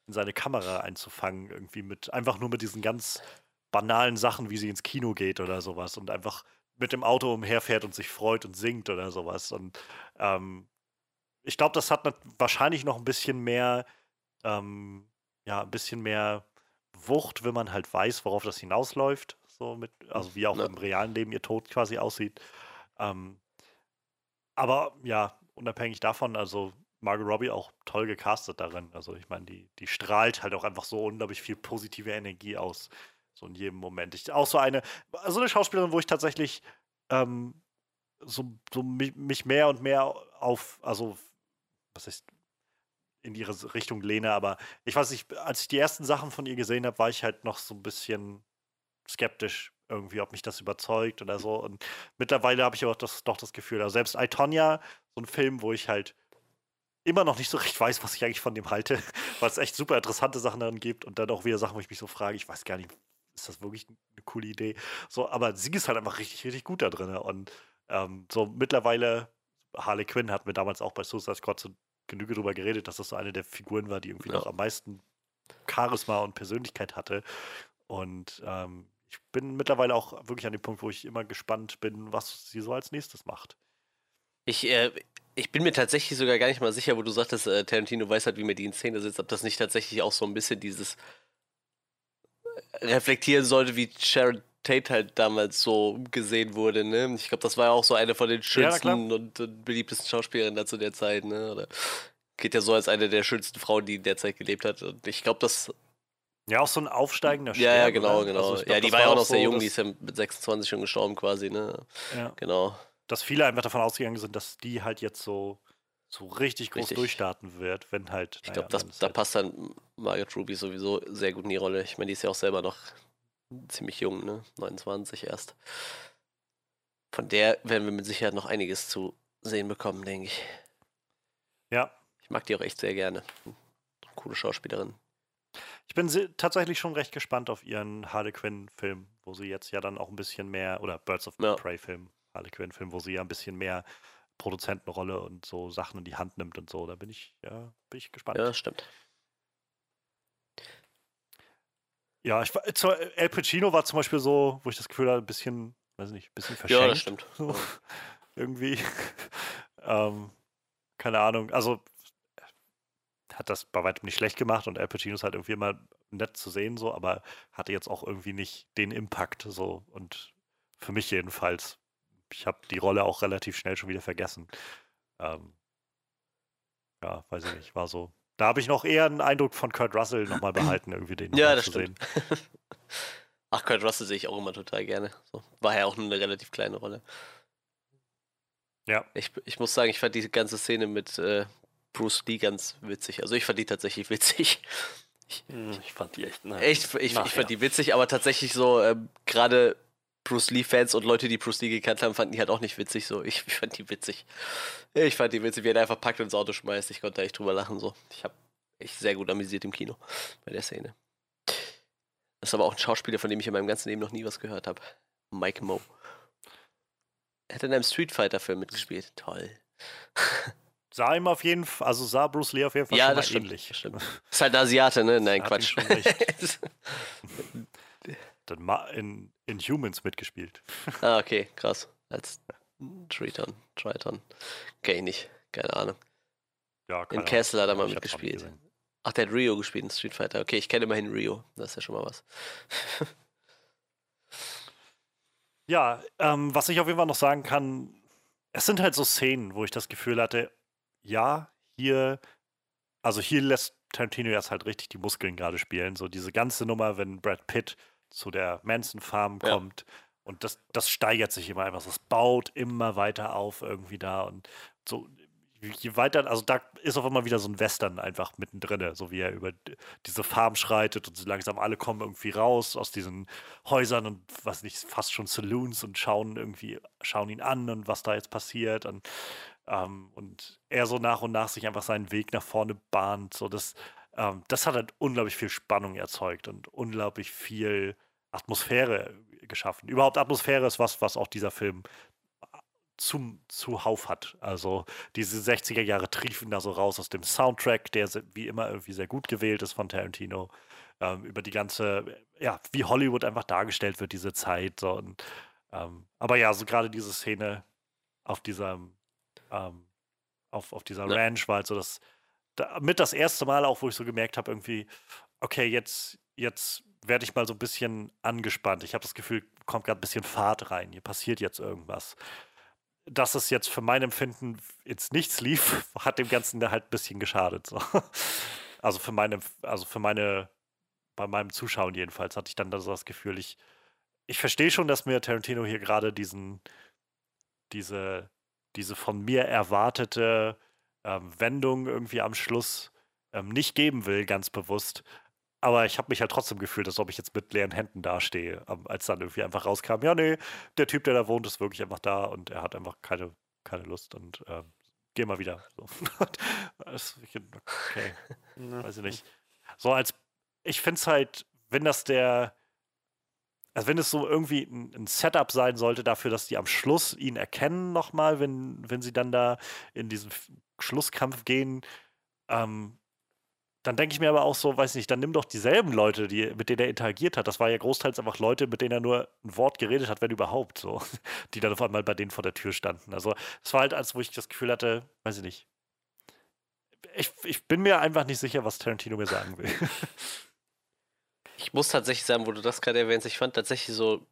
in seine Kamera einzufangen, irgendwie mit, einfach nur mit diesen ganz banalen Sachen, wie sie ins Kino geht oder sowas und einfach mit dem Auto umherfährt und sich freut und singt oder sowas. Und ähm, ich glaube, das hat wahrscheinlich noch ein bisschen mehr, ähm, ja, ein bisschen mehr Wucht, wenn man halt weiß, worauf das hinausläuft. So mit, also wie auch Ja. im realen Leben ihr Tod quasi aussieht. Ähm, aber ja, unabhängig davon, also Margot Robbie auch toll gecastet darin. Also ich meine, die, die strahlt halt auch einfach so unglaublich viel positive Energie aus. So in jedem Moment. Ich, auch so eine, so eine Schauspielerin, wo ich tatsächlich ähm, so, so mich, mich mehr und mehr auf, also was heißt, in ihre Richtung lehne, aber ich weiß nicht, als ich die ersten Sachen von ihr gesehen habe, war ich halt noch so ein bisschen skeptisch irgendwie, ob mich das überzeugt oder so. Und mittlerweile habe ich aber das, doch das Gefühl, also selbst I, Tonya, so ein Film, wo ich halt immer noch nicht so recht weiß, was ich eigentlich von dem halte, weil es echt super interessante Sachen darin gibt und dann auch wieder Sachen, wo ich mich so frage, ich weiß gar nicht, ist das wirklich eine coole Idee? So, aber sie ist halt einfach richtig, richtig gut da drin. Und ähm, so mittlerweile, Harley Quinn hat mir damals auch bei Suicide Squad so Genüge drüber geredet, dass das so eine der Figuren war, die irgendwie Ja. noch am meisten Charisma und Persönlichkeit hatte. Und ähm, ich bin mittlerweile auch wirklich an dem Punkt, wo ich immer gespannt bin, was sie so als nächstes macht. Ich, äh, ich bin mir tatsächlich sogar gar nicht mal sicher, wo du sagtest, äh, Tarantino weiß halt, wie mir die in Szene sitzt, ob das nicht tatsächlich auch so ein bisschen dieses äh, reflektieren sollte, wie Sharon Tate halt damals so gesehen wurde, ne? Ich glaube, das war ja auch so eine von den Ja, schönsten und, und beliebtesten Schauspielerinnen da zu der Zeit, ne? Oder geht ja so als eine der schönsten Frauen, die in der Zeit gelebt hat. Und ich glaube, das. Ja, auch so ein aufsteigender Ja, ja, Stern, genau, genau. Also glaub, ja, die war ja auch noch sehr so, jung, dass- die ist ja mit 26 schon gestorben quasi, ne? ja, Genau. dass viele einfach davon ausgegangen sind, dass die halt jetzt so, so richtig groß Richtig. durchstarten wird, wenn halt. Ich glaube, da halt, passt dann Margaret Ruby sowieso sehr gut in die Rolle. Ich meine, die ist ja auch selber noch ziemlich jung, ne? 29 erst. Von der werden wir mit Sicherheit noch einiges zu sehen bekommen, denke ich. Ja, Ich mag die auch echt sehr gerne. Coole Schauspielerin. ich bin tatsächlich schon recht gespannt auf ihren Harley Quinn-Film, wo sie jetzt ja dann auch ein bisschen mehr, oder Birds of Ja. Prey-Film, Harley Quinn-Film, wo sie ja ein bisschen mehr Produzentenrolle und so Sachen in die Hand nimmt und so. Da bin ich, ja, bin ich gespannt. Ja, stimmt. Ja, ich, zu- El Pacino war zum Beispiel so, wo ich das Gefühl hatte, ein bisschen, weiß nicht, ein bisschen verschenkt. Ja, das stimmt. So, irgendwie. Ähm, keine Ahnung. Also hat das bei weitem nicht schlecht gemacht und Al Pacino ist halt irgendwie immer nett zu sehen, so, aber hatte jetzt auch irgendwie nicht den Impact so und für mich jedenfalls. Ich habe die Rolle auch relativ schnell schon wieder vergessen. Ähm, ja, weiß ich nicht, war so. Da habe ich noch eher einen Eindruck von Kurt Russell nochmal behalten, irgendwie den Ja, das zu stimmt. sehen. Ach, Kurt Russell sehe ich auch immer total gerne. So, war ja auch nur eine relativ kleine Rolle. Ja. Ich, ich muss sagen, ich fand die ganze Szene mit äh, Bruce Lee ganz witzig. Also ich fand die tatsächlich witzig. Hm, Ich fand die echt. Na, Echt, ich, ich nachher. fand die witzig, aber tatsächlich so, ähm, gerade Bruce Lee-Fans und Leute, die Bruce Lee gekannt haben, fanden die halt auch nicht witzig. So, ich, ich fand die witzig. Ich fand die witzig, wie er einfach packt und ins Auto schmeißt. Ich konnte da echt drüber lachen. So. Ich habe echt sehr gut amüsiert im Kino bei der Szene. Das ist aber auch ein Schauspieler, von dem ich in meinem ganzen Leben noch nie was gehört habe. Mike Moe. Er hat in einem Street Fighter-Film mitgespielt. Toll. Sah ihm auf jeden Fall, also sah Bruce Lee auf jeden Fall Ja, schon mal das stimmt, ähnlich. das stimmt. Ist halt ein Asiate, ne? Nein, Quatsch. Dann in, in Humans mitgespielt. Ah, okay, krass. Als Triton, Triton. Ich nicht, keine Ahnung. Ja, keine In Castle hat er mal mitgespielt. Ach, der hat Rio gespielt in Street Fighter. Okay, ich kenne immerhin Rio. Das ist ja schon mal was. Ja, ähm, was ich auf jeden Fall noch sagen kann, es sind halt so Szenen, wo ich das Gefühl hatte, ja, hier, also hier lässt Tarantino jetzt halt richtig die Muskeln gerade spielen. So diese ganze Nummer, wenn Brad Pitt zu der Manson Farm Ja. kommt und das, das steigert sich immer einfach. Es baut immer weiter auf irgendwie da und so. Je weiter, also da ist auf einmal wieder so ein Western einfach mittendrin, so wie er über diese Farm schreitet und so langsam alle kommen irgendwie raus aus diesen Häusern und was nicht, fast schon Saloons und schauen irgendwie, schauen ihn an und was da jetzt passiert und, ähm, und er so nach und nach sich einfach seinen Weg nach vorne bahnt. So das, ähm, das hat halt unglaublich viel Spannung erzeugt und unglaublich viel Atmosphäre geschaffen. Überhaupt Atmosphäre ist was, was auch dieser Film zum, zuhauf hat. Also diese 60er Jahre triefen da so raus aus dem Soundtrack, der wie immer irgendwie sehr gut gewählt ist von Tarantino. Ähm, über die ganze, ja, wie Hollywood einfach dargestellt wird, diese Zeit. So, und, ähm, aber ja, so gerade diese Szene auf dieser, ähm, auf, auf dieser. Ranch war halt so das, da, mit das erste Mal auch, wo ich so gemerkt habe, irgendwie, okay, jetzt, jetzt werde ich mal so ein bisschen angespannt. Ich habe das Gefühl, kommt gerade ein bisschen Fahrt rein. Hier passiert jetzt irgendwas dass es jetzt für mein Empfinden ins Nichts lief, hat dem Ganzen halt ein bisschen geschadet. So. Also für meine, also für meine, bei meinem Zuschauen jedenfalls hatte ich dann das Gefühl, ich, ich verstehe schon, dass mir Tarantino hier gerade diesen, diese, diese von mir erwartete ähm, Wendung irgendwie am Schluss ähm, nicht geben will, ganz bewusst. Aber ich habe mich halt trotzdem gefühlt, als ob ich jetzt mit leeren Händen dastehe, ähm, als dann irgendwie einfach rauskam, ja, nee, der Typ, der da wohnt, ist wirklich einfach da und er hat einfach keine, keine Lust und ähm, geh mal wieder. So. okay, weiß ich nicht. So als, ich finde es halt, wenn das der, also wenn es so irgendwie ein, ein Setup sein sollte dafür, dass die am Schluss ihn erkennen nochmal, wenn, wenn sie dann da in diesen F- Schlusskampf gehen, ähm, dann denke ich mir aber auch so, weiß nicht, dann nimm doch dieselben Leute, die, mit denen er interagiert hat. Das war ja großteils einfach Leute, mit denen er nur ein Wort geredet hat, wenn überhaupt, so, die dann auf einmal bei denen vor der Tür standen. Also es war halt, als wo ich das Gefühl hatte, weiß ich nicht. Ich, ich bin mir einfach nicht sicher, was Tarantino mir sagen will. Ich muss tatsächlich sagen, wo du das gerade erwähnst, ich fand tatsächlich so,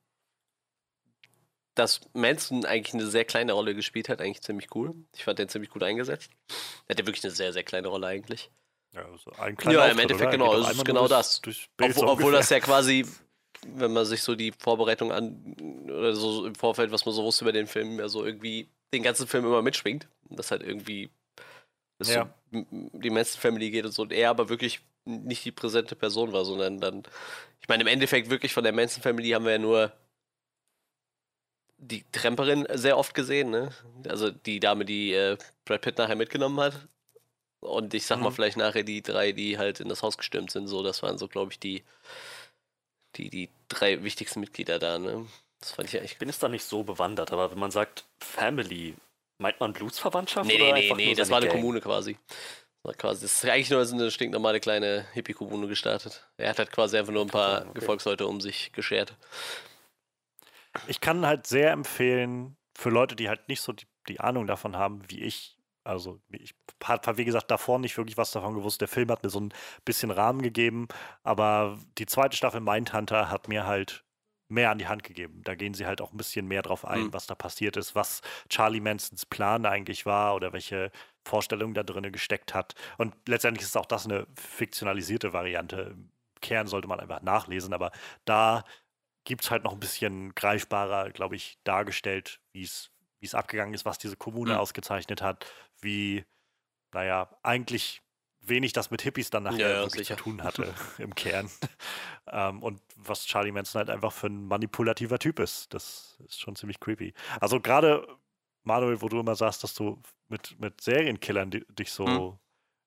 dass Manson eigentlich eine sehr kleine Rolle gespielt hat, eigentlich ziemlich cool. Ich fand den ziemlich gut eingesetzt. Er hatte wirklich eine sehr, sehr kleine Rolle eigentlich. Ja, so ein Ja, im Auftritt, Endeffekt oder? Genau, es ist genau das. Obwohl, obwohl das ja quasi, wenn man sich so die Vorbereitung an, oder so im Vorfeld, was man so wusste über den Film, ja so irgendwie den ganzen Film immer mitschwingt. Und das halt irgendwie es Ja. so die Manson Family geht und so. Und er aber wirklich nicht die präsente Person war, sondern dann, ich meine, im Endeffekt wirklich von der Manson Family haben wir ja nur die Tramperin sehr oft gesehen, ne? Also die Dame, die äh, Brad Pitt nachher mitgenommen hat. Und ich sag mal Mhm. vielleicht nachher die drei, die halt in das Haus gestürmt sind, so, das waren so, glaube ich, die, die, die drei wichtigsten Mitglieder da, ne? Das fand ich eigentlich. Ich bin jetzt da nicht so bewandert, aber wenn man sagt Family, meint man Blutsverwandtschaft? Nee, oder nee, nee, das war eine Gang? Kommune quasi. Das war quasi. Das ist eigentlich nur so eine stinknormale kleine Hippie-Kommune gestartet. Er hat halt quasi einfach nur ein paar Okay. Gefolgsleute um sich geschert. Ich kann halt sehr empfehlen, für Leute, die halt nicht so die, die Ahnung davon haben, wie ich. Also ich habe, wie gesagt, davor nicht wirklich was davon gewusst. Der Film hat mir so ein bisschen Rahmen gegeben, aber die zweite Staffel Mindhunter hat mir halt mehr an die Hand gegeben. Da gehen sie halt auch ein bisschen mehr drauf ein, mhm. was da passiert ist, was Charlie Mansons Plan eigentlich war oder welche Vorstellungen da drin gesteckt hat. Und letztendlich ist auch das eine fiktionalisierte Variante. Im Kern sollte man einfach nachlesen, aber da gibt es halt noch ein bisschen greifbarer, glaube ich, dargestellt, wie es abgegangen ist, was diese Kommune mhm. ausgezeichnet hat, wie, naja, eigentlich wenig das mit Hippies dann nachher ja, wirklich sicher. zu tun hatte im Kern. ähm, und was Charlie Manson halt einfach für ein manipulativer Typ ist. Das ist schon ziemlich creepy. Also gerade, Manuel, wo du immer sagst, dass du mit, mit Serienkillern dich so hm.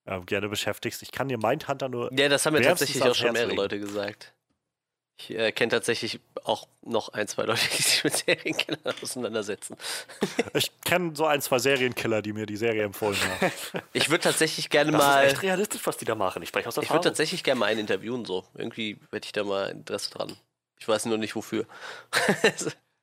ähm, gerne beschäftigst, ich kann dir Mindhunter nur. Ja, das haben mir tatsächlich auch schon mehrere Leute gesagt. Ich äh, kenne tatsächlich auch noch ein, zwei Leute, die sich mit Serienkillern auseinandersetzen. Ich kenne so ein, zwei Serienkiller, die mir die Serie empfohlen haben. Ich würde tatsächlich gerne das mal. Das ist echt realistisch, was die da machen. Ich spreche aus Erfahrung. Ich würde tatsächlich gerne mal einen interviewen, so. Irgendwie hätte ich da mal Interesse dran. Ich weiß nur nicht wofür.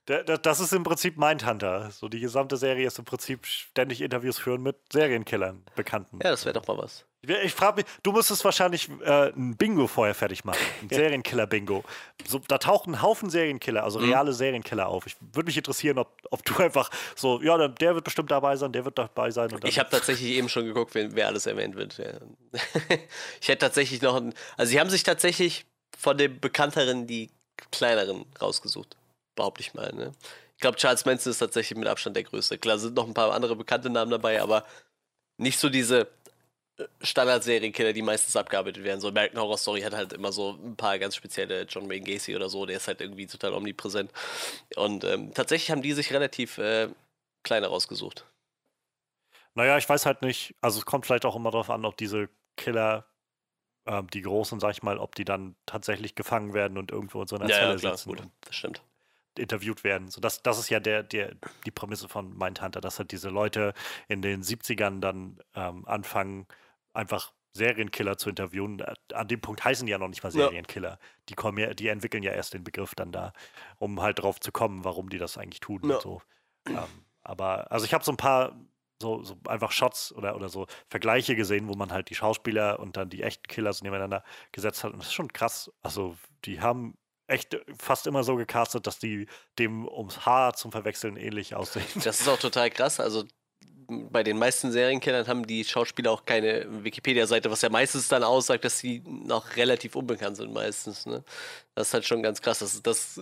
Das ist im Prinzip Mindhunter. So die gesamte Serie ist im Prinzip ständig Interviews führen mit Serienkillern, Bekannten. Ja, das wäre doch mal was. Ich frage mich, du müsstest wahrscheinlich äh, ein Bingo vorher fertig machen. Ein Serienkiller-Bingo. So, da tauchen ein Haufen Serienkiller, also mhm. reale Serienkiller auf. Ich würde mich interessieren, ob, ob du einfach so, ja, der wird bestimmt dabei sein, der wird dabei sein. ich habe tatsächlich eben schon geguckt, wer, wer alles erwähnt wird. Ja. ich hätte tatsächlich noch ein, also sie haben sich tatsächlich von den bekannteren die kleineren rausgesucht behaupte ich mal. Ne? Ich glaube, Charles Manson ist tatsächlich mit Abstand der größte. Klar sind noch ein paar andere bekannte Namen dabei, aber nicht so diese äh, Standard-Serienkiller, die meistens abgearbeitet werden. So American Horror Story hat halt immer so ein paar ganz spezielle John Wayne Gacy oder so, der ist halt irgendwie total omnipräsent. Und ähm, tatsächlich haben die sich relativ äh, kleiner rausgesucht. Naja, ich weiß halt nicht, also es kommt vielleicht auch immer darauf an, ob diese Killer, äh, die großen, sag ich mal, ob die dann tatsächlich gefangen werden und irgendwo in so einer ja, Zelle ja, klar, sitzen. Gut, das stimmt interviewt werden. So, das, das ist ja der, der, die Prämisse von Mindhunter, dass halt diese Leute in den 70ern dann ähm, anfangen, einfach Serienkiller zu interviewen. An dem Punkt heißen die ja noch nicht mal Serienkiller. Ja. Die, kommen ja, die entwickeln ja erst den Begriff dann da, um halt drauf zu kommen, warum die das eigentlich tun ja. und so. Ähm, aber, also ich habe so ein paar so, so einfach Shots oder, oder so Vergleiche gesehen, wo man halt die Schauspieler und dann die echten Killers nebeneinander gesetzt hat. Und das ist schon krass. Also, die haben echt fast immer so gecastet, dass die dem ums Haar zum Verwechseln ähnlich aussehen. Das ist auch total krass. Also bei den meisten Serienkennern haben die Schauspieler auch keine Wikipedia-Seite, was ja meistens dann aussagt, dass sie noch relativ unbekannt sind meistens. Ne? Das ist halt schon ganz krass. Das, das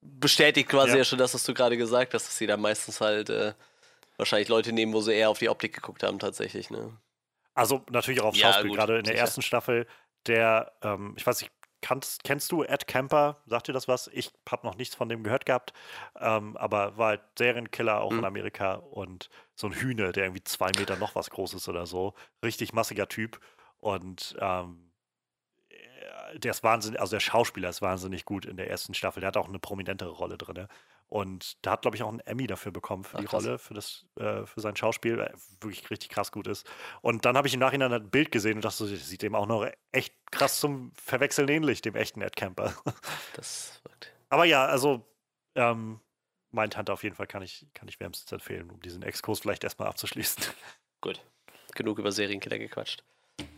bestätigt quasi ja. ja schon das, was du gerade gesagt hast, dass sie da meistens halt äh, wahrscheinlich Leute nehmen, wo sie eher auf die Optik geguckt haben tatsächlich. Ne? Also natürlich auch auf Schauspiel, ja, gerade in der ersten Staffel, der, ähm, ich weiß nicht, Kannst, kennst du Ed Kemper? Sagt dir das was? Ich habe noch nichts von dem gehört gehabt, ähm, aber war halt Serienkiller auch mhm. in Amerika und so ein Hühner, der irgendwie zwei Meter noch was groß ist oder so. Richtig massiger Typ und ähm, der ist wahnsinnig, also der Schauspieler ist wahnsinnig gut in der ersten Staffel. Der hat auch eine prominentere Rolle drin. Und da hat, glaube ich, auch einen Emmy dafür bekommen für Ach, die krass. Rolle, für, das, äh, für sein Schauspiel, weil er wirklich richtig krass gut ist. Und dann habe ich im Nachhinein ein Bild gesehen und dachte, das sieht dem auch noch echt krass zum Verwechseln ähnlich, dem echten Ed Camper. Das wirkt. Aber ja, also ähm, mein Tante auf jeden Fall kann ich, kann ich wärmstens empfehlen, um diesen Exkurs vielleicht erstmal abzuschließen. Gut. Genug über Serienkiller gequatscht.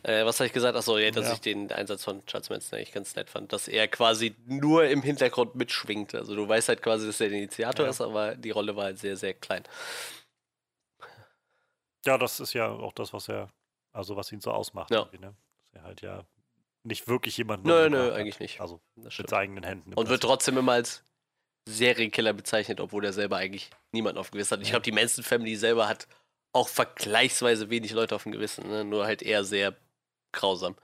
Äh, was habe ich gesagt? Achso, ja, dass ja. ich den Einsatz von Charles Manson eigentlich ganz nett fand. Dass er quasi nur im Hintergrund mitschwingt. Also du weißt halt quasi, dass er der Initiator ja. ist, aber die Rolle war halt sehr, sehr klein. Ja, das ist ja auch das, was er, also was ihn so ausmacht. Ja. Ne? Dass er halt ja nicht wirklich jemanden. Nö, nö, eigentlich nicht. Also mit eigenen Händen. Und wird trotzdem immer als Serienkiller bezeichnet, obwohl er selber eigentlich niemanden auf Gewissen hat. Ich glaube, die Manson Family selber hat auch vergleichsweise wenig Leute auf dem Gewissen, ne? nur halt eher sehr grausam.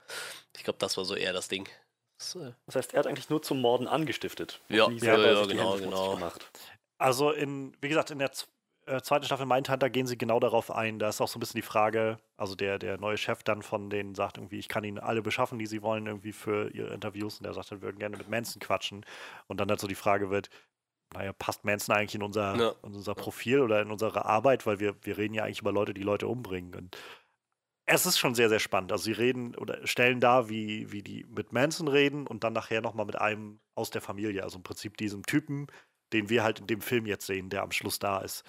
Ich glaube, das war so eher das Ding. Das, äh das, heißt, er hat eigentlich nur zum Morden angestiftet. Ja, ja, ja genau, genau. Also in, wie gesagt, in der äh, zweiten Staffel Mindhunter gehen sie genau darauf ein. Da ist auch so ein bisschen die Frage, also der, der neue Chef dann von denen sagt irgendwie, ich kann ihnen alle beschaffen, die sie wollen, irgendwie für ihre Interviews. Und der sagt, wir würden gerne mit Manson quatschen. Und dann halt so die Frage wird, naja, passt Manson eigentlich in unser, ja. in unser Profil oder in unsere Arbeit, weil wir, wir reden ja eigentlich über Leute, die Leute umbringen. Und es ist schon sehr, sehr spannend. Also sie reden oder stellen da, wie, wie die mit Manson reden und dann nachher nochmal mit einem aus der Familie. Also im Prinzip diesem Typen, den wir halt in dem Film jetzt sehen, der am Schluss da ist.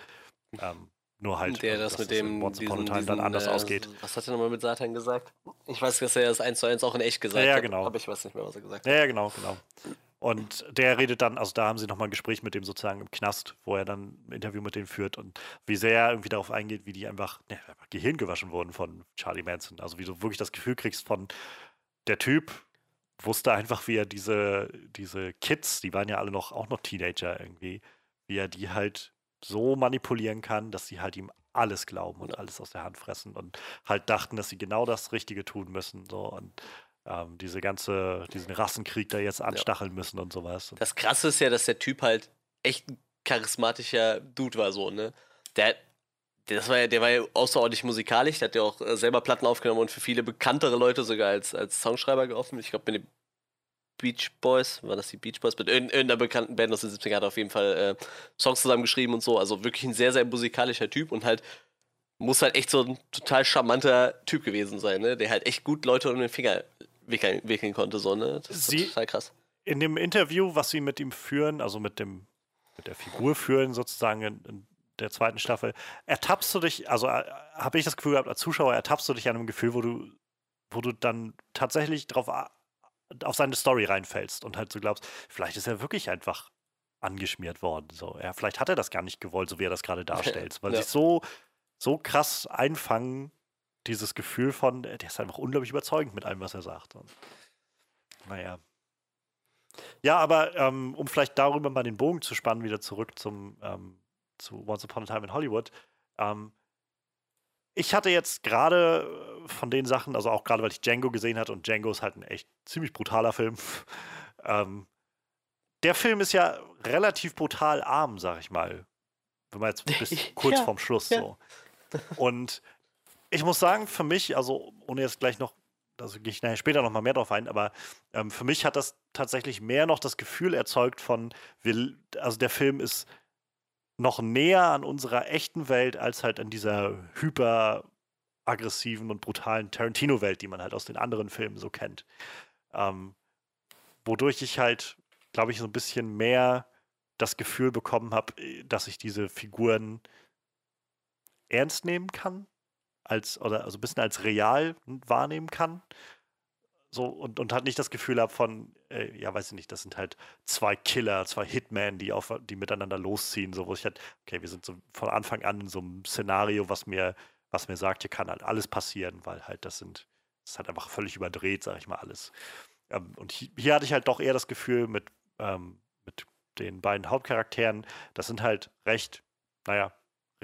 Ähm, nur halt, Der äh, das dass mit dem Once Upon a diesen, Time diesen, dann anders äh, ausgeht. Was hat er nochmal mit Satan gesagt? Ich weiß, dass er das eins zu eins auch in echt gesagt Ja, ja, hat. genau. Aber ich weiß nicht mehr, was er gesagt Ja, hat. ja, genau, genau. Und der redet dann, also da haben sie nochmal ein Gespräch mit dem sozusagen im Knast, wo er dann ein Interview mit denen führt und wie sehr er irgendwie darauf eingeht, wie die einfach, einfach Gehirn gewaschen wurden von Charlie Manson. Also wie du wirklich das Gefühl kriegst von, der Typ wusste einfach, wie er diese, diese Kids, die waren ja alle noch, auch noch Teenager irgendwie, wie er die halt so manipulieren kann, dass sie halt ihm alles glauben und alles aus der Hand fressen und halt dachten, dass sie genau das Richtige tun müssen. So und ähm, diese ganze, diesen Rassenkrieg da jetzt anstacheln müssen und sowas. Das Krasse ist ja, dass der Typ halt echt ein charismatischer Dude war, so, ne? Der, das war ja, der war ja außerordentlich musikalisch, der hat ja auch äh, selber Platten aufgenommen und für viele bekanntere Leute sogar als, als Songschreiber geoffen. Ich glaube, mit den Beach Boys, war das die Beach Boys? Mit irgend- irgendeiner bekannten Band aus den 70ern hat er auf jeden Fall äh, Songs zusammengeschrieben und so. Also wirklich ein sehr, sehr musikalischer Typ und halt muss halt echt so ein total charmanter Typ gewesen sein, ne? Der halt echt gut Leute um den Finger wickeln, wickeln konnte, so, ne? Das ist Sie- total krass. in dem Interview, was sie mit ihm führen, also mit dem mit der Figur führen, sozusagen in, in der zweiten Staffel, ertappst du dich, also äh, habe ich das Gefühl gehabt, als Zuschauer ertappst du dich an einem Gefühl, wo du, wo du dann tatsächlich drauf auf seine Story reinfällst und halt so glaubst, vielleicht ist er wirklich einfach angeschmiert worden. So, ja, vielleicht hat er das gar nicht gewollt, so wie er das gerade darstellt. Weil Ja. sich so, so krass einfangen, dieses Gefühl von, äh, der ist einfach unglaublich überzeugend mit allem, was er sagt. Und, naja. Ja, aber ähm, um vielleicht darüber mal den Bogen zu spannen, wieder zurück zum ähm, zu Once Upon a Time in Hollywood. Ähm, ich hatte jetzt gerade äh, von den Sachen, also auch gerade weil ich Django gesehen hatte und Django ist halt ein echt ziemlich brutaler Film. ähm, der Film ist ja relativ brutal arm, sag ich mal. Wenn man jetzt bis kurz Ja, vorm Schluss ja. so. Und ich muss sagen, für mich, also ohne jetzt gleich noch, also gehe ich nachher später noch mal mehr drauf ein, aber ähm, für mich hat das tatsächlich mehr noch das Gefühl erzeugt von, wir, also der Film ist noch näher an unserer echten Welt als halt an dieser hyper aggressiven und brutalen Tarantino-Welt, die man halt aus den anderen Filmen so kennt. Ähm, wodurch ich halt, glaube ich, so ein bisschen mehr das Gefühl bekommen habe, dass ich diese Figuren ernst nehmen kann, als, oder also ein bisschen als real wahrnehmen kann. So, und, und halt nicht das Gefühl habe von, äh, ja, weiß ich nicht, das sind halt zwei Killer, zwei Hitmen, die auf, die miteinander losziehen, so wo ich halt, okay, wir sind so von Anfang an in so einem Szenario, was mir, was mir sagt, hier kann halt alles passieren, weil halt das sind, das ist halt einfach völlig überdreht, sag ich mal, alles. Ähm, und hi- hier hatte ich halt doch eher das Gefühl mit, ähm, mit den beiden Hauptcharakteren, das sind halt recht, naja,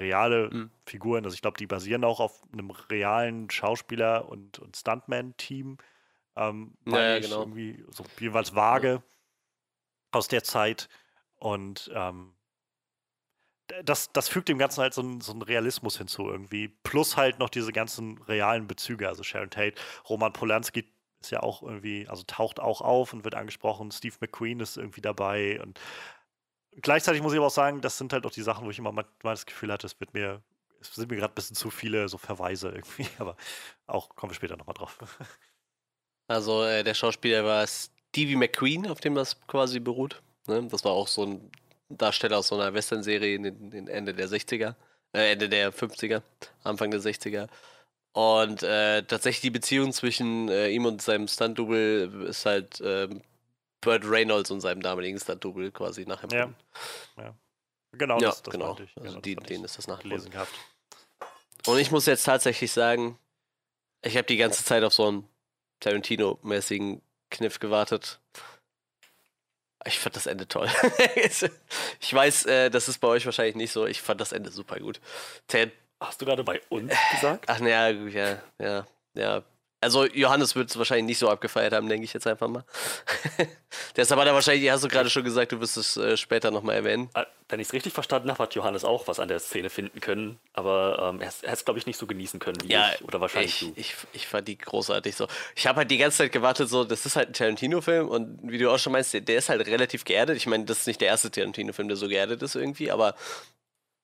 reale Mhm. Figuren. Also ich glaube, die basieren auch auf einem realen Schauspieler- und, und Stuntman-Team. Ähm, Ja, ja, ich, genau. Irgendwie so jeweils vage aus der Zeit. Und ähm, das, das fügt dem Ganzen halt so einen, so einen Realismus hinzu irgendwie. Plus halt noch diese ganzen realen Bezüge. Also Sharon Tate, Roman Polanski ist ja auch irgendwie, also taucht auch auf und wird angesprochen. Steve McQueen ist irgendwie dabei. Und gleichzeitig muss ich aber auch sagen, das sind halt auch die Sachen, wo ich immer manchmal das Gefühl hatte, es wird mir, es sind mir gerade ein bisschen zu viele so Verweise irgendwie. Aber auch kommen wir später nochmal drauf. Also äh, der Schauspieler war Stevie McQueen, auf dem das quasi beruht. Ne? Das war auch so ein Darsteller aus so einer Western-Serie in in Ende der 60er, äh, Ende der 50er, Anfang der 60er. Und äh, tatsächlich die Beziehung zwischen äh, ihm und seinem Stunt-Double ist halt ähm, Burt Reynolds und seinem damaligen Stunt-Double quasi nachempfunden. Genau, Ja, das, das genau. ich. Also Genau, die, denen ist das nachempfunden. gelesen gehabt. Und ich muss jetzt tatsächlich sagen, ich habe die ganze Zeit auf so einen Tarantino-mäßigen Kniff gewartet. Ich fand das Ende toll. ich weiß, äh, das ist bei euch wahrscheinlich nicht so. Ich fand das Ende super gut. Tar Hast du gerade bei uns gesagt? Ach naja, ja, ja, ja. Also Johannes wird es wahrscheinlich nicht so abgefeiert haben, denke ich jetzt einfach mal. Deshalb hat er wahrscheinlich, hast du gerade schon gesagt, du wirst es äh, später nochmal erwähnen. Äh, Wenn ich es richtig verstanden habe, hat Johannes auch was an der Szene finden können, aber ähm, er hat es, glaube ich, nicht so genießen können wie Ja, ich. Oder wahrscheinlich ich, du. ich, ich fand die großartig so. Ich habe halt die ganze Zeit gewartet, so, das ist halt ein Tarantino-Film und wie du auch schon meinst, der, der ist halt relativ geerdet. Ich meine, das ist nicht der erste Tarantino-Film, der so geerdet ist irgendwie, aber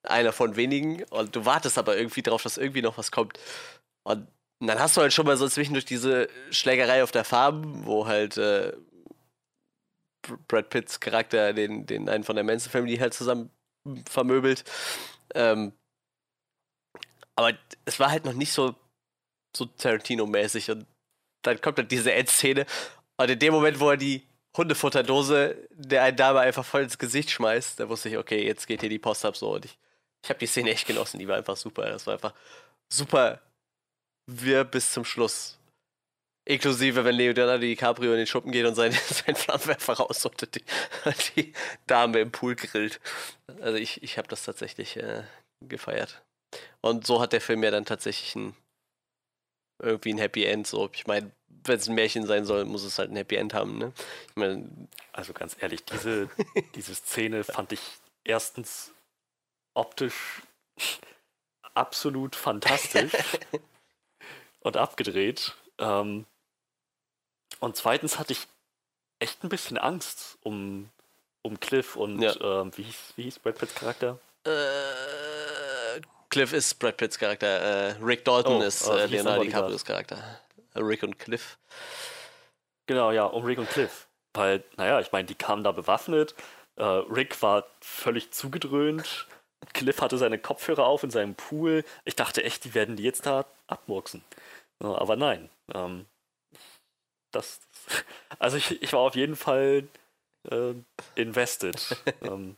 einer von wenigen. Und du wartest aber irgendwie drauf, dass irgendwie noch was kommt. Und dann hast du halt schon mal so zwischendurch diese Schlägerei auf der Farm, wo halt äh, Br- Brad Pitts Charakter den, den einen von der Manson Family halt zusammen vermöbelt. Ähm, Aber es war halt noch nicht so, so Tarantino-mäßig. Und dann kommt dann diese Endszene. Und in dem Moment, wo er die Hundefutterdose der einen Dame einfach voll ins Gesicht schmeißt, da wusste ich, okay, jetzt geht hier die Post ab so. Und ich, ich habe die Szene echt genossen. Die war einfach super. Das war einfach super wir bis zum Schluss. Inklusive, wenn Leonardo DiCaprio in den Schuppen geht und sein, sein Flammenwerfer raus und die, die Dame im Pool grillt. Also ich, ich habe das tatsächlich äh, gefeiert. Und so hat der Film ja dann tatsächlich ein, irgendwie ein Happy End. So, ich meine, wenn es ein Märchen sein soll, muss es halt ein Happy End haben. Ne? Ich mein, also ganz ehrlich, diese, diese Szene fand ich erstens optisch absolut fantastisch und abgedreht. Ähm, und zweitens hatte ich echt ein bisschen Angst um, um Cliff und ja. ähm, wie, hieß, wie hieß Brad Pitts Charakter? Äh, Cliff ist Brad Pitts Charakter. Äh, Rick Dalton oh, ist äh, Leonardo DiCaprios Charakter. Rick und Cliff. Genau, ja, um Rick und Cliff. Weil, naja, ich meine, die kamen da bewaffnet. Äh, Rick war völlig zugedröhnt. Cliff hatte seine Kopfhörer auf in seinem Pool. Ich dachte echt, die werden die jetzt da abmurksen. Aber nein. Ähm, das, also ich, ich war auf jeden Fall äh, invested. ähm,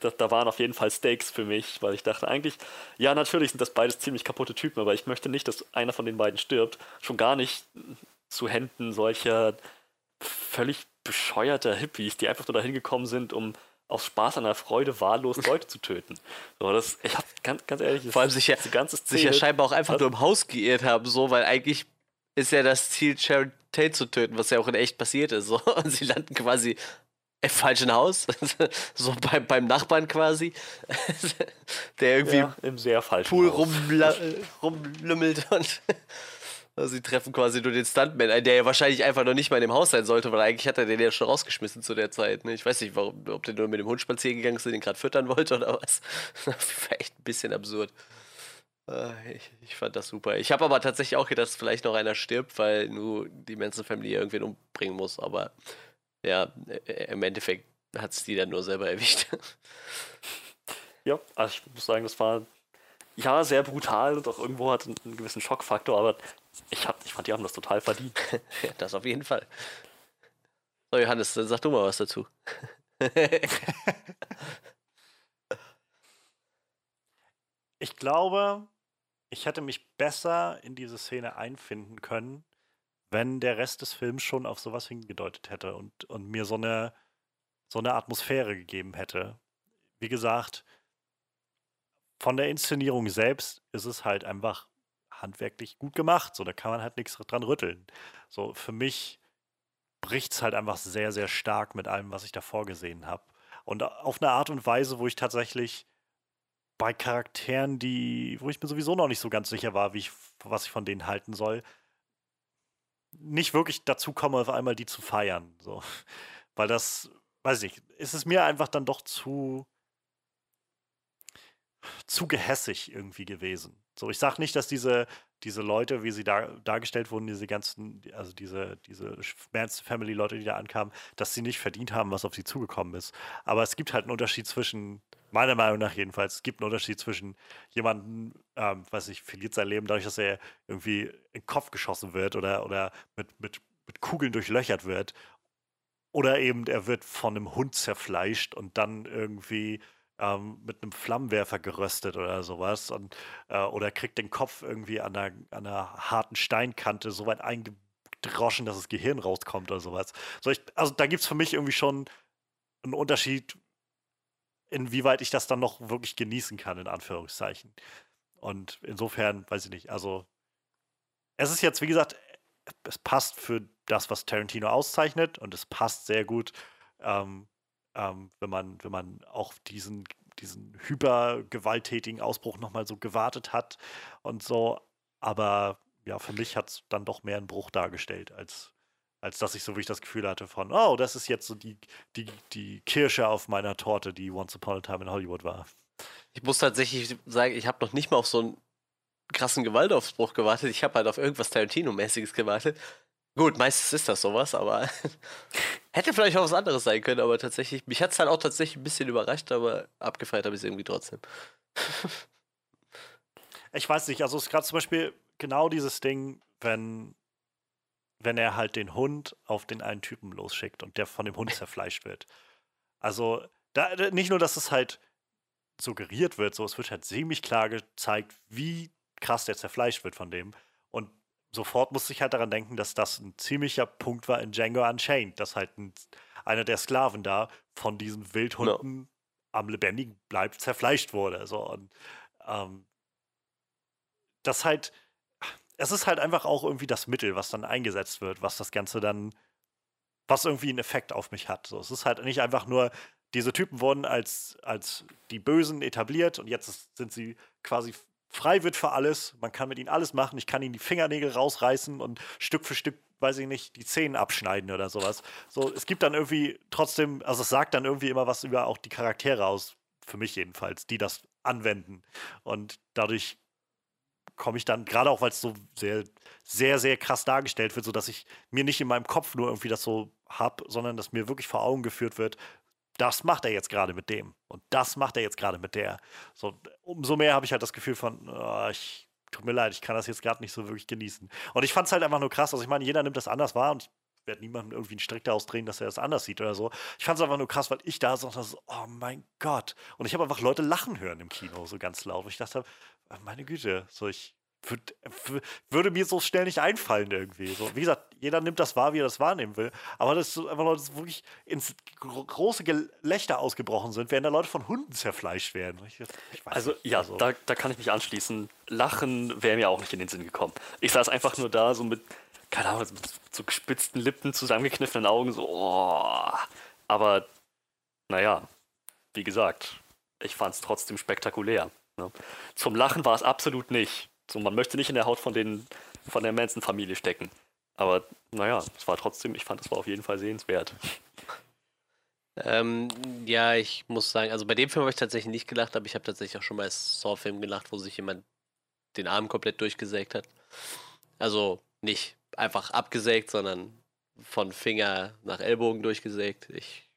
da, da, waren auf jeden Fall Stakes für mich, weil ich dachte eigentlich, ja, natürlich sind das beides ziemlich kaputte Typen, aber ich möchte nicht, dass einer von den beiden stirbt. Schon gar nicht zu Händen solcher völlig bescheuerter Hippies, die einfach nur dahin gekommen sind, um aus Spaß an der Freude wahllos Leute zu töten. So, das, ich hab ganz, ganz ehrlich, vor allem sich ja, ganze Szene, sich ja scheinbar auch einfach nur im Haus geirrt haben, so, weil eigentlich ist ja das Ziel, Sharon Tate zu töten, was ja auch in echt passiert ist. So. Und sie landen quasi im falschen Haus, so beim, beim Nachbarn quasi, der irgendwie ja, im sehr falschen Pool rumlümmelt und also sie treffen quasi nur den Stuntman der ja wahrscheinlich einfach noch nicht mal in dem Haus sein sollte, weil eigentlich hat er den ja schon rausgeschmissen zu der Zeit. Ne? Ich weiß nicht, warum, ob der nur mit dem Hund spazieren gegangen ist und den gerade füttern wollte oder was. Das war echt ein bisschen absurd. Ah, ich, ich fand das super. Ich habe aber tatsächlich auch gedacht, dass vielleicht noch einer stirbt, weil nur die Manson Family irgendwen umbringen muss. Aber ja, äh, im Endeffekt hat es die dann nur selber erwischt. Ja, also ich muss sagen, das war ja sehr brutal und auch irgendwo hat einen, einen gewissen Schockfaktor, aber ich, hab, ich fand, die haben das total verdient. das auf jeden Fall. So, Johannes, dann sag du mal was dazu. ich glaube, ich hätte mich besser in diese Szene einfinden können, wenn der Rest des Films schon auf sowas hingedeutet hätte und, und mir so eine, so eine Atmosphäre gegeben hätte. Wie gesagt, von der Inszenierung selbst ist es halt einfach handwerklich gut gemacht. So, da kann man halt nichts dran rütteln. So, für mich bricht es halt einfach sehr, sehr stark mit allem, was ich davor gesehen habe. Und auf eine Art und Weise, wo ich tatsächlich bei Charakteren, die, wo ich mir sowieso noch nicht so ganz sicher war, wie ich, was ich von denen halten soll, nicht wirklich dazu komme, auf einmal die zu feiern. So. Weil das, weiß ich, ist es mir einfach dann doch zu, zu gehässig irgendwie gewesen. So, ich sage nicht, dass diese, diese Leute, wie sie da dargestellt wurden, diese ganzen, also diese, diese Man's Family Leute, die da ankamen, dass sie nicht verdient haben, was auf sie zugekommen ist. Aber es gibt halt einen Unterschied zwischen, meiner Meinung nach jedenfalls, es gibt einen Unterschied zwischen jemandem, ähm, weiß ich, verliert sein Leben dadurch, dass er irgendwie in den Kopf geschossen wird oder, oder mit, mit, mit Kugeln durchlöchert wird. Oder eben er wird von einem Hund zerfleischt und dann irgendwie ähm, mit einem Flammenwerfer geröstet oder sowas und äh, oder kriegt den Kopf irgendwie an einer, an einer harten Steinkante so weit eingedroschen, dass das Gehirn rauskommt oder sowas. So ich, also da gibt es für mich irgendwie schon einen Unterschied, inwieweit ich das dann noch wirklich genießen kann, in Anführungszeichen. Und insofern, weiß ich nicht, also es ist jetzt, wie gesagt, es passt für das, was Tarantino auszeichnet und es passt sehr gut ähm, ähm, wenn man, wenn man auch diesen, diesen hypergewalttätigen Ausbruch nochmal so gewartet hat und so. Aber ja, für mich hat es dann doch mehr einen Bruch dargestellt, als, als dass ich so wirklich das Gefühl hatte von, oh, das ist jetzt so die, die, die Kirsche auf meiner Torte, die Once Upon a Time in Hollywood war. Ich muss tatsächlich sagen, ich habe noch nicht mal auf so einen krassen Gewaltausbruch gewartet. Ich habe halt auf irgendwas Tarantino-mäßiges gewartet. Gut, meistens ist das sowas, aber hätte vielleicht auch was anderes sein können, aber tatsächlich, mich hat es halt auch tatsächlich ein bisschen überrascht, aber abgefeiert habe ich es irgendwie trotzdem. ich weiß nicht, also es ist gerade zum Beispiel genau dieses Ding, wenn, wenn er halt den Hund auf den einen Typen losschickt und der von dem Hund zerfleischt wird. Also, da, nicht nur, dass es halt suggeriert wird, so es wird halt ziemlich klar gezeigt, wie krass der zerfleischt wird von dem. Sofort musste ich halt daran denken, dass das ein ziemlicher Punkt war in Django Unchained, dass halt ein, einer der Sklaven da von diesen Wildhunden no. am lebendigen Bleib zerfleischt wurde. So. Und ähm, das halt, es ist halt einfach auch irgendwie das Mittel, was dann eingesetzt wird, was das Ganze dann, was irgendwie einen Effekt auf mich hat. So, es ist halt nicht einfach nur, diese Typen wurden als, als die Bösen etabliert und jetzt sind sie quasi frei wird für alles. Man kann mit ihnen alles machen. Ich kann ihnen die Fingernägel rausreißen und Stück für Stück, weiß ich nicht, die Zähne abschneiden oder sowas. So, es gibt dann irgendwie trotzdem, also es sagt dann irgendwie immer was über auch die Charaktere aus, für mich jedenfalls, die das anwenden. Und dadurch komme ich dann, gerade auch weil es so sehr, sehr, sehr krass dargestellt wird, sodass ich mir nicht in meinem Kopf nur irgendwie das so habe, sondern dass mir wirklich vor Augen geführt wird, das macht er jetzt gerade mit dem und das macht er jetzt gerade mit der. So, umso mehr habe ich halt das Gefühl von, oh, ich tut mir leid, ich kann das jetzt gerade nicht so wirklich genießen. Und ich fand es halt einfach nur krass. Also ich meine, jeder nimmt das anders wahr und ich werde niemandem irgendwie einen Strick daraus drehen, dass er das anders sieht oder so. Ich fand es einfach nur krass, weil ich da so, so oh mein Gott. Und ich habe einfach Leute lachen hören im Kino, so ganz laut. Und ich dachte, meine Güte, so ich würde mir so schnell nicht einfallen irgendwie. So, wie gesagt, jeder nimmt das wahr, wie er das wahrnehmen will. Aber dass so einfach Leute wirklich ins große Gelächter ausgebrochen sind, während da Leute von Hunden zerfleischt werden. Ich, ich also nicht, ja, also. Da, da kann ich mich anschließen. Lachen wäre mir auch nicht in den Sinn gekommen. Ich saß einfach nur da so mit, keine Ahnung, mit so gespitzten Lippen, zusammengekniffenen Augen, so, oh. Aber naja, wie gesagt, ich fand es trotzdem spektakulär. Ne? Zum Lachen war es absolut nicht. So, man möchte nicht in der Haut von, den, von der Manson-Familie stecken. Aber naja, es war trotzdem, ich fand, es war auf jeden Fall sehenswert. Ähm, ja, ich muss sagen, also bei dem Film habe ich tatsächlich nicht gelacht, aber ich habe tatsächlich auch schon bei Saw-Film gelacht, wo sich jemand den Arm komplett durchgesägt hat. Also nicht einfach abgesägt, sondern von Finger nach Ellbogen durchgesägt. Ich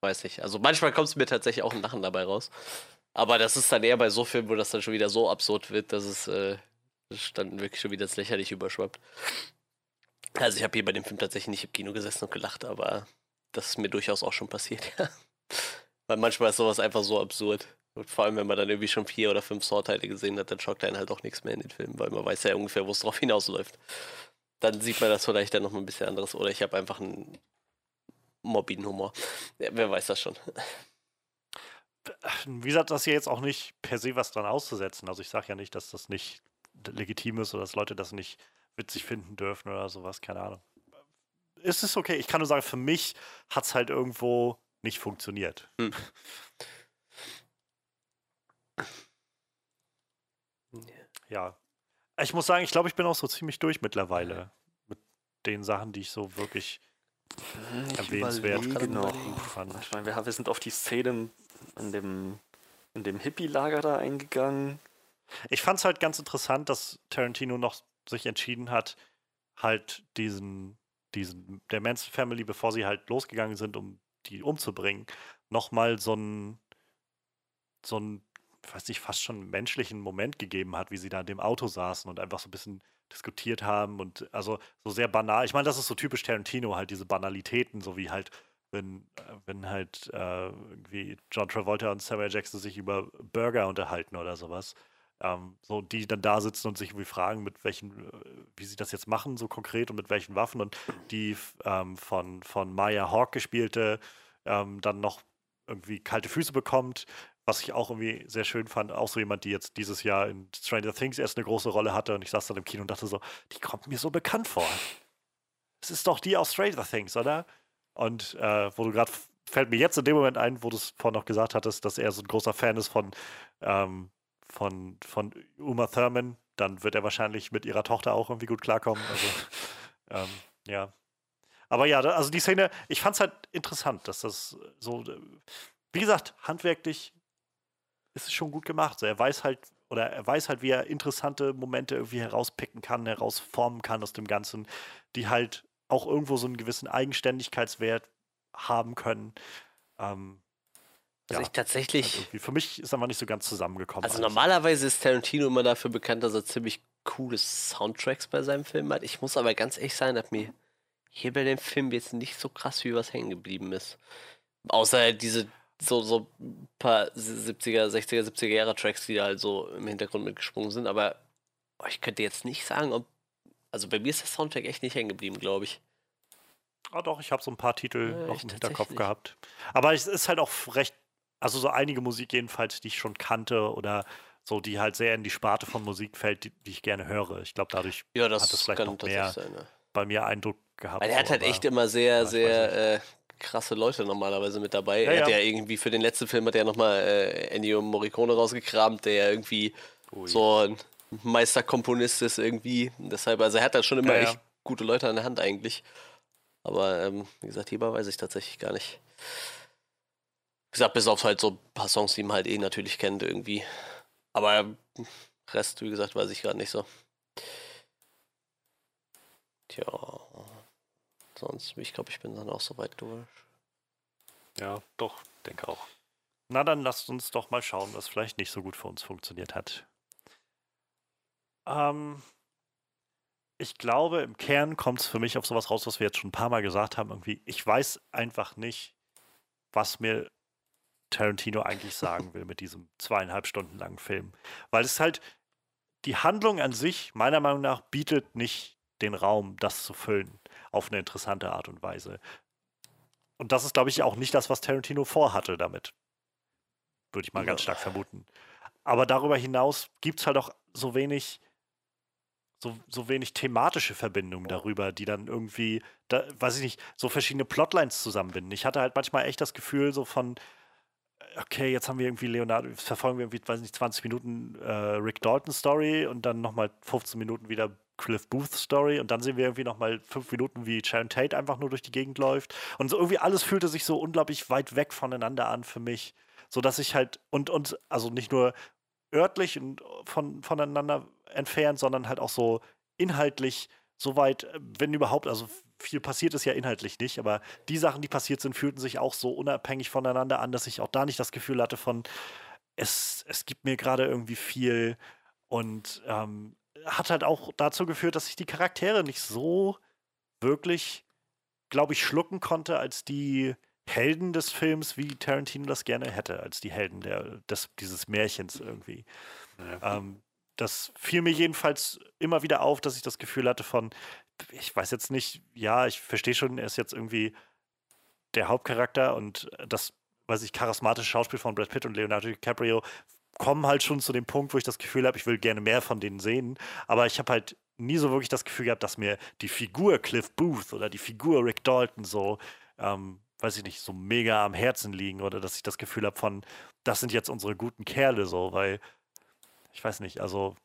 weiß nicht. Also manchmal kommt es mir tatsächlich auch ein Lachen dabei raus. Aber das ist dann eher bei so Filmen, wo das dann schon wieder so absurd wird, dass es äh, dann wirklich schon wieder das lächerlich überschwappt. Also ich habe hier bei dem Film tatsächlich nicht im Kino gesessen und gelacht, aber das ist mir durchaus auch schon passiert, ja. Weil manchmal ist sowas einfach so absurd. Und vor allem, wenn man dann irgendwie schon vier oder fünf Saw-Teile gesehen hat, dann schockt einen halt auch nichts mehr in den Film, weil man weiß ja ungefähr, wo es drauf hinausläuft. Dann sieht man das vielleicht dann noch mal ein bisschen anderes. Oder ich habe einfach einen morbiden Humor. Ja, wer weiß das schon. Wie gesagt, das hier jetzt auch nicht per se was dran auszusetzen. Also ich sage ja nicht, dass das nicht legitim ist oder dass Leute das nicht witzig finden dürfen oder sowas, keine Ahnung. Ist es okay? Ich kann nur sagen, für mich hat es halt irgendwo nicht funktioniert. Hm. Ja. Ich muss sagen, ich glaube, ich bin auch so ziemlich durch mittlerweile mit den Sachen, die ich so wirklich ich erwähnenswert noch. fand. Ich meine, wir, wir sind auf die Szene in dem, in dem Hippie-Lager da eingegangen. Ich fand es halt ganz interessant, dass Tarantino noch sich entschieden hat, halt diesen, diesen, der Manson Family, bevor sie halt losgegangen sind, um die umzubringen, nochmal so einen, so einen, weiß nicht, fast schon menschlichen Moment gegeben hat, wie sie da in dem Auto saßen und einfach so ein bisschen diskutiert haben und also so sehr banal. Ich meine, das ist so typisch Tarantino, halt diese Banalitäten, so wie halt wenn, wenn halt äh, irgendwie John Travolta und Samuel Jackson sich über Burger unterhalten oder sowas. Ähm, so, die dann da sitzen und sich irgendwie fragen, mit welchen, wie sie das jetzt machen, so konkret und mit welchen Waffen. Und die ähm, von, von Maya Hawk gespielte ähm, dann noch irgendwie kalte Füße bekommt, was ich auch irgendwie sehr schön fand. Auch so jemand, die jetzt dieses Jahr in Stranger Things erst eine große Rolle hatte. Und ich saß dann im Kino und dachte so, die kommt mir so bekannt vor. Es ist doch die aus Stranger Things, oder? Und äh, wo du gerade, fällt mir jetzt in dem Moment ein, wo du es vorhin noch gesagt hattest, dass er so ein großer Fan ist von ähm, von, von Uma Thurman, dann wird er wahrscheinlich mit ihrer Tochter auch irgendwie gut klarkommen. Also, ähm, ja. Aber ja, also die Szene, ich fand es halt interessant, dass das so, wie gesagt, handwerklich ist es schon gut gemacht. So, er weiß halt, oder er weiß halt, wie er interessante Momente irgendwie herauspicken kann, herausformen kann aus dem Ganzen, die halt auch irgendwo so einen gewissen Eigenständigkeitswert haben können. Ähm, Also ja, ich tatsächlich. irgendwie für mich ist einfach nicht so ganz zusammengekommen. Also alles. normalerweise ist Tarantino immer dafür bekannt, dass er ziemlich coole Soundtracks bei seinem Film hat. Ich muss aber ganz ehrlich sein, dass mir hier bei dem Film jetzt nicht so krass wie was hängen geblieben ist. Außer halt diese so, so ein paar 70er, 60er, 70er Jahre Tracks, die da halt so im Hintergrund mitgesprungen sind. Aber oh, ich könnte jetzt nicht sagen, ob. Also bei mir ist der Soundtrack echt nicht hängen geblieben, glaube ich. Ah, doch, ich habe so ein paar Titel Ja, noch ich im Hinterkopf gehabt. Aber es ist halt auch recht, also so einige Musik jedenfalls, die ich schon kannte oder so, die halt sehr in die Sparte von Musik fällt, die, die ich gerne höre. Ich glaube, dadurch Ja, das, Hat es vielleicht noch mehr sein. Ja. bei mir Eindruck gehabt. Weil er hat halt echt immer sehr, weiß sehr äh, krasse Leute normalerweise mit dabei. Ja, er hat ja. ja irgendwie für den letzten Film hat er nochmal äh, Ennio Morricone rausgekramt, der ja irgendwie so ein Meisterkomponist ist irgendwie. Deshalb, also er hat da schon immer Ja, ja. echt gute Leute an der Hand eigentlich. Aber ähm, wie gesagt, hierbei weiß ich tatsächlich gar nicht. Gesagt, bis auf halt so ein paar Songs, die man halt eh natürlich kennt irgendwie. Aber Rest, wie gesagt, weiß ich gerade nicht so. Tja. Sonst, ich glaube, ich bin dann auch soweit durch. Ja, doch, denke auch. Na, dann lasst uns doch mal schauen, was vielleicht nicht so gut für uns funktioniert hat. Ähm, ich glaube, im Kern kommt es für mich auf sowas raus, was wir jetzt schon ein paar Mal gesagt haben. Irgendwie, ich weiß einfach nicht, was mir Tarantino eigentlich sagen will mit diesem zweieinhalb Stunden langen Film. Weil es halt, die Handlung an sich, meiner Meinung nach, bietet nicht den Raum, das zu füllen, auf eine interessante Art und Weise. Und das ist, glaube ich, auch nicht das, was Tarantino vorhatte damit. Würde ich mal ganz Ja. stark vermuten. Aber darüber hinaus gibt es halt auch so wenig, so, so wenig thematische Verbindungen darüber, die dann irgendwie, da, weiß ich nicht, so verschiedene Plotlines zusammenbinden. Ich hatte halt manchmal echt das Gefühl, so von, okay, jetzt haben wir irgendwie Leonardo, verfolgen wir irgendwie, weiß nicht, 20 Minuten äh, Rick Dalton Story und dann nochmal 15 Minuten wieder Cliff Booth Story und dann sehen wir irgendwie nochmal 5 Minuten, wie Sharon Tate einfach nur durch die Gegend läuft. Und so irgendwie alles fühlte sich so unglaublich weit weg voneinander an für mich. So dass ich halt, und, und, also nicht nur örtlich und von, voneinander entfernt, sondern halt auch so inhaltlich so weit, äh, wenn überhaupt, also viel passiert ist ja inhaltlich nicht, aber die Sachen, die passiert sind, fühlten sich auch so unabhängig voneinander an, dass ich auch da nicht das Gefühl hatte von, es, es gibt mir gerade irgendwie viel und ähm, hat halt auch dazu geführt, dass ich die Charaktere nicht so wirklich, glaube ich, schlucken konnte als die Helden des Films, wie Tarantino das gerne hätte, als die Helden der, des, dieses Märchens irgendwie. Ja. Ähm, das fiel mir jedenfalls immer wieder auf, dass ich das Gefühl hatte von, ich weiß jetzt nicht, ja, ich verstehe schon, er ist jetzt irgendwie der Hauptcharakter und das, weiß ich, charismatische Schauspiel von Brad Pitt und Leonardo DiCaprio kommen halt schon zu dem Punkt, wo ich das Gefühl habe, ich will gerne mehr von denen sehen, aber ich habe halt nie so wirklich das Gefühl gehabt, dass mir die Figur Cliff Booth oder die Figur Rick Dalton so, ähm, weiß ich nicht, so mega am Herzen liegen oder dass ich das Gefühl habe von, das sind jetzt unsere guten Kerle so, weil ich weiß nicht, also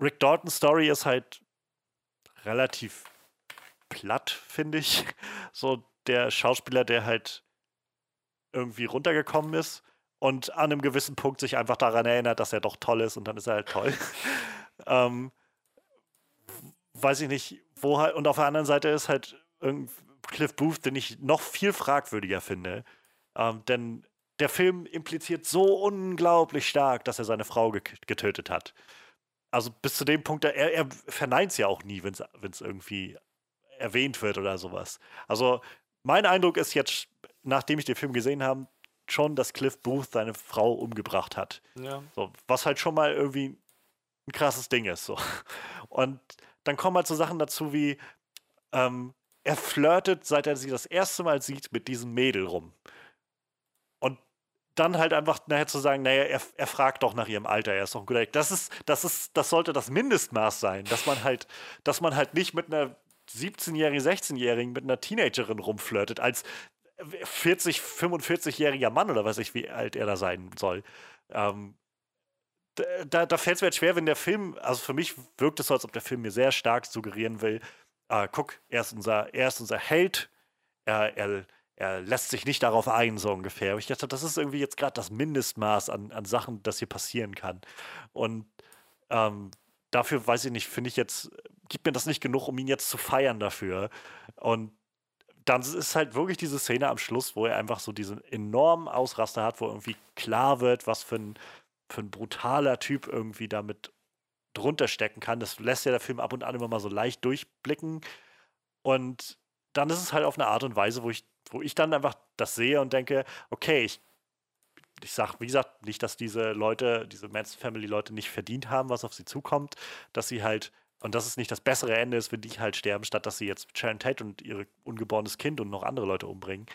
Rick Dalton's Story ist halt relativ platt, finde ich. So der Schauspieler, der halt irgendwie runtergekommen ist und an einem gewissen Punkt sich einfach daran erinnert, dass er doch toll ist und dann ist er halt toll. ähm, weiß ich nicht, wo halt, und auf der anderen Seite ist halt Cliff Booth, den ich noch viel fragwürdiger finde. Ähm, denn der Film impliziert so unglaublich stark, dass er seine Frau ge getötet hat. Also bis zu dem Punkt, er, er verneint es ja auch nie, wenn es irgendwie erwähnt wird oder sowas. Also mein Eindruck ist jetzt, nachdem ich den Film gesehen habe, schon, dass Cliff Booth seine Frau umgebracht hat. Ja. So, was halt schon mal irgendwie ein krasses Ding ist. So. Und dann kommen halt so Sachen dazu wie, ähm, er flirtet, seit er sie das erste Mal sieht, mit diesem Mädel rum. Dann halt einfach nachher zu sagen, naja, er, er fragt doch nach ihrem Alter, er ist doch ein guter. Das ist, das ist, das sollte das Mindestmaß sein, dass man halt, dass man halt nicht mit einer 17-jährigen, 16-jährigen, mit einer Teenagerin rumflirtet, als 40, 45-jähriger Mann oder weiß ich, wie alt er da sein soll. Ähm, da, da fällt es mir jetzt schwer, wenn der Film, also für mich wirkt es so, als ob der Film mir sehr stark suggerieren will, äh, guck, er ist unser, er ist unser Held, er, er, er lässt sich nicht darauf ein, so ungefähr. Aber ich dachte, das ist irgendwie jetzt gerade das Mindestmaß an, an Sachen, das hier passieren kann. Und ähm, dafür, weiß ich nicht, finde ich jetzt, gibt mir das nicht genug, um ihn jetzt zu feiern dafür. Und dann ist halt wirklich diese Szene am Schluss, wo er einfach so diesen enormen Ausraster hat, wo irgendwie klar wird, was für ein, für ein brutaler Typ irgendwie damit drunter stecken kann. Das lässt ja der Film ab und an immer mal so leicht durchblicken. Und dann ist es halt auf eine Art und Weise, wo ich, wo ich dann einfach das sehe und denke, okay, ich, ich sag, wie gesagt, nicht, dass diese Leute, diese Manson Family Leute nicht verdient haben, was auf sie zukommt, dass sie halt, und das ist nicht das bessere Ende ist, wenn die halt sterben, statt dass sie jetzt Sharon Tate und ihr ungeborenes Kind und noch andere Leute umbringen.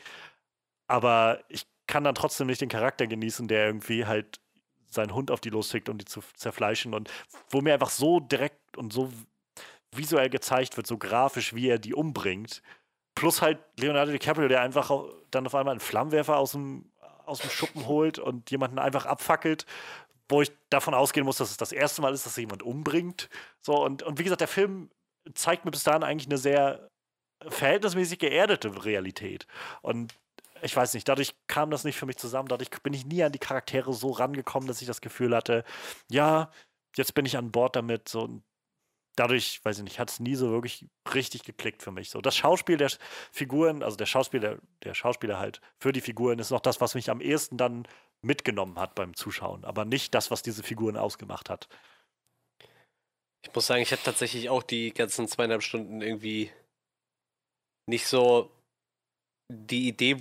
Aber ich kann dann trotzdem nicht den Charakter genießen, der irgendwie halt seinen Hund auf die losschickt, um die zu zerfleischen und wo mir einfach so direkt und so visuell gezeigt wird, so grafisch, wie er die umbringt. Plus halt Leonardo DiCaprio, der einfach dann auf einmal einen Flammenwerfer aus dem, aus dem Schuppen holt und jemanden einfach abfackelt, wo ich davon ausgehen muss, dass es das erste Mal ist, dass jemand umbringt. So, und, und wie gesagt, der Film zeigt mir bis dahin eigentlich eine sehr verhältnismäßig geerdete Realität. Und ich weiß nicht, dadurch kam das nicht für mich zusammen. Dadurch bin ich nie an die Charaktere so rangekommen, dass ich das Gefühl hatte, ja, jetzt bin ich an Bord damit. So, dadurch, weiß ich nicht, hat es nie so wirklich richtig geklickt für mich. So, das Schauspiel der Figuren, also der Schauspieler, der Schauspieler halt für die Figuren ist noch das, was mich am ehesten dann mitgenommen hat beim Zuschauen, aber nicht das, was diese Figuren ausgemacht hat. Ich muss sagen, ich hatte tatsächlich auch die ganzen zweieinhalb Stunden irgendwie nicht so die Idee,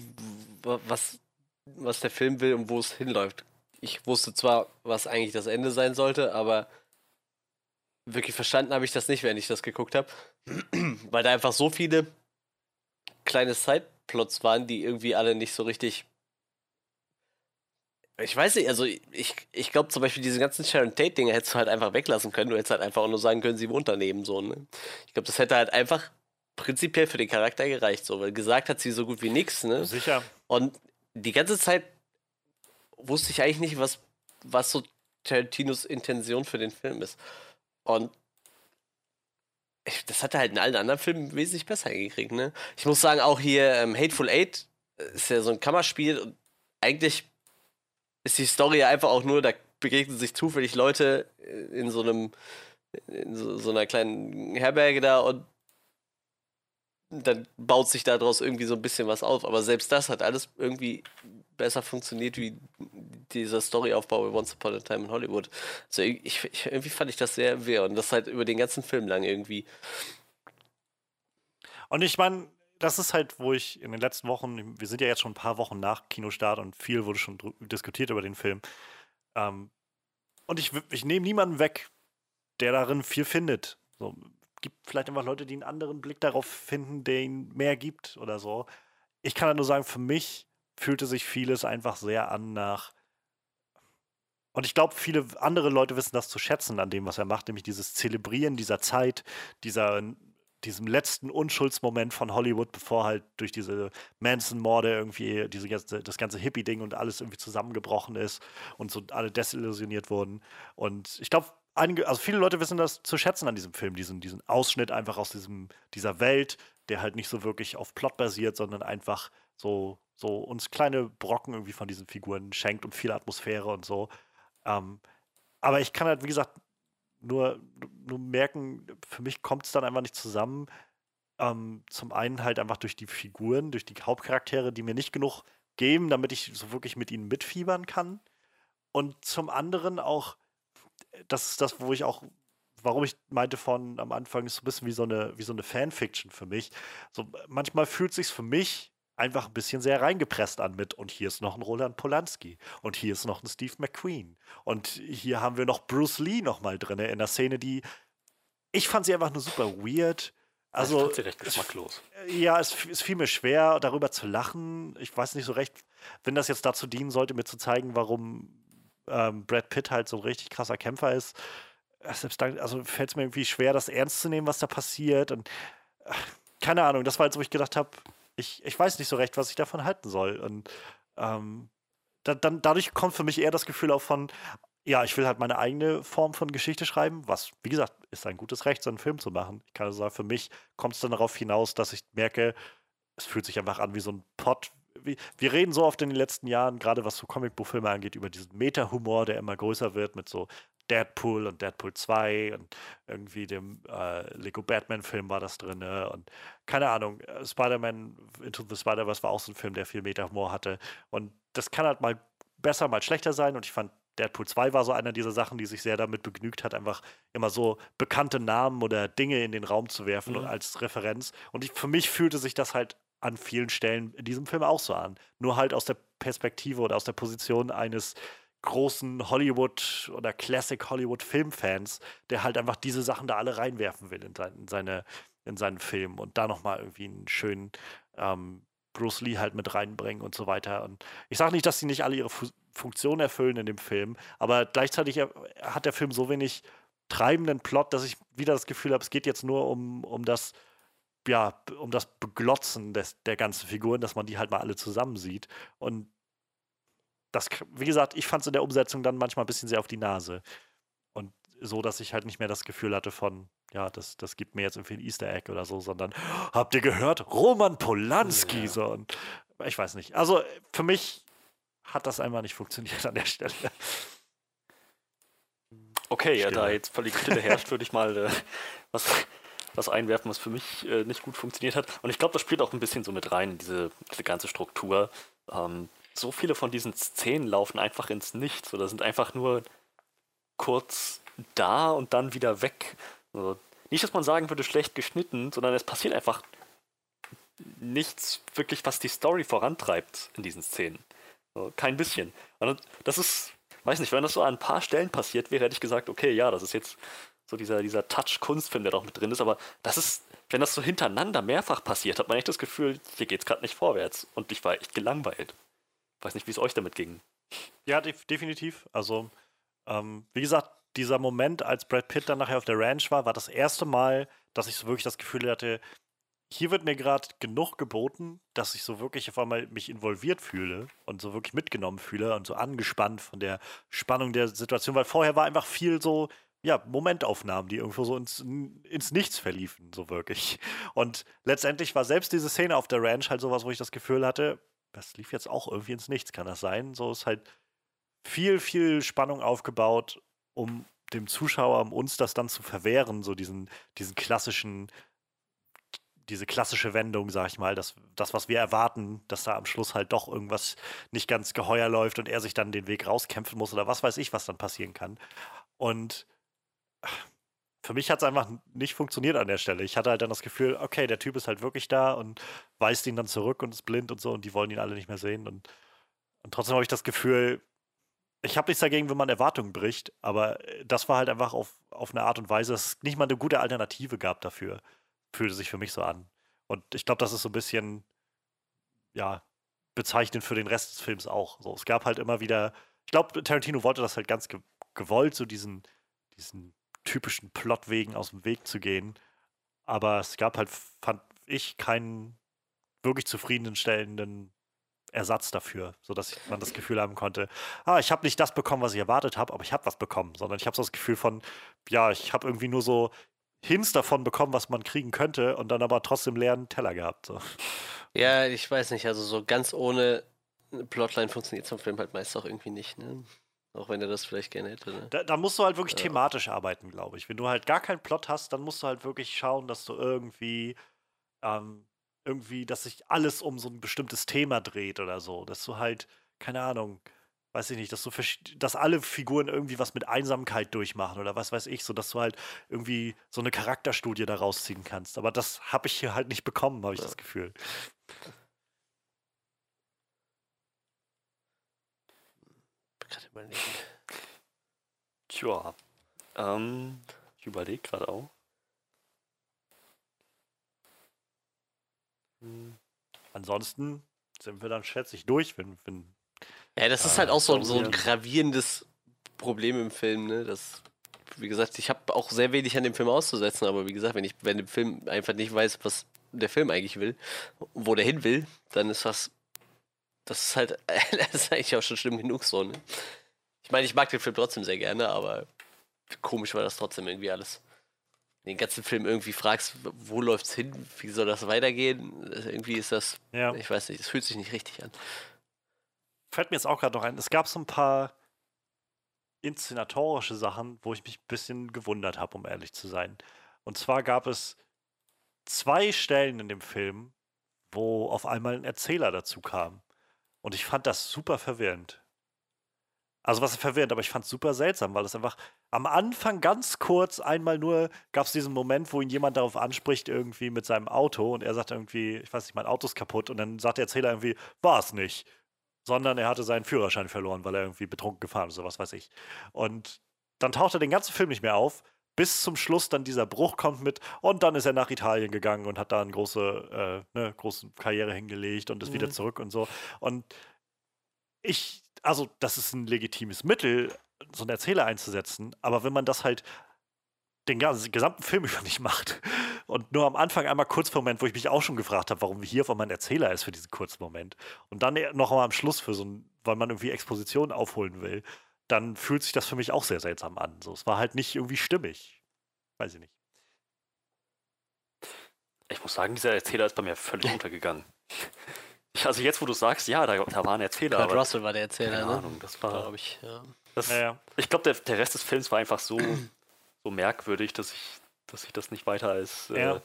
was, was der Film will und wo es hinläuft. Ich wusste zwar, was eigentlich das Ende sein sollte, aber wirklich verstanden habe ich das nicht, wenn ich das geguckt habe. Weil da einfach so viele kleine Sideplots waren, die irgendwie alle nicht so richtig. Ich weiß nicht, also ich, ich glaube zum Beispiel diese ganzen Sharon Tate-Dinge hättest du halt einfach weglassen können. Du hättest halt einfach auch nur sagen können, sie wohnt daneben so. Ne? Ich glaube, das hätte halt einfach prinzipiell für den Charakter gereicht, so, weil gesagt hat sie so gut wie nichts, ne? Sicher. Und die ganze Zeit wusste ich eigentlich nicht, was, was so Tarantinos Intention für den Film ist. Und das hat er halt in allen anderen Filmen wesentlich besser hingekriegt, ne? Ich muss sagen, auch hier ähm, Hateful Eight ist ja so ein Kammerspiel und eigentlich ist die Story einfach auch nur, da begegnen sich zufällig Leute in so einem, in so, so einer kleinen Herberge da und dann baut sich daraus irgendwie so ein bisschen was auf. Aber selbst das hat alles irgendwie besser funktioniert wie dieser Storyaufbau bei Once Upon a Time in Hollywood. Also ich, ich, irgendwie fand ich das sehr wehr und das halt über den ganzen Film lang irgendwie. Und ich meine, das ist halt, wo ich in den letzten Wochen, wir sind ja jetzt schon ein paar Wochen nach Kinostart und viel wurde schon diskutiert über den Film. Ähm, und ich, ich nehme niemanden weg, der darin viel findet. So, gibt vielleicht einfach Leute, die einen anderen Blick darauf finden, der ihn mehr gibt oder so. Ich kann halt nur sagen, für mich fühlte sich vieles einfach sehr an nach. Und ich glaube, viele andere Leute wissen das zu schätzen an dem, was er macht, nämlich dieses Zelebrieren dieser Zeit, dieser, diesem letzten Unschuldsmoment von Hollywood, bevor halt durch diese Manson-Morde irgendwie diese, das ganze Hippie-Ding und alles irgendwie zusammengebrochen ist und so alle desillusioniert wurden. Und ich glaube, einige, also viele Leute wissen das zu schätzen an diesem Film, diesen, diesen Ausschnitt einfach aus diesem, dieser Welt, der halt nicht so wirklich auf Plot basiert, sondern einfach so, so uns kleine Brocken irgendwie von diesen Figuren schenkt und viel Atmosphäre und so. Ähm, aber ich kann halt, wie gesagt, nur, nur merken, für mich kommt es dann einfach nicht zusammen. Ähm, zum einen halt einfach durch die Figuren, durch die Hauptcharaktere, die mir nicht genug geben, damit ich so wirklich mit ihnen mitfiebern kann. Und zum anderen auch, das ist das, wo ich auch, warum ich meinte von am Anfang, ist so ein bisschen wie so eine, wie so eine Fanfiction für mich. So, manchmal fühlt es sich für mich einfach ein bisschen sehr reingepresst an mit und hier ist noch ein Roland Polanski und hier ist noch ein Steve McQueen und hier haben wir noch Bruce Lee noch mal drin in der Szene, die ich fand sie einfach nur super weird. Also, ich fand sie recht geschmacklos. Ja, es, es fiel mir schwer, darüber zu lachen. Ich weiß nicht so recht, wenn das jetzt dazu dienen sollte, mir zu zeigen, warum ähm, Brad Pitt halt so ein richtig krasser Kämpfer ist, äh, selbst dann, also fällt es mir irgendwie schwer, das ernst zu nehmen, was da passiert. Und äh, keine Ahnung, das war jetzt, wo ich gedacht habe, ich, ich weiß nicht so recht, was ich davon halten soll. Und ähm, da, dann, dadurch kommt für mich eher das Gefühl auch von, ja, ich will halt meine eigene Form von Geschichte schreiben, was, wie gesagt, ist ein gutes Recht, so einen Film zu machen. Ich kann also sagen, für mich kommt es dann darauf hinaus, dass ich merke, es fühlt sich einfach an wie so ein Pot, wir reden so oft in den letzten Jahren, gerade was so Comicbuchfilme angeht, über diesen Meta-Humor, der immer größer wird mit so Deadpool und Deadpool 2 und irgendwie dem äh, Lego Batman-Film war das drin. Und keine Ahnung, äh, Spider-Man Into the Spider-Verse war auch so ein Film, der viel Meta-Humor hatte. Und das kann halt mal besser, mal schlechter sein. Und ich fand, Deadpool 2 war so einer dieser Sachen, die sich sehr damit begnügt hat, einfach immer so bekannte Namen oder Dinge in den Raum zu werfen Mhm. und als Referenz. Und ich, für mich fühlte sich das halt an vielen Stellen in diesem Film auch so an. Nur halt aus der Perspektive oder aus der Position eines großen Hollywood oder Classic Hollywood Filmfans, der halt einfach diese Sachen da alle reinwerfen will in, in seine in seinen Film und da nochmal irgendwie einen schönen ähm, Bruce Lee halt mit reinbringen und so weiter. Und ich sage nicht, dass sie nicht alle ihre Fu Funktion erfüllen in dem Film, aber gleichzeitig hat der Film so wenig treibenden Plot, dass ich wieder das Gefühl habe, es geht jetzt nur um, um das ja, um das Beglotzen des, der ganzen Figuren, dass man die halt mal alle zusammen sieht. Und das, wie gesagt, ich fand es in der Umsetzung dann manchmal ein bisschen sehr auf die Nase. Und so, dass ich halt nicht mehr das Gefühl hatte von, ja, das, das gibt mir jetzt irgendwie ein Easter Egg oder so, sondern habt ihr gehört? Roman Polanski. Ja. So, und ich weiß nicht. Also für mich hat das einfach nicht funktioniert an der Stelle. Okay, ja, da Stille. jetzt völlig Stille herrscht, würde ich mal äh, was, was einwerfen, was für mich äh, nicht gut funktioniert hat. Und ich glaube, das spielt auch ein bisschen so mit rein, diese, diese ganze Struktur. Ähm, so viele von diesen Szenen laufen einfach ins Nichts oder sind einfach nur kurz da und dann wieder weg. Also, nicht, dass man sagen würde, schlecht geschnitten, sondern es passiert einfach nichts wirklich, was die Story vorantreibt in diesen Szenen. So, kein bisschen. Und das ist, weiß nicht, wenn das so an ein paar Stellen passiert wäre, hätte ich gesagt, okay, ja, das ist jetzt so dieser, dieser Touch-Kunstfilm, der doch mit drin ist, aber das ist, wenn das so hintereinander mehrfach passiert, hat man echt das Gefühl, hier geht's gerade nicht vorwärts. Und ich war echt gelangweilt. Weiß nicht, wie es euch damit ging. Ja, def definitiv. Also, ähm, wie gesagt, dieser Moment, als Brad Pitt dann nachher auf der Ranch war, war das erste Mal, dass ich so wirklich das Gefühl hatte, hier wird mir gerade genug geboten, dass ich so wirklich auf einmal mich involviert fühle und so wirklich mitgenommen fühle und so angespannt von der Spannung der Situation, weil vorher war einfach viel so, ja, Momentaufnahmen, die irgendwo so ins, ins Nichts verliefen, so wirklich. Und letztendlich war selbst diese Szene auf der Ranch halt sowas, wo ich das Gefühl hatte, das lief jetzt auch irgendwie ins Nichts, kann das sein? So ist halt viel, viel Spannung aufgebaut, um dem Zuschauer, um uns das dann zu verwehren, so diesen, diesen klassischen, diese klassische Wendung, sag ich mal, das, das, was wir erwarten, dass da am Schluss halt doch irgendwas nicht ganz geheuer läuft und er sich dann den Weg rauskämpfen muss oder was weiß ich, was dann passieren kann. Und für mich hat es einfach nicht funktioniert an der Stelle. Ich hatte halt dann das Gefühl, okay, der Typ ist halt wirklich da und weist ihn dann zurück und ist blind und so und die wollen ihn alle nicht mehr sehen. Und, und trotzdem habe ich das Gefühl, ich habe nichts dagegen, wenn man Erwartungen bricht, aber äh, das war halt einfach auf, auf eine Art und Weise, dass es nicht mal eine gute Alternative gab dafür. Fühlte sich für mich so an. Und ich glaube, das ist so ein bisschen, ja, bezeichnend für den Rest des Films auch. So, es gab halt immer wieder, ich glaube, Tarantino wollte das halt ganz ge gewollt, so diesen, diesen typischen Plotwegen aus dem Weg zu gehen. Aber es gab halt, fand ich, keinen wirklich zufriedenstellenden Ersatz dafür, sodass man das Gefühl haben konnte, ah, ich habe nicht das bekommen, was ich erwartet habe, aber ich habe was bekommen, sondern ich habe so das Gefühl von, ja, ich habe irgendwie nur so Hints davon bekommen, was man kriegen könnte und dann aber trotzdem leeren Teller gehabt. So. Ja, ich weiß nicht, also so ganz ohne Plotline funktioniert ein Film halt meist auch irgendwie nicht, ne? Auch wenn er das vielleicht gerne hätte, ne? Da, da musst du halt wirklich Ja. thematisch arbeiten, glaube ich. Wenn du halt gar keinen Plot hast, dann musst du halt wirklich schauen, dass du irgendwie, ähm, irgendwie, dass sich alles um so ein bestimmtes Thema dreht oder so. Dass du halt, keine Ahnung, weiß ich nicht, dass du dass alle Figuren irgendwie was mit Einsamkeit durchmachen oder was weiß ich, so dass du halt irgendwie so eine Charakterstudie daraus ziehen kannst. Aber das habe ich hier halt nicht bekommen, habe ich Ja. das Gefühl. Gerade überlegen. Tja. Ähm, ich überlege gerade auch. Hm, Ansonsten sind wir dann, schätze ich, durch, wenn, wenn Ja, das ist Ah, halt auch so, so ein gravierendes Problem im Film, ne? Das, wie gesagt, ich habe auch sehr wenig an dem Film auszusetzen, aber wie gesagt, wenn ich, wenn der Film einfach nicht weiß, was der Film eigentlich will, wo der hin will, dann ist das, das ist halt, das ist eigentlich auch schon schlimm genug so, ne? Ich meine, ich mag den Film trotzdem sehr gerne, aber komisch war das trotzdem irgendwie alles. Den ganzen Film irgendwie fragst, wo läuft's hin, wie soll das weitergehen? Irgendwie ist das, ja. ich weiß nicht, es fühlt sich nicht richtig an. fällt mir jetzt auch gerade noch ein, es gab so ein paar inszenatorische Sachen, wo ich mich ein bisschen gewundert habe, um ehrlich zu sein. Und zwar gab es zwei Stellen in dem Film, wo auf einmal ein Erzähler dazu kam. Und ich fand das super verwirrend. Also was verwirrend, aber ich fand es super seltsam, weil es einfach am Anfang ganz kurz einmal nur gab es diesen Moment, wo ihn jemand darauf anspricht, irgendwie mit seinem Auto und er sagt irgendwie, ich weiß nicht, mein Auto ist kaputt und dann sagt der Erzähler irgendwie, war es nicht. Sondern er hatte seinen Führerschein verloren, weil er irgendwie betrunken gefahren ist oder was weiß ich. Und dann taucht er den ganzen Film nicht mehr auf, bis zum Schluss dann dieser Bruch kommt mit und dann ist er nach Italien gegangen und hat da eine große, äh, ne, große Karriere hingelegt und ist mhm. wieder zurück und so. Und ich, also das ist ein legitimes Mittel, so einen Erzähler einzusetzen, aber wenn man das halt den ganzen, gesamten Film über nicht macht und nur am Anfang einmal kurz vor Moment, wo ich mich auch schon gefragt habe, warum hier auf einmal ein Erzähler ist für diesen kurzen Moment und dann noch einmal am Schluss für so ein, weil man irgendwie Exposition aufholen will, dann fühlt sich das für mich auch sehr seltsam an. So, es war halt nicht irgendwie stimmig. Weiß ich nicht. Ich muss sagen, dieser Erzähler ist bei mir völlig untergegangen. Also jetzt, wo du sagst, ja, da, da war ein Erzähler. Kurt Russell war der Erzähler, keine ne? Ahnung, das war, glaube ich. Ja. Das, ja, ja. Ich glaube, der, der Rest des Films war einfach so, so merkwürdig, dass ich, dass ich das nicht weiter als äh,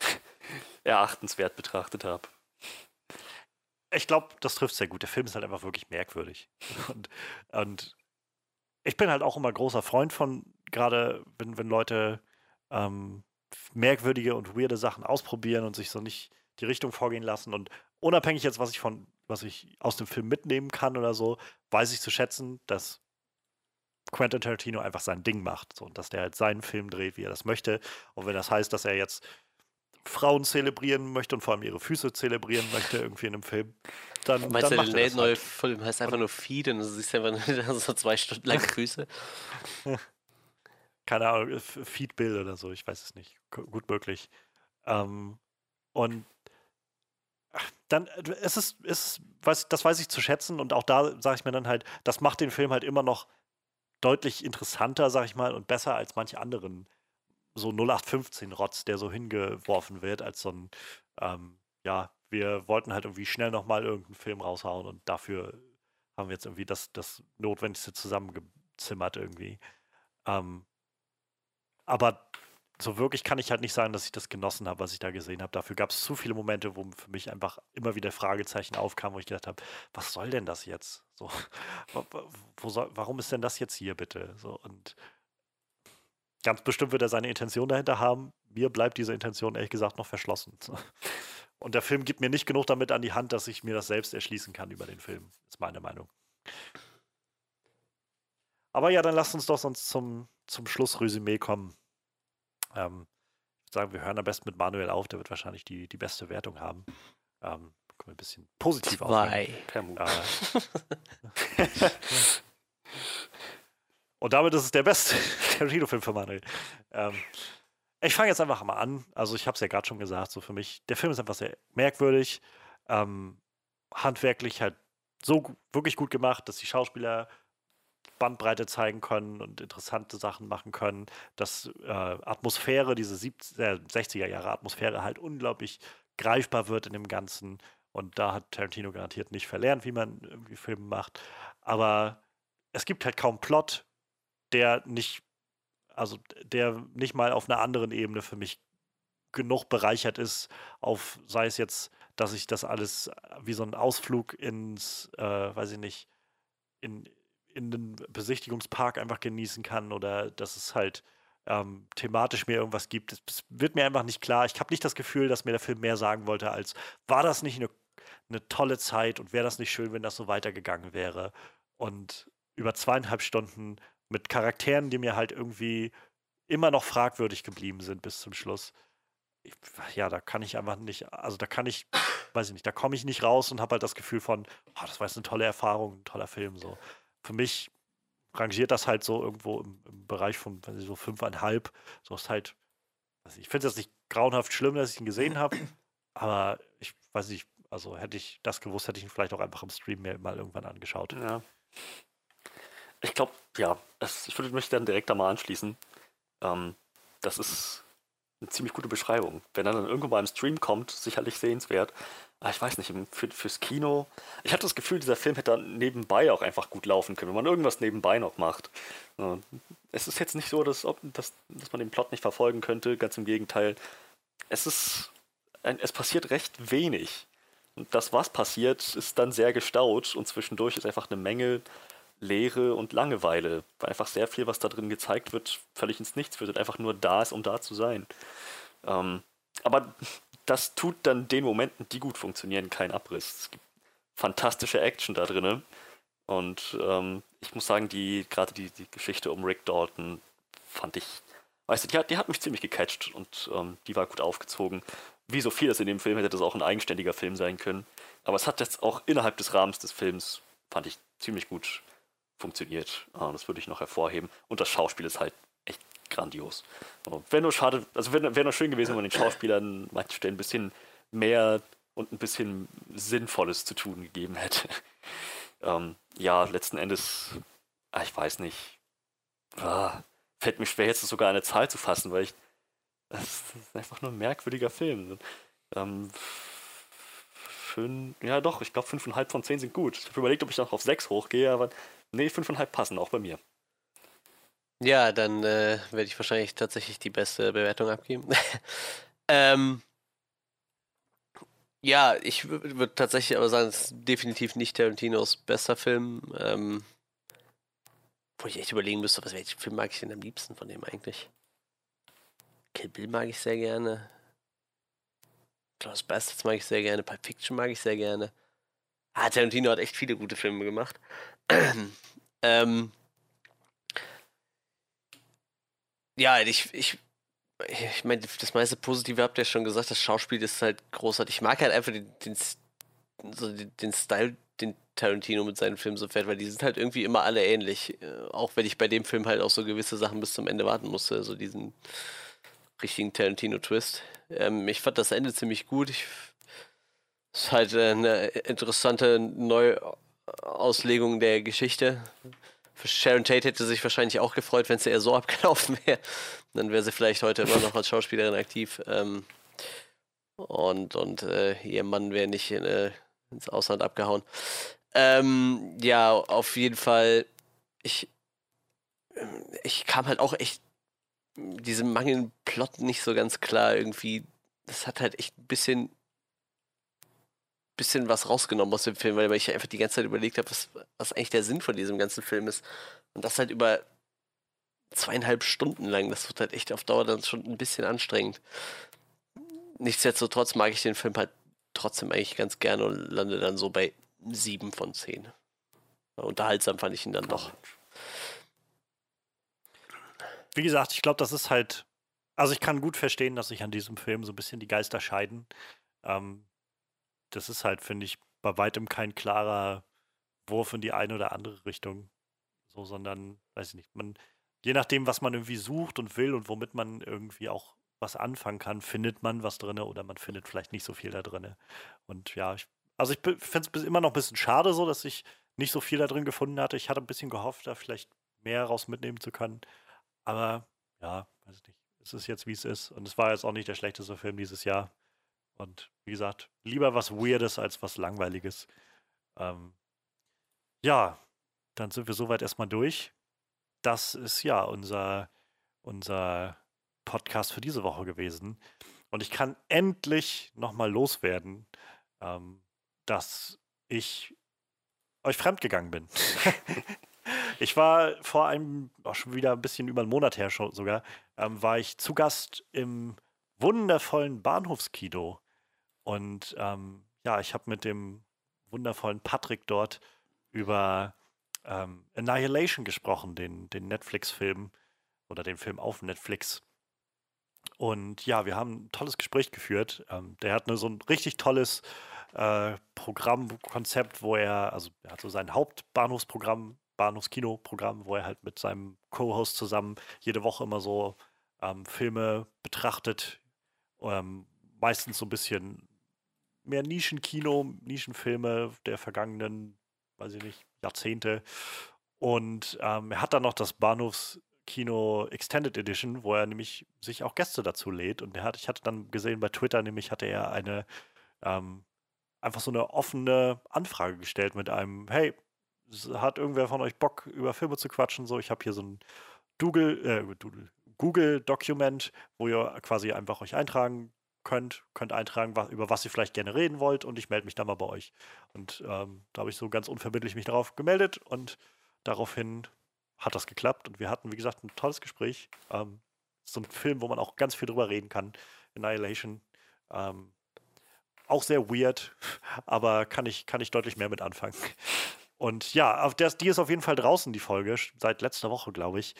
erachtenswert betrachtet habe. Ich glaube, das trifft sehr gut. Der Film ist halt einfach wirklich merkwürdig. Und, und ich bin halt auch immer großer Freund von, gerade wenn, wenn Leute ähm, merkwürdige und weirde Sachen ausprobieren und sich so nicht die Richtung vorgehen lassen. Und unabhängig jetzt, was ich von, was ich aus dem Film mitnehmen kann oder so, weiß ich zu schätzen, dass Quentin Tarantino einfach sein Ding macht. So, und dass der halt seinen Film dreht, wie er das möchte. Und wenn das heißt, dass er jetzt Frauen zelebrieren möchte und vor allem ihre Füße zelebrieren möchte, irgendwie in einem Film, dann. Meinst dann du, der halt. neue Film heißt einfach nur Feed und du siehst einfach nur so zwei Stunden lang Füße? Keine Ahnung, Feed Bill oder so, ich weiß es nicht. Gut möglich. Ähm, und dann äh, es ist es weiß, das weiß ich zu schätzen und auch da sage ich mir dann halt, das macht den Film halt immer noch deutlich interessanter, sag ich mal, und besser als manche anderen so 0815-Rotz, der so hingeworfen wird, als so ein, ähm, ja, wir wollten halt irgendwie schnell nochmal irgendeinen Film raushauen und dafür haben wir jetzt irgendwie das, das Notwendigste zusammengezimmert irgendwie. Ähm, aber so wirklich kann ich halt nicht sagen, dass ich das genossen habe, was ich da gesehen habe. Dafür gab es zu viele Momente, wo für mich einfach immer wieder Fragezeichen aufkamen, wo ich gedacht habe, was soll denn das jetzt? So, wo soll, warum ist denn das jetzt hier bitte? So, und ganz bestimmt wird er seine Intention dahinter haben. Mir bleibt diese Intention ehrlich gesagt noch verschlossen. Und der Film gibt mir nicht genug damit an die Hand, dass ich mir das selbst erschließen kann über den Film, ist meine Meinung. Aber ja, dann lasst uns doch sonst zum, zum Schlussresümee kommen. Ähm, ich würde sagen, wir hören am besten mit Manuel auf, der wird wahrscheinlich die, die beste Wertung haben. Ähm, können wir ein bisschen positiv Zwei. Äh, Und damit ist es der beste Tarantino-Film für Manuel. Ähm, ich fange jetzt einfach mal an. Also, ich habe es ja gerade schon gesagt, so für mich, der Film ist einfach sehr merkwürdig, ähm, handwerklich halt so wirklich gut gemacht, dass die Schauspieler Bandbreite zeigen können und interessante Sachen machen können, dass äh, Atmosphäre, diese 70, äh, 60er Jahre Atmosphäre halt unglaublich greifbar wird in dem Ganzen. Und da hat Tarantino garantiert nicht verlernt, wie man irgendwie Filme macht. Aber es gibt halt kaum Plot, der nicht, also der nicht mal auf einer anderen Ebene für mich genug bereichert ist, auf, sei es jetzt, dass ich das alles wie so ein Ausflug ins, äh, weiß ich nicht, in, in den Besichtigungspark einfach genießen kann oder dass es halt ähm, thematisch mir irgendwas gibt. Es wird mir einfach nicht klar. Ich habe nicht das Gefühl, dass mir der Film mehr sagen wollte, als war das nicht eine, eine tolle Zeit und wäre das nicht schön, wenn das so weitergegangen wäre. Und über zweieinhalb Stunden mit Charakteren, die mir halt irgendwie immer noch fragwürdig geblieben sind bis zum Schluss. Ich, ja, da kann ich einfach nicht, also da kann ich, weiß ich nicht, da komme ich nicht raus und habe halt das Gefühl von, oh, das war jetzt eine tolle Erfahrung, ein toller Film so für mich rangiert das halt so irgendwo im, im Bereich von so fünfeinhalb. So ist halt, also ich finde es nicht grauenhaft schlimm, dass ich ihn gesehen habe, aber ich weiß nicht, also hätte ich das gewusst, hätte ich ihn vielleicht auch einfach im Stream mir mal irgendwann angeschaut. Ja. Ich glaube, ja, es, ich würde mich dann direkt da mal anschließen. Ähm, das ist eine ziemlich gute Beschreibung. Wenn er dann irgendwo mal im Stream kommt, sicherlich sehenswert. ah, ich weiß nicht, für, fürs Kino. Ich hatte das Gefühl, dieser Film hätte dann nebenbei auch einfach gut laufen können, wenn man irgendwas nebenbei noch macht. Es ist jetzt nicht so, dass, dass, dass man den Plot nicht verfolgen könnte, ganz im Gegenteil. Es ist, es passiert recht wenig. Und das, was passiert, ist dann sehr gestaut und zwischendurch ist einfach eine Menge Leere und Langeweile, weil einfach sehr viel, was da drin gezeigt wird, völlig ins Nichts führt und einfach nur da ist, um da zu sein. Ähm, aber das tut dann den Momenten, die gut funktionieren, keinen Abriss. Es gibt fantastische Action da drin. Und ähm, ich muss sagen, die, gerade die, die Geschichte um Rick Dalton fand ich, weißt du, die hat, die hat mich ziemlich gecatcht und ähm, die war gut aufgezogen. Wie so vieles in dem Film hätte das auch ein eigenständiger Film sein können. Aber es hat jetzt auch innerhalb des Rahmens des Films, fand ich, ziemlich gut funktioniert. Äh, das würde ich noch hervorheben. Und das Schauspiel ist halt echt grandios. Wäre nur schade, also wäre wär nur schön gewesen, wenn man den Schauspielern manchen Stellen ein bisschen mehr und ein bisschen Sinnvolles zu tun gegeben hätte. ähm, ja, letzten Endes, ah, ich weiß nicht. Ah, fällt mir schwer, jetzt sogar eine Zahl zu fassen, weil ich. Das ist einfach nur ein merkwürdiger Film. Ähm, fünf, ja, doch, ich glaube, fünfeinhalb von zehn sind gut. Ich habe überlegt, ob ich noch auf sechs hochgehe, aber nee, fünfeinhalb passen auch bei mir. Ja, dann äh, werde ich wahrscheinlich tatsächlich die beste Bewertung abgeben. ähm, ja, ich würde tatsächlich aber sagen, es ist definitiv nicht Tarantinos bester Film. Ähm, wo ich echt überlegen müsste, was welchen Film mag ich denn am liebsten von dem eigentlich? Kill Bill mag ich sehr gerne. Klaus Bastards mag ich sehr gerne. Pulp Fiction mag ich sehr gerne. Ah, Tarantino hat echt viele gute Filme gemacht. ähm, ja, ich, ich, ich meine, das meiste Positive habt ihr schon gesagt, das Schauspiel ist halt großartig. Ich mag halt einfach den, den, so den Style, den Tarantino mit seinen Filmen so fährt, weil die sind halt irgendwie immer alle ähnlich. Äh, auch wenn ich bei dem Film halt auch so gewisse Sachen bis zum Ende warten musste, so diesen richtigen Tarantino-Twist. Ähm, ich fand das Ende ziemlich gut. Ich, ist halt eine interessante Neuauslegung der Geschichte. Sharon Tate hätte sich wahrscheinlich auch gefreut, wenn es eher so abgelaufen wäre. Dann wäre sie vielleicht heute immer noch als Schauspielerin aktiv. Ähm, und und äh, ihr Mann wäre nicht in, äh, ins Ausland abgehauen. Ähm, ja, auf jeden Fall. Ich, ich kam halt auch echt diesem mangelnden Plot nicht so ganz klar irgendwie. Das hat halt echt ein bisschen bisschen was rausgenommen aus dem Film, weil ich einfach die ganze Zeit überlegt habe, was, was eigentlich der Sinn von diesem ganzen Film ist. Und das halt über zweieinhalb Stunden lang. Das wird halt echt auf Dauer dann schon ein bisschen anstrengend. Nichtsdestotrotz mag ich den Film halt trotzdem eigentlich ganz gerne und lande dann so bei sieben von zehn. Unterhaltsam fand ich ihn dann doch. Wie gesagt, ich glaube, das ist halt. Also ich kann gut verstehen, dass sich an diesem Film so ein bisschen die Geister scheiden. Ähm, das ist halt, finde ich, bei weitem kein klarer Wurf in die eine oder andere Richtung. So, sondern, weiß ich nicht, man, je nachdem, was man irgendwie sucht und will und womit man irgendwie auch was anfangen kann, findet man was drin oder man findet vielleicht nicht so viel da drin. Und ja, ich, also ich finde es immer noch ein bisschen schade so, dass ich nicht so viel da drin gefunden hatte. Ich hatte ein bisschen gehofft, da vielleicht mehr raus mitnehmen zu können. Aber ja, weiß ich nicht. Es ist jetzt, wie es ist. Und es war jetzt auch nicht der schlechteste Film dieses Jahr. Und wie gesagt, lieber was Weirdes als was Langweiliges. Ähm, ja, dann sind wir soweit erstmal durch. Das ist ja unser, unser Podcast für diese Woche gewesen. Und ich kann endlich nochmal loswerden, ähm, dass ich euch fremdgegangen bin. ich war vor einem, auch schon wieder ein bisschen über einen Monat her schon sogar, ähm, war ich zu Gast im wundervollen Bahnhofskino und ähm, ja, ich habe mit dem wundervollen Patrick dort über ähm, Annihilation gesprochen, den, den Netflix-Film oder den Film auf Netflix. Und ja, wir haben ein tolles Gespräch geführt. Ähm, der hat nur so ein richtig tolles äh, Programmkonzept, wo er, also er hat so sein Hauptbahnhofsprogramm, Bahnhofskino-Programm, wo er halt mit seinem Co-Host zusammen jede Woche immer so ähm, Filme betrachtet, ähm, meistens so ein bisschen mehr Nischenkino, Nischenfilme der vergangenen, weiß ich nicht, Jahrzehnte. Und ähm, er hat dann noch das Bahnhofskino Extended Edition, wo er nämlich sich auch Gäste dazu lädt. Und er hat, ich hatte dann gesehen bei Twitter, nämlich hatte er eine, ähm, einfach so eine offene Anfrage gestellt mit einem, hey, hat irgendwer von euch Bock, über Filme zu quatschen? So, ich habe hier so ein Google, äh, Google-Dokument, wo ihr quasi einfach euch eintragen könnt, könnt eintragen, was, über was ihr vielleicht gerne reden wollt und ich melde mich dann mal bei euch. Und ähm, da habe ich so ganz unverbindlich mich darauf gemeldet und daraufhin hat das geklappt und wir hatten, wie gesagt, ein tolles Gespräch. Ähm, so ein Film, wo man auch ganz viel drüber reden kann. Annihilation. Ähm, auch sehr weird, aber kann ich, kann ich deutlich mehr mit anfangen. Und ja, auf das, die ist auf jeden Fall draußen, die Folge, seit letzter Woche, glaube ich.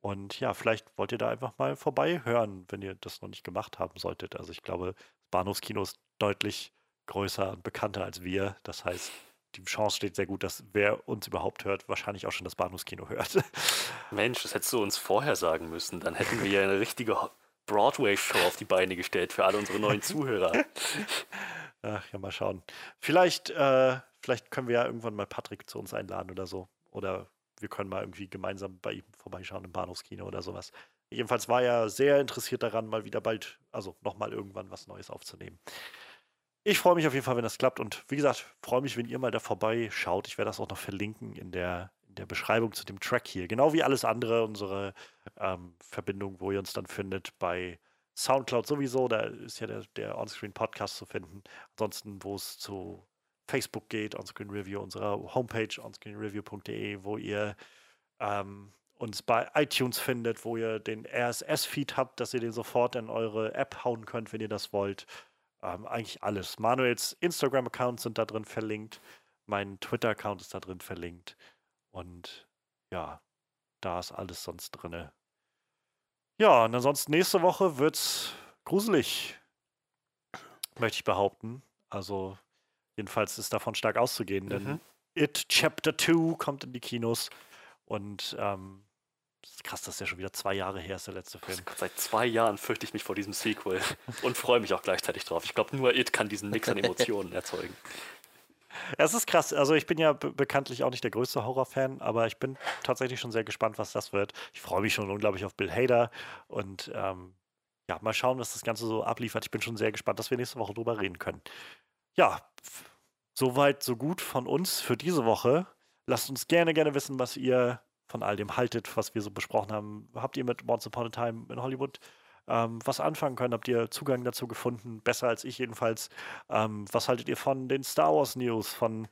Und ja, vielleicht wollt ihr da einfach mal vorbei hören, wenn ihr das noch nicht gemacht haben solltet. Also ich glaube, das Bahnhofskino ist deutlich größer und bekannter als wir. Das heißt, die Chance steht sehr gut, dass wer uns überhaupt hört, wahrscheinlich auch schon das Bahnhofskino hört. Mensch, das hättest du uns vorher sagen müssen. Dann hätten wir ja eine richtige Broadway-Show auf die Beine gestellt für alle unsere neuen Zuhörer. Ach ja, mal schauen. Vielleicht, äh, vielleicht können wir ja irgendwann mal Patrick zu uns einladen oder so. Oder wir können mal irgendwie gemeinsam bei ihm vorbeischauen im Bahnhofskino oder sowas. Jedenfalls war er sehr interessiert daran, mal wieder bald, also nochmal irgendwann was Neues aufzunehmen. Ich freue mich auf jeden Fall, wenn das klappt. Und wie gesagt, freue mich, wenn ihr mal da vorbeischaut. Ich werde das auch noch verlinken in der, in der Beschreibung zu dem Track hier. Genau wie alles andere, unsere ähm, Verbindung, wo ihr uns dann findet bei Soundcloud sowieso. Da ist ja der, der Onscreen-Podcast zu finden. Ansonsten, wo es zu Facebook geht, Onscreen Review, unserer Homepage onscreenreview.de, wo ihr ähm, uns bei iTunes findet, wo ihr den RSS-Feed habt, dass ihr den sofort in eure App hauen könnt, wenn ihr das wollt. Ähm, eigentlich alles. Manuels Instagram-Accounts sind da drin verlinkt. Mein Twitter-Account ist da drin verlinkt. Und ja, da ist alles sonst drin. Ja, und ansonsten nächste Woche wird's gruselig, möchte ich behaupten. Also jedenfalls ist davon stark auszugehen, denn Mhm. It Chapter 2 kommt in die Kinos und ähm, das ist krass, das ist ja schon wieder zwei Jahre her, ist der letzte Film. Seit zwei Jahren fürchte ich mich vor diesem Sequel und freue mich auch gleichzeitig drauf. Ich glaube, nur It kann diesen Mix an Emotionen erzeugen. Es ist krass. Also ich bin ja be bekanntlich auch nicht der größte Horrorfan, aber ich bin tatsächlich schon sehr gespannt, was das wird. Ich freue mich schon unglaublich auf Bill Hader und ähm, ja, mal schauen, was das Ganze so abliefert. Ich bin schon sehr gespannt, dass wir nächste Woche drüber reden können. Ja, soweit, so gut von uns für diese Woche. Lasst uns gerne, gerne wissen, was ihr von all dem haltet, was wir so besprochen haben. Habt ihr mit Once Upon a Time in Hollywood ähm, was anfangen können? Habt ihr Zugang dazu gefunden? Besser als ich jedenfalls. Ähm, was haltet ihr von den Star Wars News, von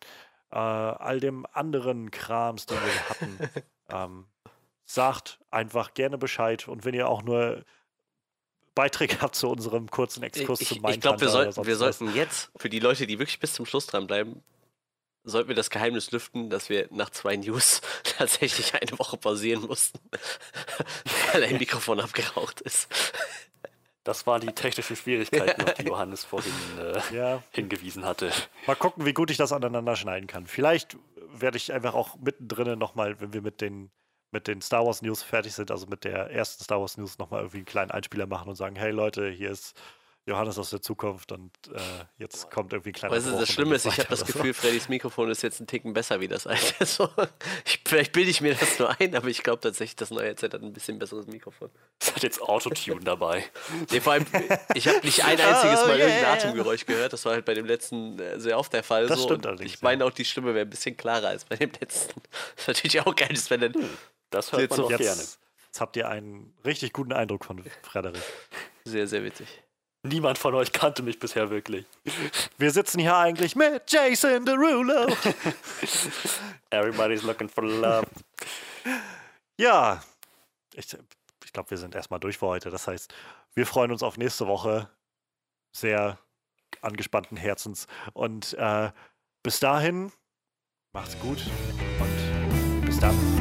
äh, all dem anderen Krams, den wir hatten? ähm, sagt einfach gerne Bescheid und wenn ihr auch nur Beiträge habt zu unserem kurzen Exkurs Ich, zu ich, meinen ich glaube, wir, sollten, wir sollten jetzt, für die Leute, die wirklich bis zum Schluss dranbleiben, sollten wir das Geheimnis lüften, dass wir nach zwei News tatsächlich eine Woche pausieren mussten, weil ein Mikrofon abgeraucht ist. Das waren die technischen Schwierigkeiten, auf die Johannes vorhin äh, Ja, hingewiesen hatte. mal gucken, wie gut ich das aneinander schneiden kann. Vielleicht werde ich einfach auch mittendrin nochmal, wenn wir mit den, mit den Star Wars News fertig sind, also mit der ersten Star Wars News nochmal irgendwie einen kleinen Einspieler machen und sagen, hey Leute, hier ist Johannes aus der Zukunft und äh, jetzt kommt irgendwie ein kleiner Weißt du, das Schlimme ist, ich habe das Gefühl, Freddys Mikrofon ist jetzt ein Ticken besser wie das alte. So, ich, vielleicht bilde ich mir das nur ein, aber ich glaube tatsächlich, das neue Headset hat ein bisschen besseres Mikrofon. Es hat jetzt Autotune dabei. Nee, vor allem, ich habe nicht ein einziges Oh, Mal yeah. irgendein Atemgeräusch gehört. Das war halt bei dem letzten äh, sehr oft der Fall. Das so. stimmt Und allerdings, Ich meine auch, die Stimme wäre ein bisschen klarer als bei dem letzten. Das ist natürlich auch geil, ist, wenn dann. Das hört man so doch Jetzt, gerne. jetzt habt ihr einen richtig guten Eindruck von Frederik. Sehr, sehr witzig. Niemand von euch kannte mich bisher wirklich. Wir sitzen hier eigentlich mit Jason Derulo. Everybody's looking for love. ja, ich, ich glaube, wir sind erstmal durch für heute. Das heißt, wir freuen uns auf nächste Woche sehr angespannten Herzens. Und äh, bis dahin, macht's gut und bis dann.